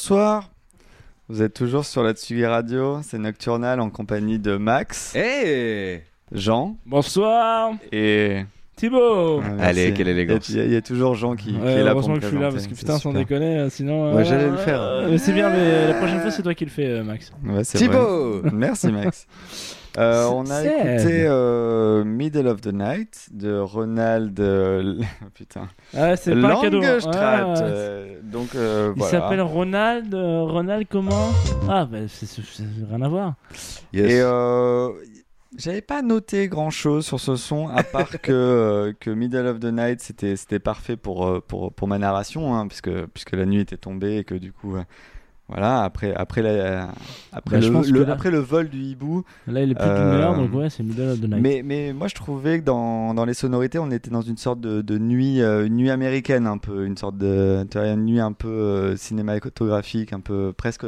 Bonsoir. Vous êtes toujours sur la Tsugi Radio, c'est Nocturnal en compagnie de Max, Hey Jean Bonsoir et Thibaut Ouais, Allez, quelle élégance. Il y, a- il y a toujours Jean qui, qui Ouais, est là pour heureusement me que je suis là présenter, parce que c'est putain, sans super. déconner, euh, sinon. Ouais, euh, j'allais le faire. euh, mais c'est bien, mais la prochaine fois, c'est toi qui le fais, euh, Max. Ouais, c'est Thibaut vrai. Merci Max. Euh, on a Seb. écouté euh, Middle of the Night de Ronald. euh, putain. Ah, c'est pas un cadeau. hein. Euh, donc euh, Il voilà. s'appelle Ronald. euh, Ronald comment? Ah, bah, c'est rien à voir. Yes. Et euh, j'avais pas noté grand chose sur ce son, à part que, euh, que Middle of the Night c'était c'était parfait pour, pour, pour ma narration, hein, puisque, puisque la nuit était tombée et que du coup. Voilà, après, après, la, après, Bah, le, là- après le vol du hibou. Là, il est plus euh, d'une heure, donc ouais, c'est Middle of the Night. Mais, mais moi, je trouvais que dans, dans les sonorités, on était dans une sorte de, de nuit, euh, une nuit américaine, un peu, une sorte de tu vois, une nuit un peu euh, cinématographique, un peu presque,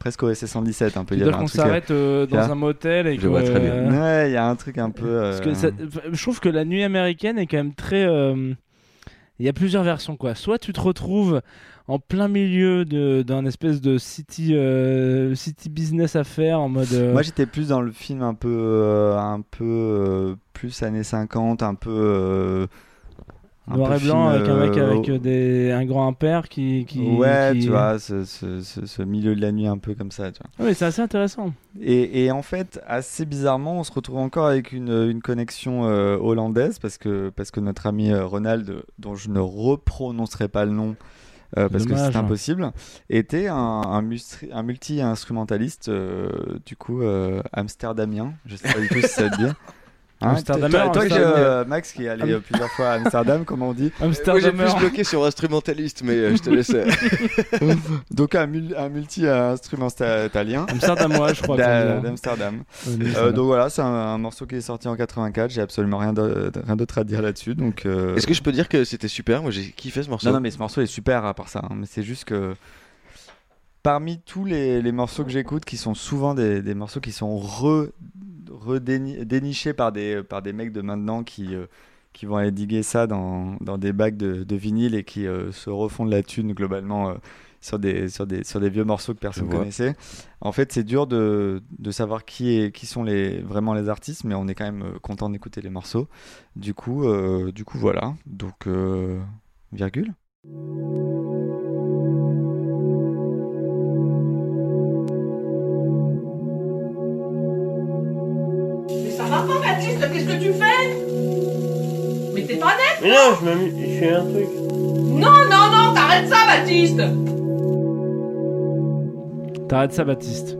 presque OSS 117, un peu. Tu Il y qu'on euh, s'arrête euh, dans un motel et Je que. vois très bien. euh, Ouais, il y a un truc un peu. euh, Parce que ça- je trouve que la nuit américaine est quand même très. euh, Il y a plusieurs versions quoi. Soit tu te retrouves en plein milieu d'un espèce de city euh, city business à faire en mode. euh, Moi, j'étais plus dans le film un peu, euh, un peu plus années 50, un peu. un noir peu et blanc film, avec un mec avec des, un grand impère qui. qui ouais, qui- tu vois, ce, ce- ce- ce milieu de la nuit un peu comme ça, tu vois. Ah oui, c'est assez intéressant. Et, et en fait, assez bizarrement, on se retrouve encore avec une, une connexion hollandaise parce que, parce que notre ami Ronald, dont je ne reprononcerai pas le nom euh, parce que c'est impossible, était un, un, mustri- un multi-instrumentaliste, euh, du coup, euh, amsterdamien. Je sais pas du tout si ça te dit. Hein, toi, toi, qui, Amsterdammer. euh, Max qui est allé euh, plusieurs fois à Amsterdam, comment on dit Moi, j'ai plus bloqué sur instrumentaliste, mais euh, je te laisse. Donc un, mul- un multi-instrumentalien. Amsterdamois, je crois. hein. D'Amsterdam. Euh, donc voilà, c'est un, un morceau qui est sorti en 84. J'ai absolument rien de- rien d'autre à dire là-dessus. Donc euh, Est-ce que je peux dire que c'était super? Moi, j'ai kiffé ce morceau. non, non, mais ce morceau est super à part ça. hein. Mais c'est juste que parmi tous les, les morceaux que j'écoute, qui sont souvent des, des morceaux qui sont re, redéni- dénichés par des par des mecs de maintenant qui euh, qui vont aller diguer ça dans, dans des bacs de, de vinyle et qui euh, se refont de la thune globalement euh, sur, des, sur, des, sur des vieux morceaux que personne vois. connaissait. En fait, c'est dur de, de savoir qui, est, qui sont les, vraiment les artistes, mais on est quand même content d'écouter les morceaux. Du coup, du coup voilà. Donc, virgule. Tu fais? Mais t'es pas net Mais non, je m'amuse, je fais un truc. Non, non, non, t'arrêtes ça, Baptiste T'arrêtes ça, Baptiste.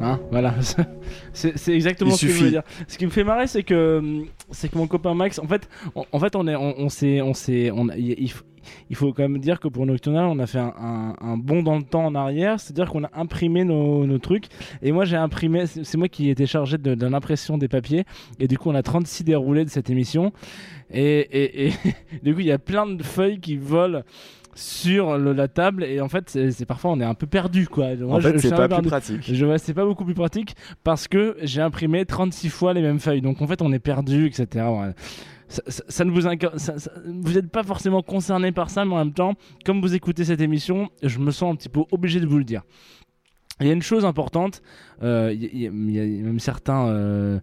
Hein, voilà. c'est exactement Il ce que je veux dire. Ce qui me fait marrer, c'est que c'est que mon copain Max, en fait, on, en fait, on est, on, on s'est, on s'est, on a- il, il faut, il faut quand même dire que pour Nocturnal, on a fait un, un- un bond dans le temps en arrière, c'est-à-dire qu'on a imprimé nos, nos trucs. Et moi, j'ai imprimé, c'est moi qui étais chargé de, de l'impression des papiers. Et du coup, on a 36 déroulés de cette émission. Et, et, et du coup, il y a plein de feuilles qui volent sur le- la table et en fait c'est parfois on est un peu perdu quoi Moi, En fait, c'est pas peu plus perdu. pratique. Je vois, c'est pas beaucoup plus pratique parce que j'ai imprimé 36 fois les mêmes feuilles. Donc en fait, on est perdu, etc. Ouais. Ça, ne vous vous n'êtes pas forcément concerné par ça, mais en même temps, comme vous écoutez cette émission, je me sens un petit peu obligé de vous le dire. Il y a une chose importante, euh, il y, il y a- il y a même certains, euh,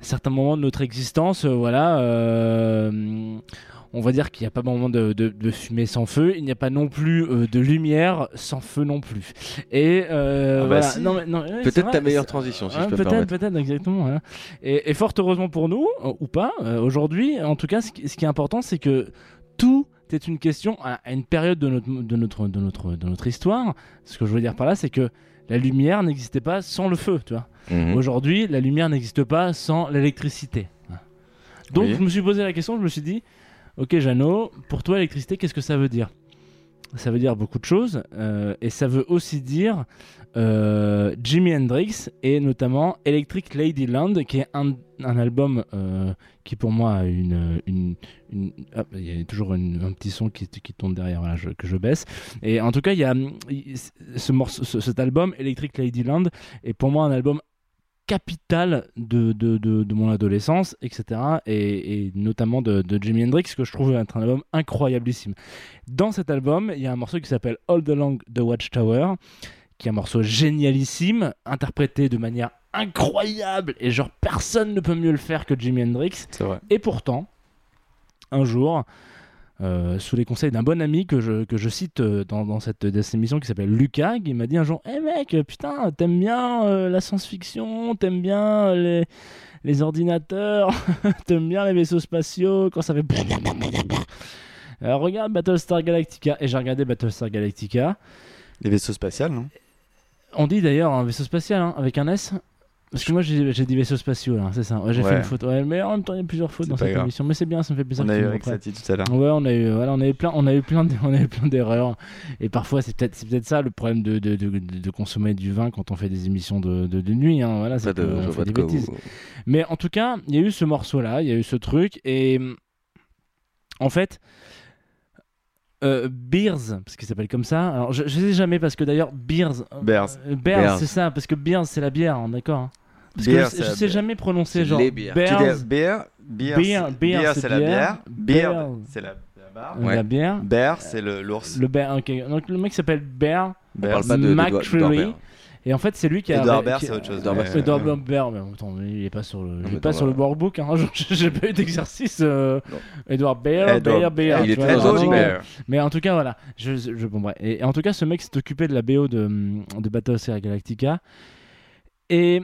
certains moments de notre existence, euh, voilà. On va dire qu'il n'y a pas moment de, de, de fumée sans feu, il n'y a pas non plus euh, de lumière sans feu non plus. Et euh, Ah bah voilà. si. Non, mais- non, ouais, Peut-être ta meilleure transition, si ouais, je peux peut-être, peut-être, exactement. Et, et fort heureusement pour nous, euh, ou pas, euh, aujourd'hui, en tout cas, ce qui, ce qui est important, c'est que tout est une question à, à une période de notre, de, notre, de, notre, de notre histoire. Ce que je veux dire par là, c'est que la lumière n'existait pas sans le feu, tu vois. Mhm. Aujourd'hui, la lumière n'existe pas sans l'électricité. Donc, Oui. je me suis posé la question, je me suis dit, ok, Jeannot, pour toi, l'électricité, qu'est-ce que ça veut dire? Ça veut dire beaucoup de choses, euh, et ça veut aussi dire euh, Jimi Hendrix et notamment Electric Ladyland, qui est un, album euh, qui pour moi a une, hop, il y a toujours un petit son qui, qui tourne derrière, voilà, que je baisse. Et en tout cas, cet album Electric Ladyland est pour moi un album capital de, de, de, de mon adolescence, etc. Et, et notamment de, Jimi Hendrix, que je trouve être un album incroyablissime. Dans cet album, il y a un morceau qui s'appelle All Along the Watchtower, qui est un morceau génialissime, interprété de manière incroyable, et genre personne ne peut mieux le faire que Jimi Hendrix. C'est vrai. Et pourtant, un jour, euh, sous les conseils d'un bon ami que je, que je cite euh, dans, dans cette, dans cette émission qui s'appelle Lucas, qui m'a dit un jour Hé mec, putain, t'aimes bien euh, la science-fiction, t'aimes bien les, les ordinateurs, t'aimes bien les vaisseaux spatiaux, quand ça fait. Alors regarde Battlestar Galactica. Et j'ai regardé Battlestar Galactica. Les vaisseaux spatials, non? On dit d'ailleurs un vaisseau spatial hein, avec un S. Parce que moi j'ai j'ai dit vaisseau spatiaux là, c'est ça. Ouais, j'ai Ouais. fait une faute. Ouais, mais en même temps il y a plusieurs fautes dans cette grave. émission. Mais c'est bien, ça me fait plaisir. On a eu avec. Satie tout à l'heure. Ouais, on a eu, voilà, on a eu plein, on a eu plein, de- on a eu plein d'erreurs. Et parfois c'est peut-être, c'est peut-être ça le problème de, de, de, consommer du vin quand on fait des émissions de, de, nuit. Hein. Voilà, c'est fait vois des bêtises. vous- Mais en tout cas, il y a eu ce morceau-là, il y a eu ce truc, et en fait, euh, Beers, parce qu'il s'appelle comme ça. Alors, je, je sais jamais parce que d'ailleurs Beers, euh, Beers. euh, Beers, Beers. c'est ça, parce que Beers c'est la bière, hein, d'accord. hein. Parce que je, je sais jamais prononcer genre les bières. Beers. Tu dis beer, beer, Beer, c'est- beer, beer, c'est c'est la bière. bière. Beard, c'est la, la barre. La bière. Bear, c'est le- l'ours. Le bear, ok. Donc le mec s'appelle Bear. D'Edouard McCreary. Et en fait, c'est lui qui a. Edouard Baird, c'est autre chose, Edouard mais- Baird, mais attends, mais il est pas sur le, il est pas sur le workbook. Hein. J'ai pas eu d'exercice. Euh... Edouard Baird, Baird, Baird. Il non, Baird. Mais en tout cas, voilà. Je, je, bon, bref. Et, et en tout cas, ce mec s'est occupé de la BO de, de Battlestar Galactica. Et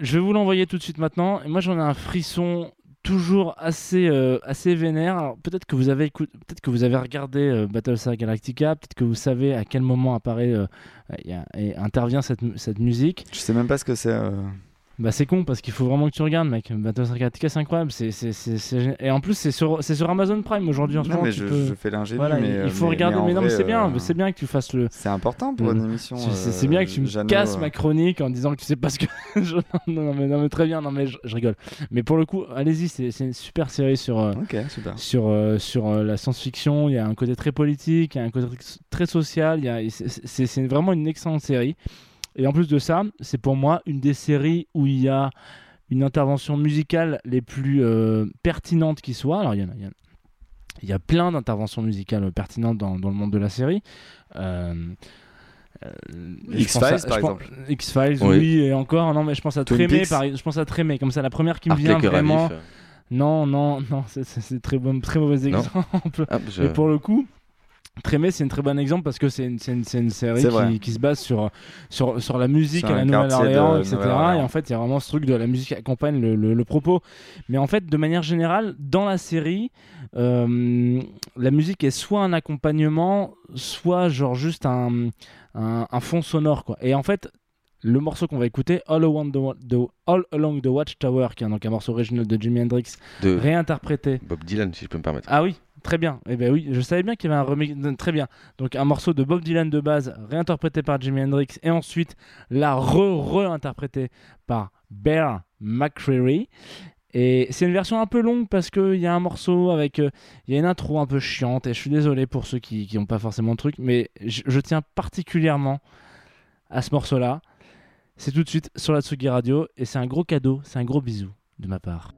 je vais vous l'envoyer tout de suite maintenant. Et moi, j'en ai un frisson toujours assez, euh, assez vénère. Peut-être que vous avez peut-être que vous avez regardé euh, Battlestar Galactica, peut-être que vous savez à quel moment apparaît euh, et intervient cette, cette musique. Je sais même pas ce que c'est. Bah c'est con parce qu'il faut vraiment que tu regardes mec. Battlestar Galactica c'est incroyable. C'est, c'est, c'est, Et en plus c'est sur, c'est sur Amazon Prime aujourd'hui en ce moment. mais tu je- peux- je fais Voilà, mais, il- euh, faut mais- regarder. mais non mais c'est bien, euh, c'est bien que tu fasses le... C'est important pour une Mm. émission. C'est, euh, bien que tu me Jeannot, casses euh. ma chronique en disant que tu sais pas ce que... je- non, mais, non mais très bien, non mais je, je rigole. Mais pour le coup, allez-y, c'est, c'est une super série sur, super. sur, sur la science-fiction. Il y a un côté très politique, il y a un côté très social. Il y a, c'est vraiment une excellente série. Et en plus de ça, c'est pour moi une des séries où il y a une intervention musicale les plus euh, pertinentes qui soit. Alors il y en a, il y en a- il y a plein d'interventions musicales pertinentes dans, dans le monde de la série. Euh, euh, X-Files, par exemple. X-Files, Oui. oui. et encore. Non, mais je pense à Twin Trémé, par Je pense à Trémé, comme ça, la première qui me vient vraiment. Non, non, non, c'est- c'est c'est très, bon, très mauvais exemple. Ah, je- Et pour le coup, Trémé, c'est un très bon exemple parce que c'est une, série qui, qui se base sur, sur, sur la musique à la Nouvelle-Orléans, etc. Et en fait, il y a vraiment ce truc de la musique qui accompagne le, le- le propos. Mais en fait, de manière générale, dans la série, euh, la musique est soit un accompagnement, soit genre juste un, un, un fond sonore. Quoi. Et en fait, le morceau qu'on va écouter, All Along the, Wa- the- All Along the Watchtower, qui est donc un morceau original de Jimi Hendrix, De réinterprété Bob Dylan, si je peux me permettre. ah oui, très bien. Eh ben oui, je savais bien qu'il y avait un remix. Très bien. Donc un morceau de Bob Dylan de base, réinterprété par Jimi Hendrix, et ensuite la re-re-interprété par Bear McCreary. Et c'est une version un peu longue parce qu'il y a un morceau avec. euh, Il y a une intro un peu chiante, et je suis désolé pour ceux qui n'ont pas forcément le truc, mais je, je tiens particulièrement à ce morceau-là. C'est tout de suite sur la Tsugi Radio, et c'est un gros cadeau, c'est un gros bisou de ma part.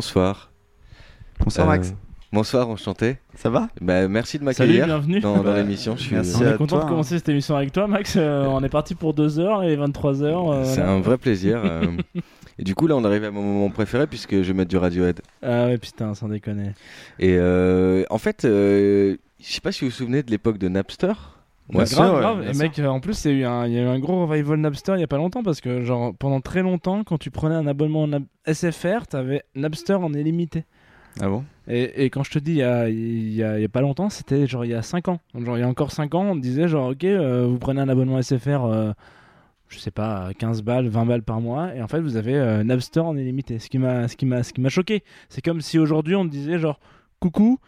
Bonsoir. Bonsoir, Max. Bonsoir, enchanté. Ça va? Bah, Merci de Salut, m'accueillir bienvenue. dans, dans Bah, l'émission. Je suis- on est content de commencer cette émission avec toi, Max. Euh, on est parti pour 2h et 23h. C'est un vrai plaisir. euh. Et du coup, là, on arrive à mon moment préféré puisque je vais mettre du Radiohead. Ah ouais, putain, sans déconner. Et euh, en fait, euh, je sais pas si vous vous souvenez de l'époque de Napster. Ouais, grave, grave. Et mec, euh, en plus, il y, a eu un- il y a eu un gros revival Napster il y a pas longtemps parce que, genre, pendant très longtemps, quand tu prenais un abonnement Nap- SFR, t'avais Napster en illimité. Ah bon? Et, et quand je te dis il y a, il y a- il y a pas longtemps, c'était genre il y a 5 ans. Genre, il y a encore 5 ans, on te disait, genre, ok, euh, vous prenez un abonnement SFR, euh, je sais pas, 15 balles, 20 balles par mois, et en fait, vous avez euh, Napster en illimité. Ce qui m'a ce qui m'a- ce qui m'a choqué. C'est comme si aujourd'hui, on te disait, genre, coucou.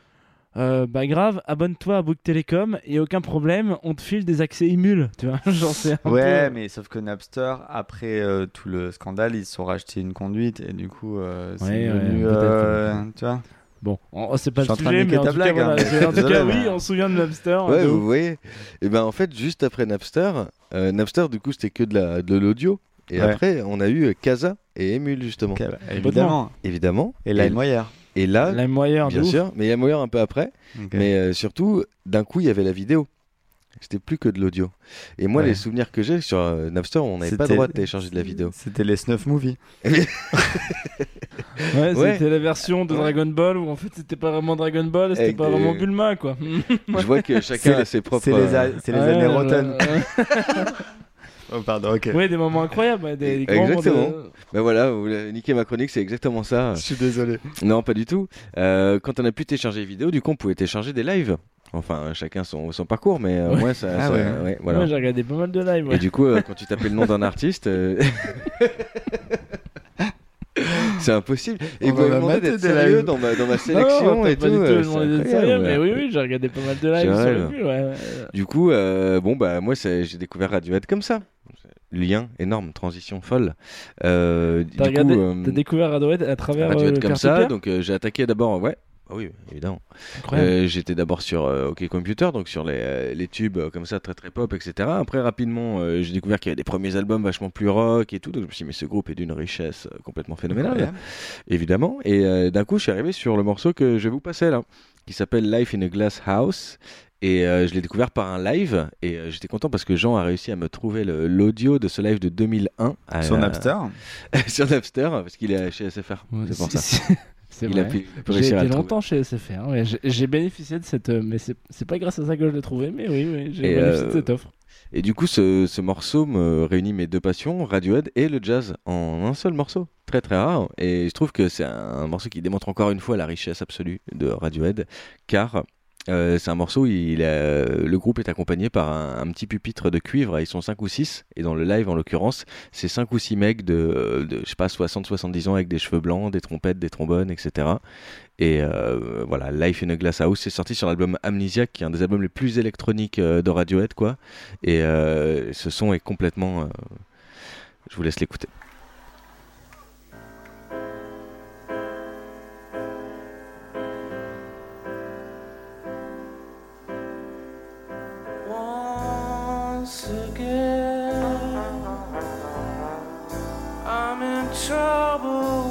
Euh, bah grave, abonne-toi à Book Telecom et aucun problème, on te file des accès émules, tu vois. Genre, Ouais, peu- mais sauf que Napster, après euh, tout le scandale, ils se sont rachetés une conduite et du coup, euh, c'est Ouais, ouais, devenu. peut-être. euh, tu vois Bon, on- c'est pas le sujet, mais en ta tout cas, blague, hein, voilà, mais c'est- en tout cas, mais- oui, on se souvient de Napster. Ouais, de vous voyez. Et ben en fait, juste après Napster, euh, Napster du coup c'était que de la de l'audio. Et Ouais. après, on a eu Casa et Emule justement. bah, évidemment. Évidemment. Et LimeWire. Et là, bien ouf. sûr, mais LimeWire un peu après. Mais euh, surtout, d'un coup, il y avait la vidéo. C'était plus que de l'audio. Et moi, Ouais. les souvenirs que j'ai sur euh, Napster, on n'avait pas le droit de télécharger de la vidéo. C'était les Snuff Movies. Ouais, Ouais. c'était la version de Dragon Ball où en fait c'était pas vraiment Dragon Ball, c'était pas des- vraiment Bulma quoi. Je vois que chacun a ses propres. c'est les a- c'est les Ouais, années Rotten. Oh, pardon, ok. Ouais, des moments incroyables, ouais, des, des grands moments de- Exactement. Ben voilà, vous l'avez niqué ma chronique, c'est exactement ça. Je suis désolé. Non, pas du tout. Euh, quand on a pu télécharger les vidéos, du coup, on pouvait télécharger des lives. Enfin, chacun son, son parcours, mais euh, Ouais. moi, ça. Ah ça- ouais. ouais, voilà. Ouais, j'ai regardé pas mal de live. ouais. Et du coup, euh, quand tu tapais le nom d'un artiste, euh, c'est impossible. Et On vous m'avez en a demandé maté d'être des sérieux lives. dans ma, dans ma Non, sélection t'as et pas tout. du tout euh, demandé sérieux, mais oui, oui, j'ai regardé pas mal de live C'est sur le cul, ouais, ouais. Du coup, euh, bon, bah, moi, c'est- j'ai découvert Radiohead comme ça. Lien énorme, transition folle. Euh, T'as euh, t'as découvert Radiohead à travers euh, Radiohead le comme ça, donc euh, j'ai attaqué d'abord, ouais. Ah oui, évidemment. Euh, J'étais d'abord sur euh, OK Computer, donc sur les, euh, les tubes euh, comme ça, très très pop, etc. Après, rapidement, euh, j'ai découvert qu'il y avait des premiers albums vachement plus rock et tout. Donc je me suis dit, mais ce groupe est d'une richesse euh, complètement phénoménale, Incroyable. évidemment. Et euh, d'un coup, je suis arrivé sur le morceau que je vais vous passer là, qui s'appelle Life in a Glass House. Et euh, je l'ai découvert par un live et euh, j'étais content parce que Jean a réussi à me trouver l'audio de ce live de 2001 à- Sur Napster sur Napster parce qu'il est chez SFR. c'est pour ça. C'est il vrai. J'ai été trouver. longtemps chez SFR. ouais. J'ai- bénéficié de cette. euh, Mais c'est pas grâce à ça que je l'ai trouvé, mais oui, oui, j'ai bénéficié de euh, cette offre. Et du coup, ce, ce morceau me réunit mes deux passions, Radiohead et le jazz, en un seul morceau. Très très rare. Et je trouve que c'est un morceau qui démontre encore une fois la richesse absolue de Radiohead, car euh, c'est un morceau, a- le groupe est accompagné par un, petit pupitre de cuivre, ils sont 5 ou 6, et dans le live en l'occurrence, c'est 5 ou 6 mecs de, de je sais pas, 60-70 ans avec des cheveux blancs, des trompettes, des trombones, etc. Et euh, voilà, Life in a Glass House, c'est sorti sur l'album Amnesiac, qui est un des albums les plus électroniques euh, de Radiohead, quoi. Et euh, ce son est complètement. euh, Je vous laisse l'écouter. Trouble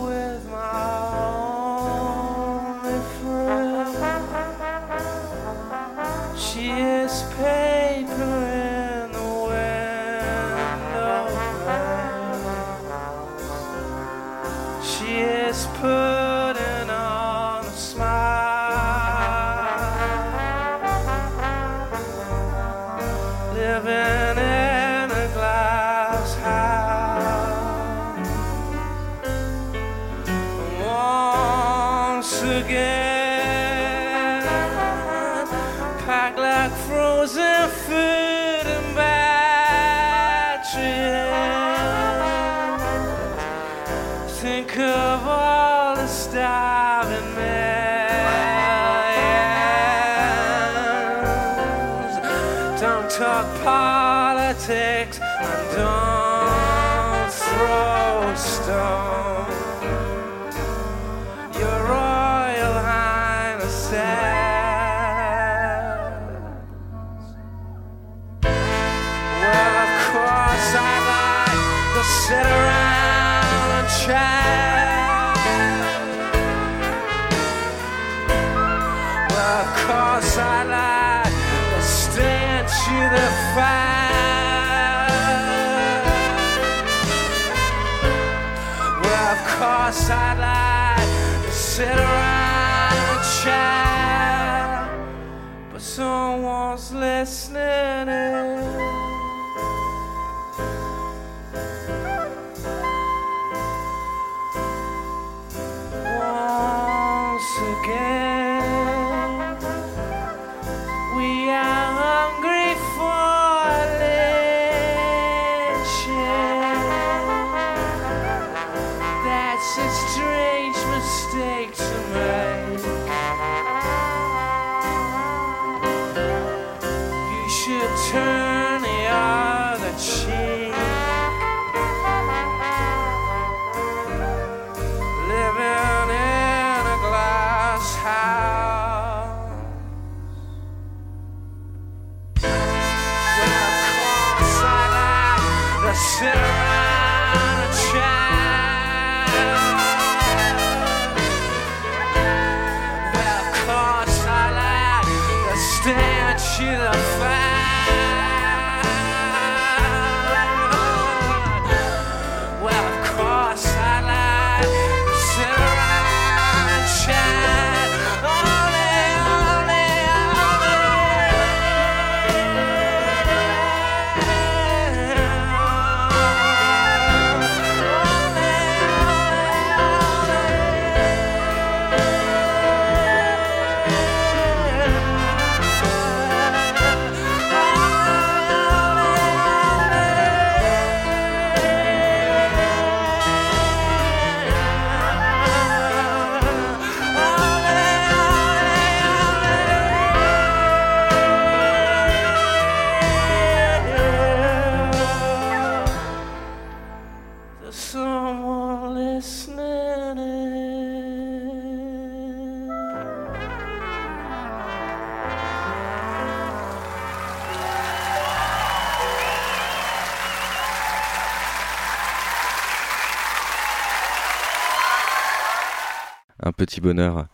petit bonheur.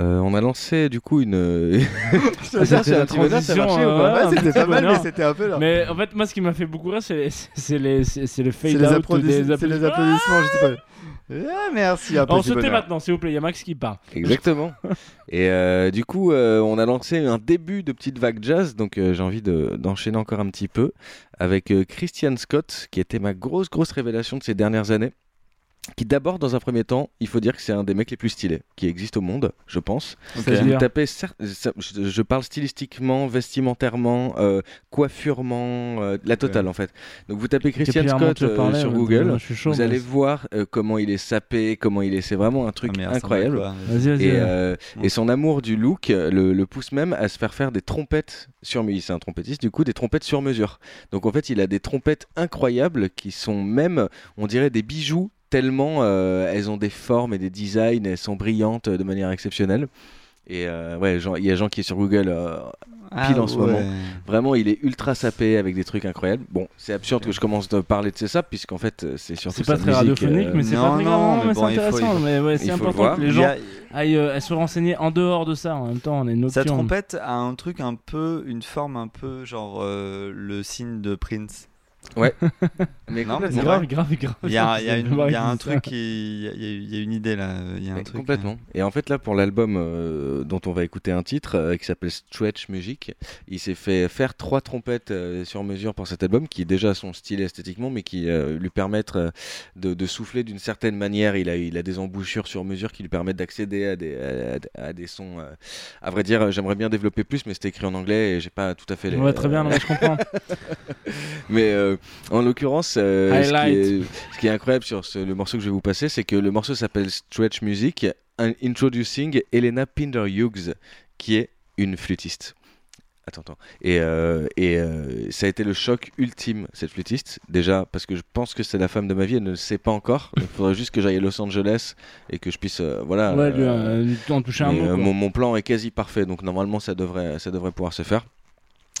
Euh, on a lancé du coup une. Ça, Ça, c'est la un petit bonheur, ça transition, euh, pas ouais, un c'était pas mal, bonheur. mais c'était un peu là. Mais en fait, moi, ce qui m'a fait beaucoup rire, c'est le fade les, out applaudis- des c'est les applaudissements. applaudissements, je sais pas. Ah, merci, bonheur. maintenant, s'il vous plaît. Il y a Max qui part. Exactement. Et euh, du coup, euh, on a lancé un début de petite vague jazz, donc euh, j'ai envie de- d'enchaîner encore un petit peu avec euh, Christian Scott, qui était ma grosse, grosse révélation de ces dernières années. Qui d'abord, dans un premier temps, il faut dire que c'est un des mecs les plus stylés qui existent au monde, je pense. Je, je parle stylistiquement, vestimentairement, euh, coiffurement, euh, la totale en fait. Donc vous tapez Christian Scott euh, sur Google, je suis chaud, vous allez voir euh, comment il est sapé, comment il est. C'est vraiment un truc Ah, incroyable. Vas-y, vas-y, Et, son amour du look le, le pousse même à se faire faire des trompettes sur mesure. C'est un trompettiste, du coup, des trompettes sur mesure. Donc en fait, il a des trompettes incroyables qui sont même, on dirait, des bijoux tellement euh, elles ont des formes et des designs, elles sont brillantes euh, de manière exceptionnelle. Et euh, ouais, il y a Jean qui est sur Google euh, Ah pile en ce ouais. moment. Vraiment, il est ultra sapé avec des trucs incroyables. Bon, c'est absurde que je commence à parler de ces sapes, puisqu'en fait, c'est surtout C'est pas sa très musique, radiophonique, euh, mais c'est pas très non, grave. mais mais bon, c'est intéressant. faut- Mais ouais, c'est important que les gens a- aillent euh, se renseigner en dehors de ça. En même temps, on est Sa nocturne. trompette a un truc un peu, une forme un peu genre euh, le signe de Prince. Ouais. Mais non, mais complètement. c'est Grave, grave, grave. Il y a, y une- y a un truc qui, il y a- y, une idée là. Il y a un Mais truc. complètement. Et en fait, là, pour l'album euh, dont on va écouter un titre euh, qui s'appelle Stretch Music, il s'est fait faire trois trompettes euh, sur mesure pour cet album qui déjà sont stylées esthétiquement, mais qui euh, lui permettent euh, de, de souffler d'une certaine manière. Il a, il a des embouchures sur mesure qui lui permettent d'accéder à des, à, à des sons. euh, À vrai dire, j'aimerais bien développer plus, mais c'était écrit en anglais et j'ai pas tout à fait les. Ouais, très bien, non, mais je comprends. mais euh, en l'occurrence, euh, ce, qui est, ce qui est incroyable sur ce- le morceau que je vais vous passer, c'est que le morceau s'appelle Stretch Music, un- introducing Elena Pinder Hughes, qui est une flûtiste. Attends, attends. Et, euh, et euh, ça a été le choc ultime, cette flûtiste. Déjà, parce que je pense que c'est la femme de ma vie, elle ne le sait pas encore. Il faudrait juste que j'aille à Los Angeles et que je puisse. euh, voilà. Ouais, lui, en toucher un mot. mon, mon plan est quasi parfait, donc normalement ça devrait, ça devrait pouvoir se faire.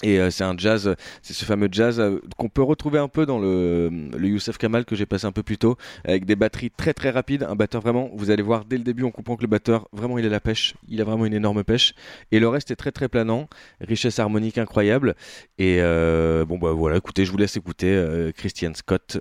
Et euh, c'est un jazz, c'est ce fameux jazz euh, qu'on peut retrouver un peu dans le, le Youssef Kamal que j'ai passé un peu plus tôt, avec des batteries très très rapides, un batteur vraiment, vous allez voir dès le début, on comprend que le batteur, vraiment il a la pêche, il a vraiment une énorme pêche, et le reste est très très planant, richesse harmonique incroyable, et euh, bon bah voilà, écoutez, je vous laisse écouter Christian Scott.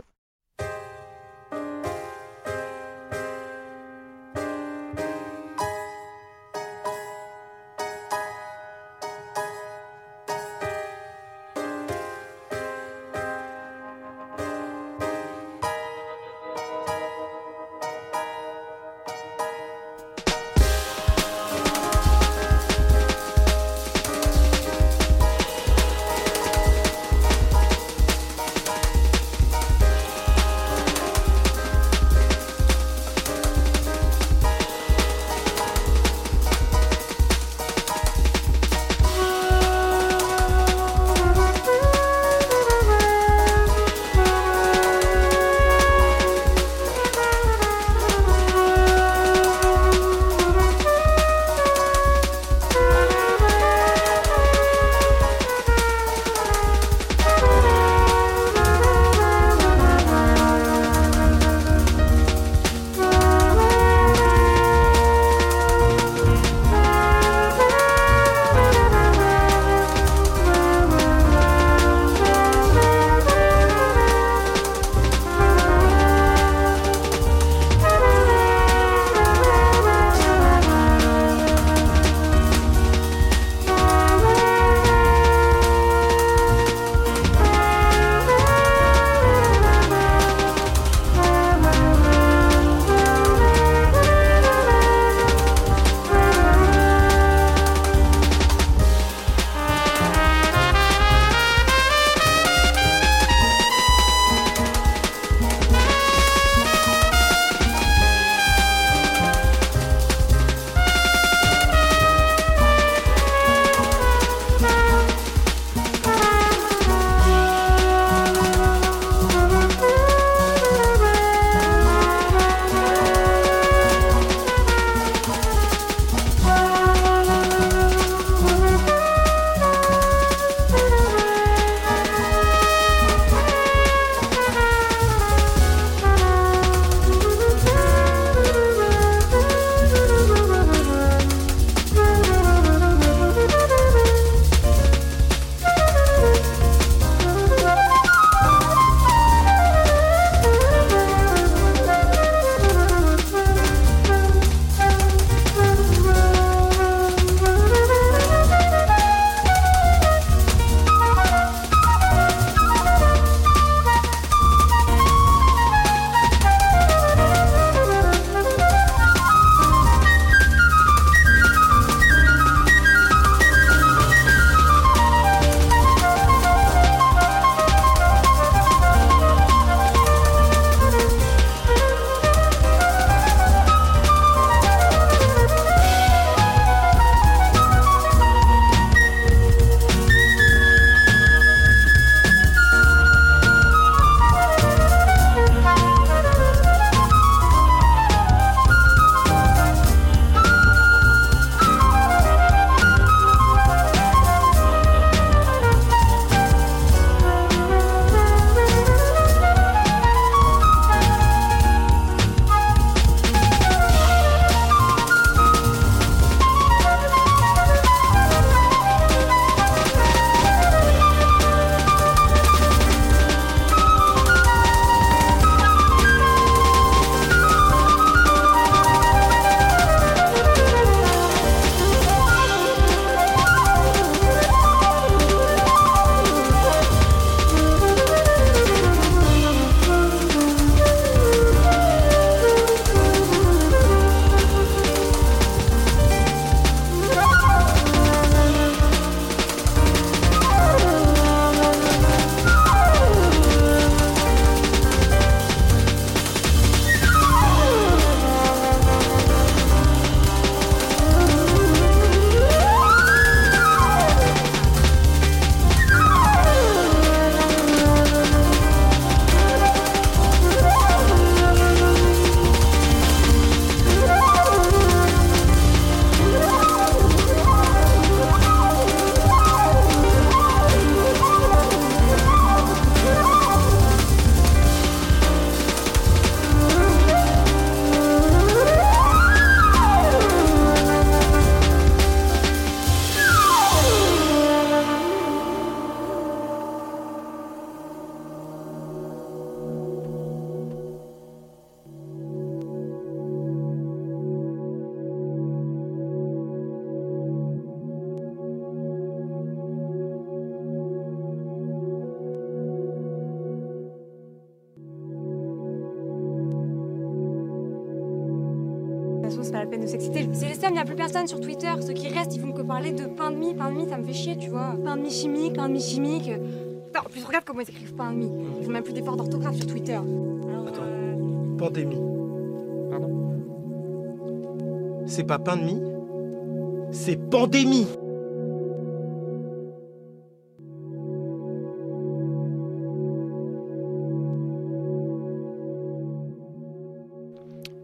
C'est pandémie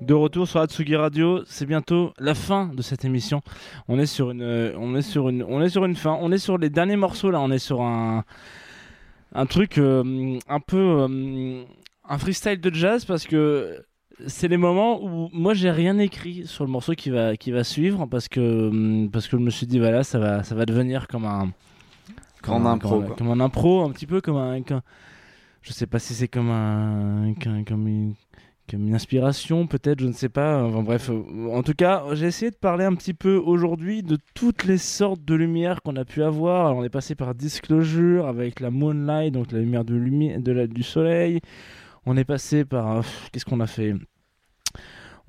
De retour sur Atsugi Radio, c'est bientôt la fin de cette émission. On est sur une, fin. On est sur les derniers morceaux là. On est sur un, un truc euh, un peu euh, un freestyle de jazz parce que c'est les moments où moi j'ai rien écrit sur le morceau qui va qui va suivre parce que hum, parce que je me suis dit voilà ça va ça va devenir comme un comme un- impro, comme, un- quoi. comme un impro un petit peu comme un comme- je sais pas si c'est comme un comme, une comme une inspiration peut-être je ne sais pas enfin bref euh, en tout cas j'ai essayé de parler un petit peu aujourd'hui de toutes les sortes de lumières qu'on a pu avoir. Alors, on est passé par Disclosure avec la moonlight donc la lumière de lumière de la, du soleil. On est passé par euh, qu'est-ce qu'on a fait?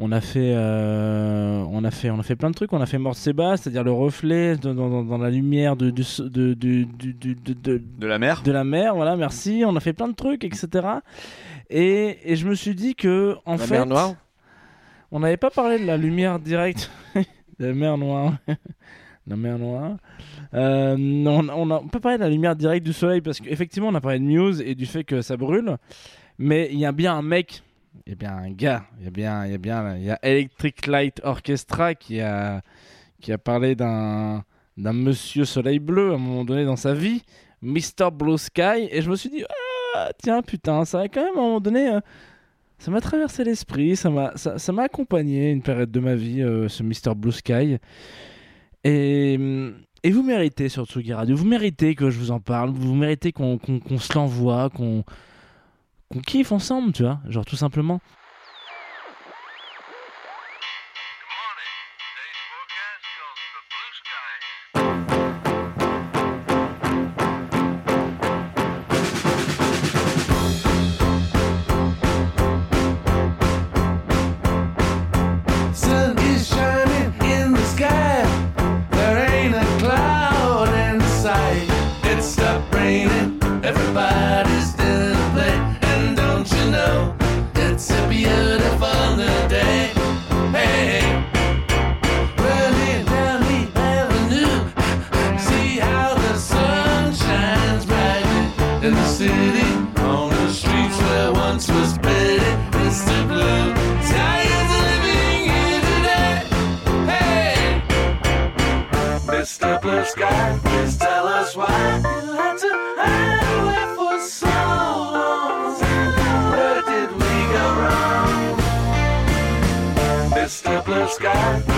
On a fait euh, on a fait on a fait plein de trucs. On a fait Mort Séba c'est-à-dire le reflet dans, dans- dans la lumière de de, de, de, de la mer. de la mer voilà merci. On a fait plein de trucs etc et, et je me suis dit que en La fait mer Noire on n'avait pas parlé de la lumière directe. De la mer noire. La mer noire. Euh, non, on n'a pas parlé de la lumière directe du soleil parce qu'effectivement on a parlé de Muse et du fait que ça brûle. Mais il y a bien un mec il y a bien un gars il y a bien il y a Electric Light Orchestra qui a qui a parlé d'un d'un monsieur soleil bleu à un moment donné dans sa vie Mr Blue Sky et je me suis dit ah tiens putain ça a quand même à un moment donné euh, ça m'a traversé l'esprit, ça m'a ça, ça m'a accompagné une période de ma vie, euh, ce Mr Blue Sky. Et, et vous méritez sur Tsugi Radio, vous méritez que je vous en parle, vous méritez qu'on qu'on- qu'on se l'envoie, qu'on qu'on kiffe ensemble, tu vois, genre tout simplement. Sky,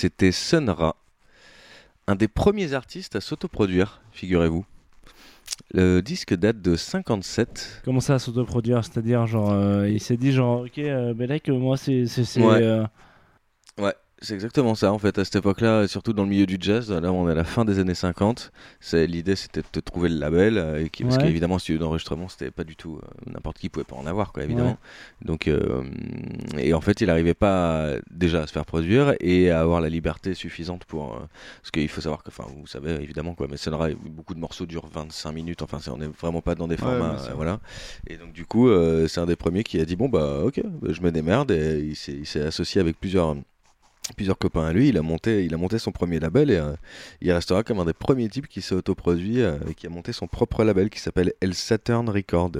c'était Sun Ra, un des premiers artistes à s'autoproduire, figurez-vous. Le disque date de 57. Comment ça, s'autoproduire? C'est-à-dire, genre, euh, il s'est dit, genre, ok, euh, Belek, euh, moi, c'est. Ouais. C'est exactement ça en fait. À cette époque-là, surtout dans le milieu du jazz, là on est à la fin des années 50. C'est l'idée, c'était de trouver le label euh, et qui, parce Ouais. qu'évidemment, studio d'enregistrement, c'était pas du tout euh, n'importe qui pouvait pas en avoir quoi, évidemment. Ouais. Donc euh, et en fait, il n'arrivait pas déjà à se faire produire et à avoir la liberté suffisante pour euh, parce qu'il faut savoir que, enfin, vous savez évidemment quoi, mais Sonra, beaucoup de morceaux durent 25 minutes. Enfin, c'est- on n'est vraiment pas dans des formats, euh, voilà. Et donc du coup, euh, c'est un des premiers qui a dit bon bah ok, bah, je me démerde et il s'est associé avec plusieurs plusieurs copains à lui, il a monté, il a monté son premier label et euh, il restera comme un des premiers types qui s'est autoproduit euh, et qui a monté son propre label qui s'appelle El Saturn Record.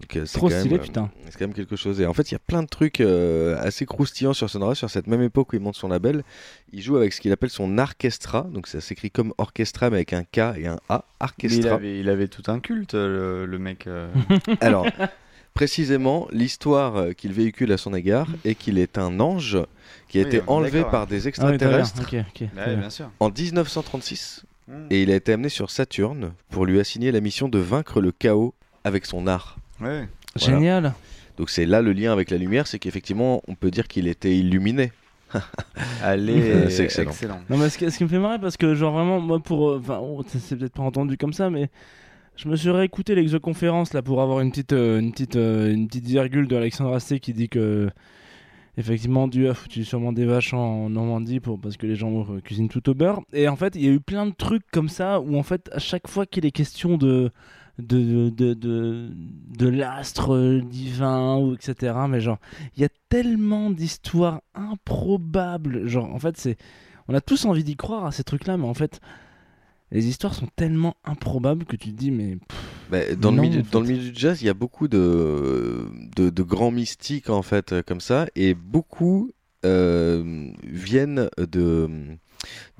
Donc, euh, c'est Trop même, stylé, euh, putain. C'est quand même quelque chose. Et en fait, il y a plein de trucs euh, assez croustillants sur Sonora. Sur cette même époque où il monte son label, il joue avec ce qu'il appelle son orchestra. Donc ça s'écrit comme orchestra mais avec un K et un A. Mais Orchestra. il avait, il avait tout un culte, le, le mec. euh. Alors, précisément, l'histoire euh, qu'il véhicule à son égard est qu'il est un ange qui a Oui, été enlevé par des Ah oui, extraterrestres Bah bien. sûr. en 1936 Mm. et il a été amené sur Saturne pour lui assigner la mission de vaincre le chaos avec son art. Ouais. Voilà. Génial. Donc c'est là le lien avec la lumière, c'est qu'effectivement on peut dire qu'il était illuminé. Allez, Euh, c'est excellent. excellent. Non, mais ce qui, ce qui me fait marrer, parce que, genre, vraiment, moi, pour. euh, Enfin, c'est c'est peut-être pas entendu comme ça, mais. Je me suis réécouté l'exoconférence là pour avoir une petite, euh, euh, une petite virgule de Alexandre Astier qui dit que effectivement Dieu a foutu sûrement des vaches en Normandie pour parce que les gens euh, cuisinent tout au beurre. Et en fait, il y a eu plein de trucs comme ça où en fait à chaque fois qu'il est question de de de de, l'astre divin ou etc. Mais genre il y a tellement d'histoires improbables. Genre en fait c'est on a tous envie d'y croire à ces trucs là, mais en fait les histoires sont tellement improbables que tu te dis mais pff, Bah, dans, le milieu, en fait. dans le milieu du jazz, il y a beaucoup de, de, de grands mystiques en fait euh, comme ça, et beaucoup euh, viennent de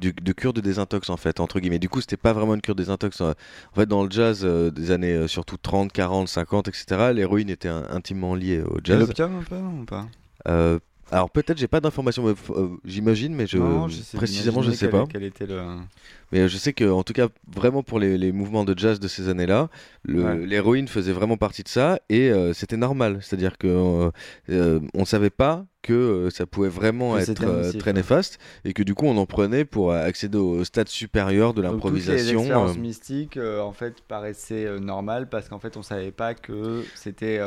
du- de cure de désintox en fait entre guillemets. Du coup, c'était pas vraiment une cure de désintox. euh. En fait, dans le jazz euh, des années euh, surtout 30, 40, 50, etc., l'héroïne était un- intimement liée au jazz. l'opium un peu, non ou pas? Euh, alors peut-être j'ai pas d'informations, euh, j'imagine, mais je Non, j'essaie précisément je sais quel- pas. quel était le- Mais euh, je sais que en tout cas vraiment pour les, les mouvements de jazz de ces années-là, Ouais. l'héroïne faisait vraiment partie de ça et euh, c'était normal. C'est-à-dire que euh, on savait pas que ça pouvait vraiment Que être très ouais. néfaste et que du coup on en prenait pour accéder au stade supérieur de toutes les l'improvisation. expériences mystiques, en fait, paraissaient normales parce qu'en fait, on savait pas que c'était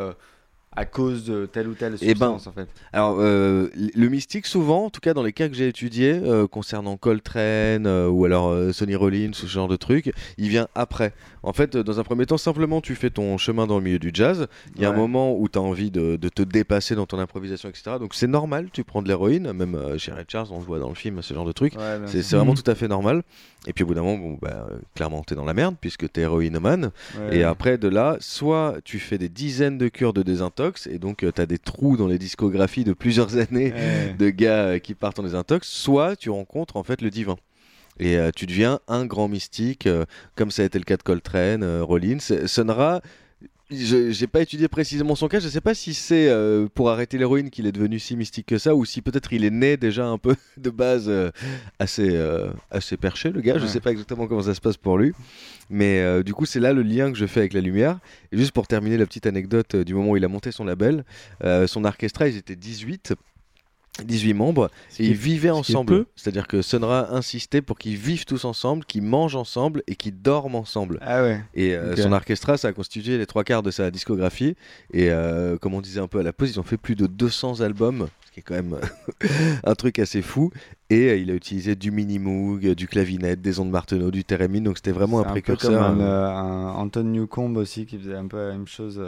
à cause de telle ou telle Eh ben, substance, en fait. Alors, euh, le mystique, souvent, en tout cas dans les cas que j'ai étudiés, euh, concernant Coltrane euh, ou alors euh, Sonny Rollins, ce genre de truc, il vient après. En fait, euh, dans un premier temps, simplement, tu fais ton chemin dans le milieu du jazz. Il y a un moment où tu as envie de, de te dépasser dans ton improvisation, etc. Donc, c'est normal, tu prends de l'héroïne. Même euh, chez Ray Charles, on le voit dans le film, ce genre de truc. Ouais, c'est vraiment Mhm. tout à fait normal. Et puis, au bout d'un moment, bon, bah, clairement, tu es dans la merde puisque tu es héroïnomane. Ouais. Et après, de là, soit tu fais des dizaines de cures de désintox, et donc tu as des trous dans les discographies de plusieurs années Ouais. de gars euh, qui partent en désintox, soit tu rencontres en fait le divin. Et euh, tu deviens un grand mystique, euh, comme ça a été le cas de Coltrane, euh, Rollins. Je j'ai pas étudié précisément son cas, je sais pas si c'est euh, pour arrêter l'héroïne qu'il est devenu si mystique que ça, ou si peut-être il est né déjà un peu de base euh, assez, euh, assez perché, le gars. Je Ouais. sais pas exactement comment ça se passe pour lui. Mais du coup, c'est là le lien que je fais avec la lumière. Et juste pour terminer la petite anecdote du moment où il a monté son label, son orchestra, ils étaient 18. 18 membres Ce et qui ils vivaient ensemble. peu. C'est-à-dire que Sonra insistait pour qu'ils vivent tous ensemble, qu'ils mangent ensemble et qu'ils dorment ensemble. Ah ouais. Et euh, son orchestra, ça a constitué les trois quarts de sa discographie. Et euh, comme on disait un peu à la pause, ils ont fait plus de 200 albums, ce qui est quand même un truc assez fou. Et euh, il a utilisé du mini-moog, du clavinet, des ondes Martenot, du thérémine. Donc c'était vraiment un C'est peu précurseur. comme un, euh, euh, un Anton Newcombe aussi qui faisait un peu la même chose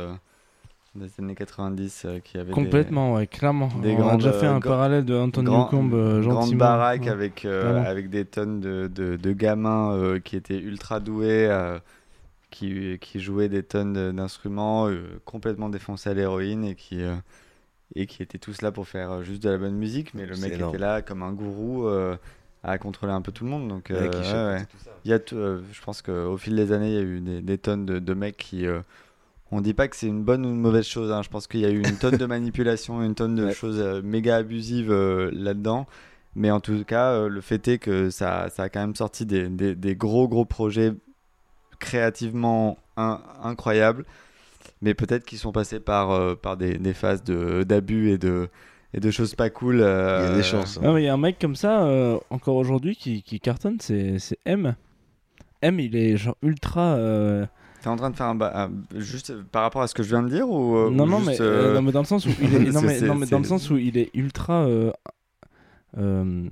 les années 90 euh, qui avait des- Complètement, ouais, clairement. des On a grandes, déjà fait euh, un parallèle de Anton grand- Newcombe, euh, grande baraque Ouais. avec euh, avec des tonnes de, de, de gamins euh, qui étaient ultra doués euh, qui, qui jouaient des tonnes de- d'instruments euh, complètement défoncés à l'héroïne et qui euh, et qui étaient tous là pour faire juste de la bonne musique mais le mec énorme. était là comme un gourou euh, à contrôler un peu tout le monde donc euh, chapeautait ouais, il y a tout- euh, je pense qu'au fil des années il y a eu des, des tonnes de, de mecs qui euh, on dit pas que c'est une bonne ou une mauvaise chose. hein. Je pense qu'il y a eu une tonne de manipulation, une tonne de choses euh, méga abusives euh, là-dedans. Mais en tout cas, euh, le fait est que ça, ça a quand même sorti des, des- des gros, gros projets créativement in- incroyables. Mais peut-être qu'ils sont passés par, euh, par des, des phases de- d'abus et de, et de choses pas cool. euh, Il y a des chances. Ah, mais Il y a un mec comme ça, euh, encore aujourd'hui, qui, qui cartonne, c'est c'est M. M, il est genre ultra. Euh, T'es en train de faire un, ba- un- juste par rapport à ce que je viens de dire ou euh, non, ou non, juste, mais, euh, euh, non, mais dans le sens où il est, non, mais, non, dans le sens où il est ultra euh, euh,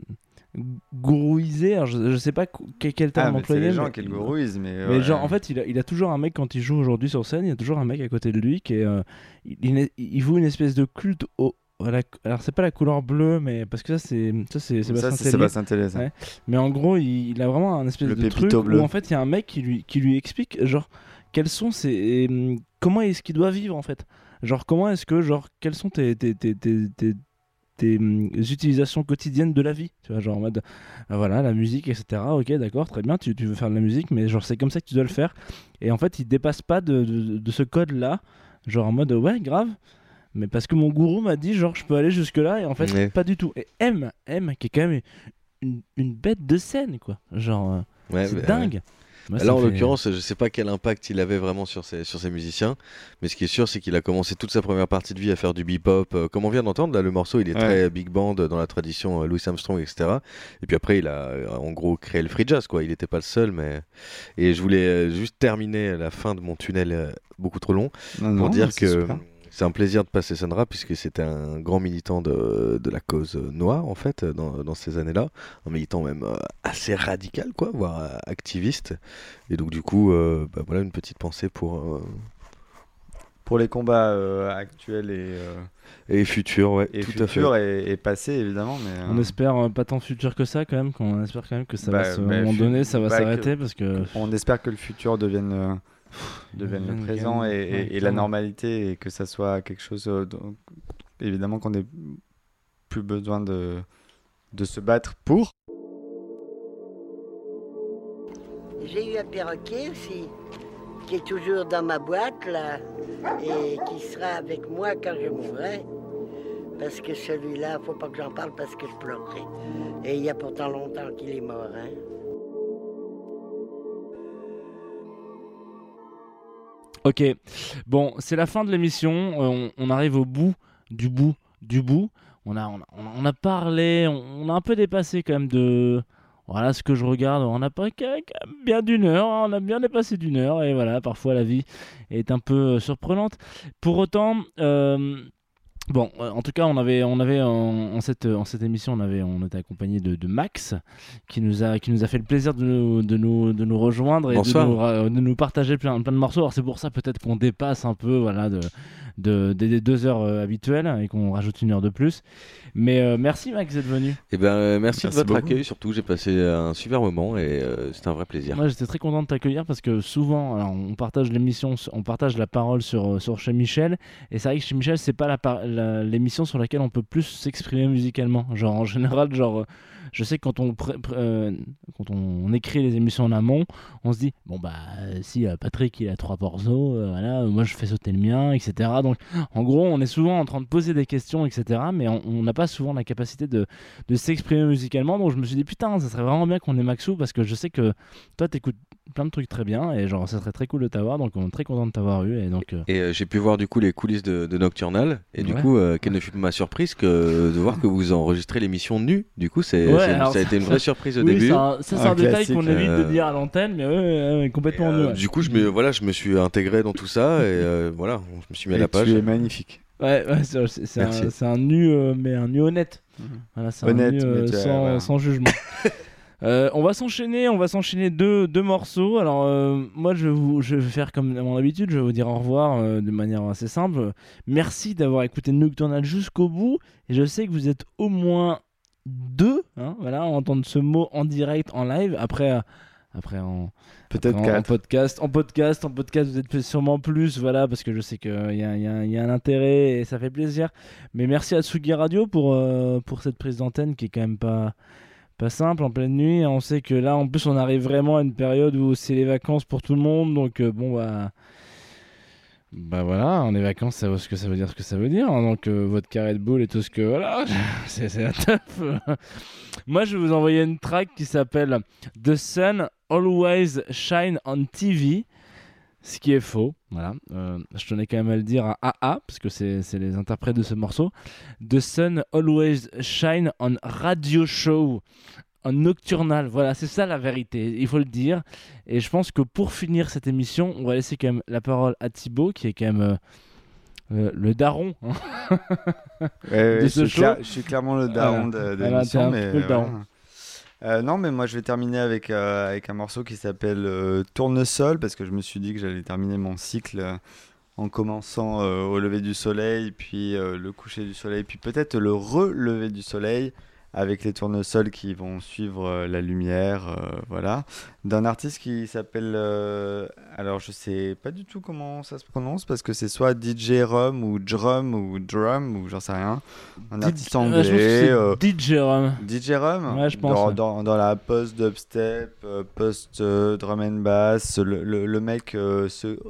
gourouisé. Alors je, je sais pas qu- quel, terme Ah, c'est employer. les gens mais- qui le gourouisent, mais mais ouais. genre en fait, il a, il a toujours un mec quand il joue aujourd'hui sur scène, il y a toujours un mec à côté de lui qui est, euh, il, il, voue une espèce de culte au la- alors c'est pas la couleur bleue mais parce que ça c'est ça c'est Sébastien ça. Ouais. mais en gros il, il a vraiment un espèce Le de truc bleu. où en fait il y a un mec qui lui qui lui explique genre quels sont ses hum, comment est-ce qu'il doit vivre en fait? Genre comment est-ce que genre quelles sont tes tes, tes, tes, hum, utilisations quotidiennes de la vie? Tu vois genre en mode ah, voilà la musique etc ok d'accord très bien tu, tu veux faire de la musique mais genre c'est comme ça que tu dois le faire. Et en fait il dépasse pas de, de, de ce code là genre en mode ouais grave. Mais parce que mon gourou m'a dit genre je peux aller jusque là et en fait Ouais. pas du tout. Et M M qui est quand même une, une bête de scène quoi. Genre euh, Ouais, c'est bah, dingue. ouais. Moi, Là, en fait- l'occurrence, je sais pas quel impact il avait vraiment sur ses, sur ses musiciens, mais ce qui est sûr, c'est qu'il a commencé toute sa première partie de vie à faire du bebop. euh, comme on vient d'entendre, là, le morceau, il est Ouais. très big band dans la tradition euh, Louis Armstrong, etc. Et puis après, il a euh, en gros créé le free jazz, quoi. Il n'était pas le seul, mais. Et je voulais euh, juste terminer la fin de mon tunnel beaucoup trop long Non, pour non, dire que. super. C'est un plaisir de passer Sandra puisque c'était un grand militant de, de la cause noire en fait dans, dans ces années-là, un militant même euh, assez radical quoi, voire euh, activiste. Et donc du coup, euh, bah, voilà une petite pensée pour euh, pour les combats euh, actuels et euh, et futur, ouais, et tout à fait. futurs et, et passés évidemment, mais on espère euh, pas tant futur que ça quand même qu'on espère quand même que ça va bah, se, à bah, un moment fu- donné ça va bah, s'arrêter que- parce que on espère que le futur devienne euh, devienne le présent et, la normalité et que ça soit quelque chose euh, dont- évidemment qu'on ait plus besoin de de se battre pour. J'ai eu un perroquet aussi, qui est toujours dans ma boîte là, et qui sera avec moi quand je mourrai. Parce que celui-là, faut pas que j'en parle parce que je pleurerai. Et il y a pourtant longtemps qu'il est mort, hein. Ok, bon, c'est la fin de l'émission. Euh, on, arrive au bout du bout du bout. On a, a, a- a parlé, on, a un peu dépassé quand même de. Voilà ce que je regarde. On n'a pas bien d'une heure. hein, On a bien dépassé d'une heure. Et voilà, parfois la vie est un peu euh, surprenante. Pour autant. euh, Bon, euh, en tout cas, on avait, on avait en, en cette, en cette émission, on avait, on était accompagné de, de Max, qui nous a, qui nous a fait le plaisir de nous, de nous, de nous rejoindre et de nous, de nous partager plein, plein de morceaux. Alors c'est pour ça peut-être qu'on dépasse un peu, voilà, de, de- des des deux heures euh, habituelles et qu'on rajoute une heure de plus. Mais euh, merci Max d'être venu. Et ben euh, merci, Merci de votre beaucoup. accueil surtout. J'ai passé un super moment et euh, c'était un vrai plaisir. Moi, j'étais très content de t'accueillir parce que souvent, alors, on partage l'émission, on partage la parole sur, sur chez Michel. Et c'est vrai que chez Michel, c'est pas la par- la- l'émission sur laquelle on peut plus s'exprimer musicalement. Genre, en général, genre, euh, je sais que quand on, euh, quand on, écrit les émissions en amont, on se dit, bon, bah, si euh, Patrick il a trois morceaux, euh, voilà, moi je fais sauter le mien, etc. Donc, en gros, on est souvent en train de poser des questions, etc. Mais on n'a pas souvent la capacité de, de s'exprimer musicalement. Donc, je me suis dit, putain, ça serait vraiment bien qu'on ait Maxou parce que je sais que toi, t'écoutes plein de trucs très bien et genre, ça serait très cool de t'avoir. Donc, on est très content de t'avoir eu. Et donc, euh, Et euh, j'ai pu voir du coup les coulisses de, de Nocturnal. Et du coup, euh, quelle ne fut ma surprise que de voir que vous enregistrez l'émission nue. Du coup, c'est, Ouais, c'est- alors ça a été une vraie surprise au oui, début. c'est un- Ça, c'est un, détail qu'on évite de Euh, dire à l'antenne, mais ouais, complètement euh, nu, ouais. Du coup, je me, voilà, je me suis intégré dans tout ça et euh, voilà, je me suis mis à Et la page. tu es magnifique. Ouais, ouais, c'est un, nu, euh, mais un nu honnête. Voilà, Honnête, un nu euh, mais tu as- sans, voilà. sans jugement. Euh, on va s'enchaîner, on va s'enchaîner deux, deux morceaux. Alors euh, moi je vais, vous, je vais faire comme à mon habitude, je vais vous dire au revoir euh, de manière assez simple. Merci d'avoir écouté Nocturnal jusqu'au bout. Et je sais que vous êtes au moins deux, hein, voilà, entendre ce mot en direct, en live. Après, euh, après en Peut-être en, en podcast, en podcast, en podcast, vous êtes sûrement plus, voilà, parce que je sais qu'il y a, il y a- y a un intérêt et ça fait plaisir. Mais merci à Tsugi Radio pour, euh, pour cette prise d'antenne qui est quand même pas, pas simple en pleine nuit. Et on sait que là, en plus, on arrive vraiment à une période où c'est les vacances pour tout le monde. Donc, euh, bon, bah. Bah voilà, en les vacances, ça vaut ce que ça veut dire, ce que ça veut dire. hein. Donc euh, votre carré de boule et tout ce que voilà, c'est c'est la. Moi, je vais vous envoyer une track qui s'appelle The Sun Always Shine on TV. Ce qui est faux, voilà. Euh, je tenais quand même à le dire à AA, parce que c'est les interprètes de ce morceau. The Sun Always Shine on Radio Show, en nocturnal. Voilà, c'est ça la vérité, il faut le dire. Et je pense que pour finir cette émission, on va laisser quand même la parole à Thibaut, qui est quand même euh, euh, le daron hein, Ouais, de je, ce suis show. cla- je suis clairement le daron de, de l'émission, un mais le daron. Euh, non, mais moi je vais terminer avec, avec un morceau qui s'appelle Tournesol parce que je me suis dit que j'allais terminer mon cycle en commençant au lever du soleil, puis le coucher du soleil, puis peut-être le relever du soleil avec les tournesols qui vont suivre euh, la lumière, euh, voilà, d'un artiste qui s'appelle, euh, alors je sais pas du tout comment ça se prononce parce que c'est soit DJ Rum ou Drum ou Drum ou j'en sais rien, un artiste anglais. DJ Rum. DJ Rum Ouais, je pense, Dans, la post dubstep, post drum and bass, le, mec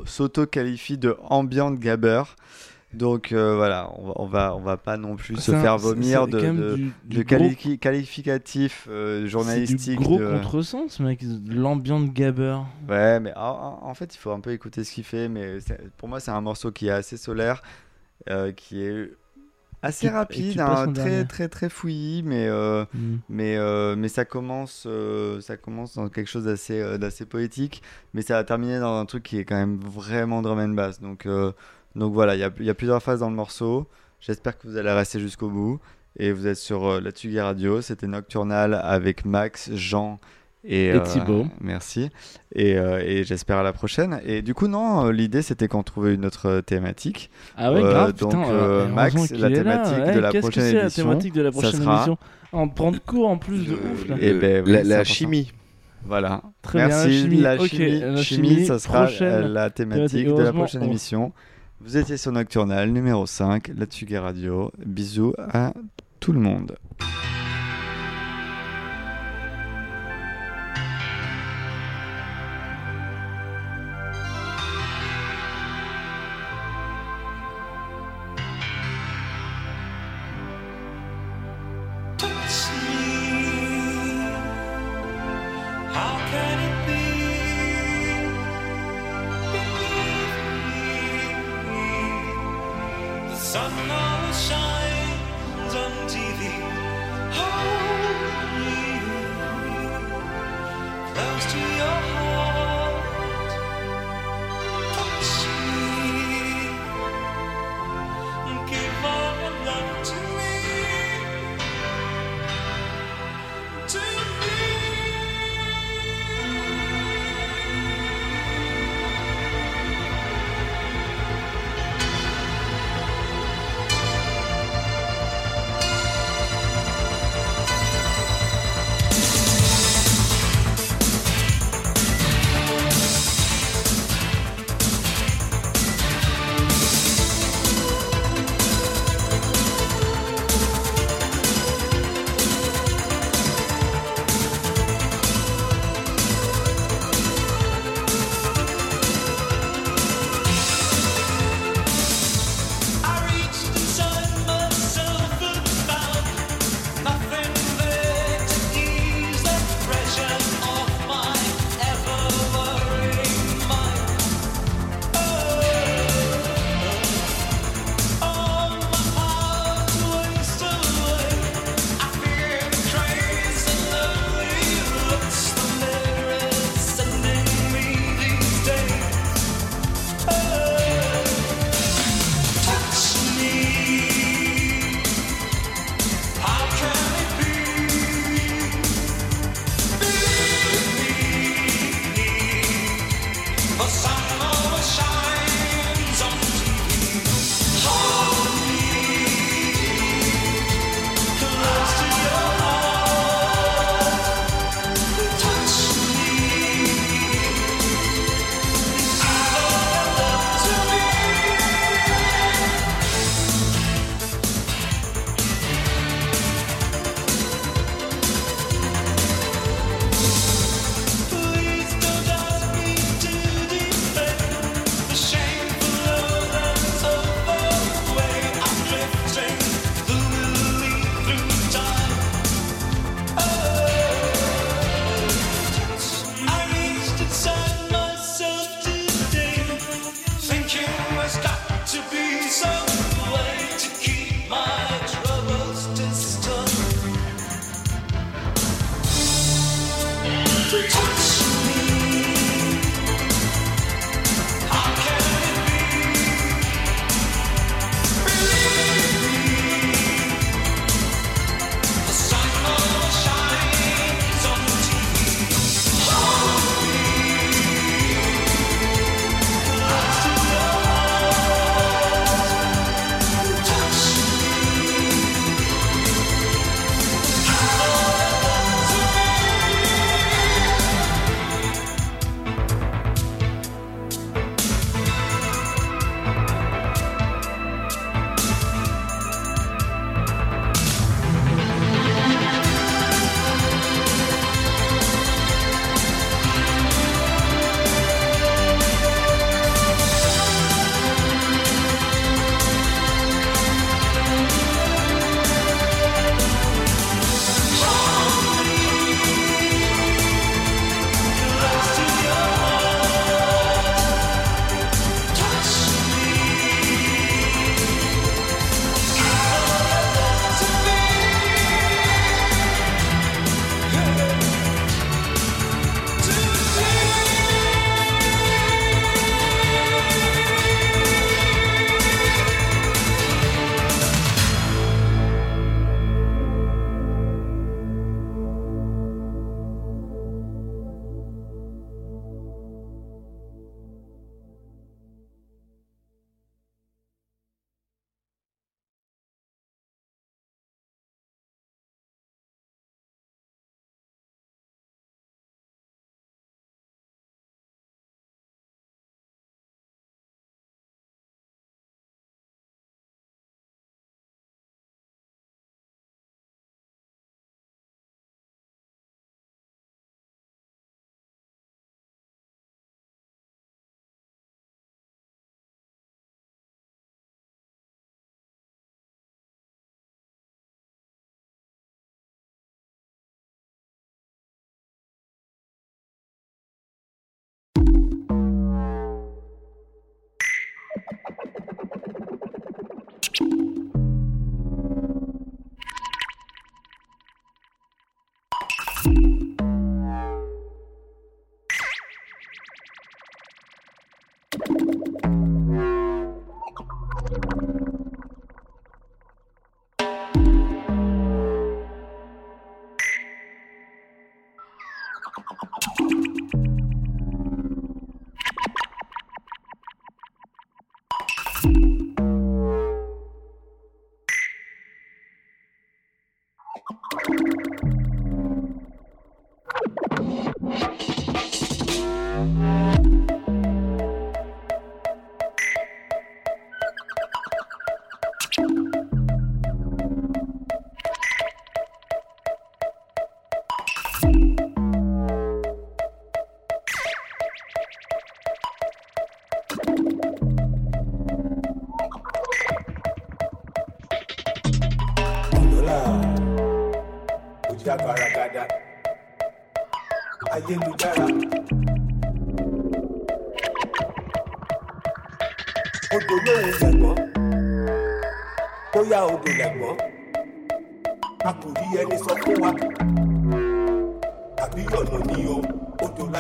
s'auto-qualifie de ambient gabber. Donc euh, voilà, on va, on va, on va pas non plus se un- faire vomir de, de, du- de du quali- qualificatifs euh, C'est du gros de- contresens, mec, de l'ambiance gabber. Ouais, mais en, fait, il faut un peu écouter ce qu'il fait. Mais pour moi, c'est un morceau qui est assez solaire, euh, qui est assez rapide, hein, très très très fouillis, mais euh, Mm. mais euh, mais ça commence euh, ça commence dans quelque chose d'assez d'assez poétique, mais ça va terminer dans un truc qui est quand même vraiment drum and bass. Donc donc voilà, il y a, il y a plusieurs phases dans le morceau. J'espère que vous allez rester jusqu'au bout. Et vous êtes sur euh, la Tsugi Radio. C'était Nocturnal avec Max, Jean et, Et euh, Thibaut. merci. Et, euh, et j'espère à la prochaine. Et du coup, non, euh, l'idée c'était qu'on trouvait une autre thématique. Ah ouais, Euh, grave, donc, putain, Max, la là. thématique Ouais, de la prochaine c'est, la thématique de la ça prochaine sera- émission En prendre cours en plus de ouf. Là. Eh ben, oui, la- chimie. Voilà. Très bien, Merci. la chimie. La chimie, la chimie, chimie, ça sera prochaine la thématique de la prochaine on- émission. Vous étiez sur Nocturnal numéro 5, la Radio. Bisous à tout le monde.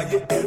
like it.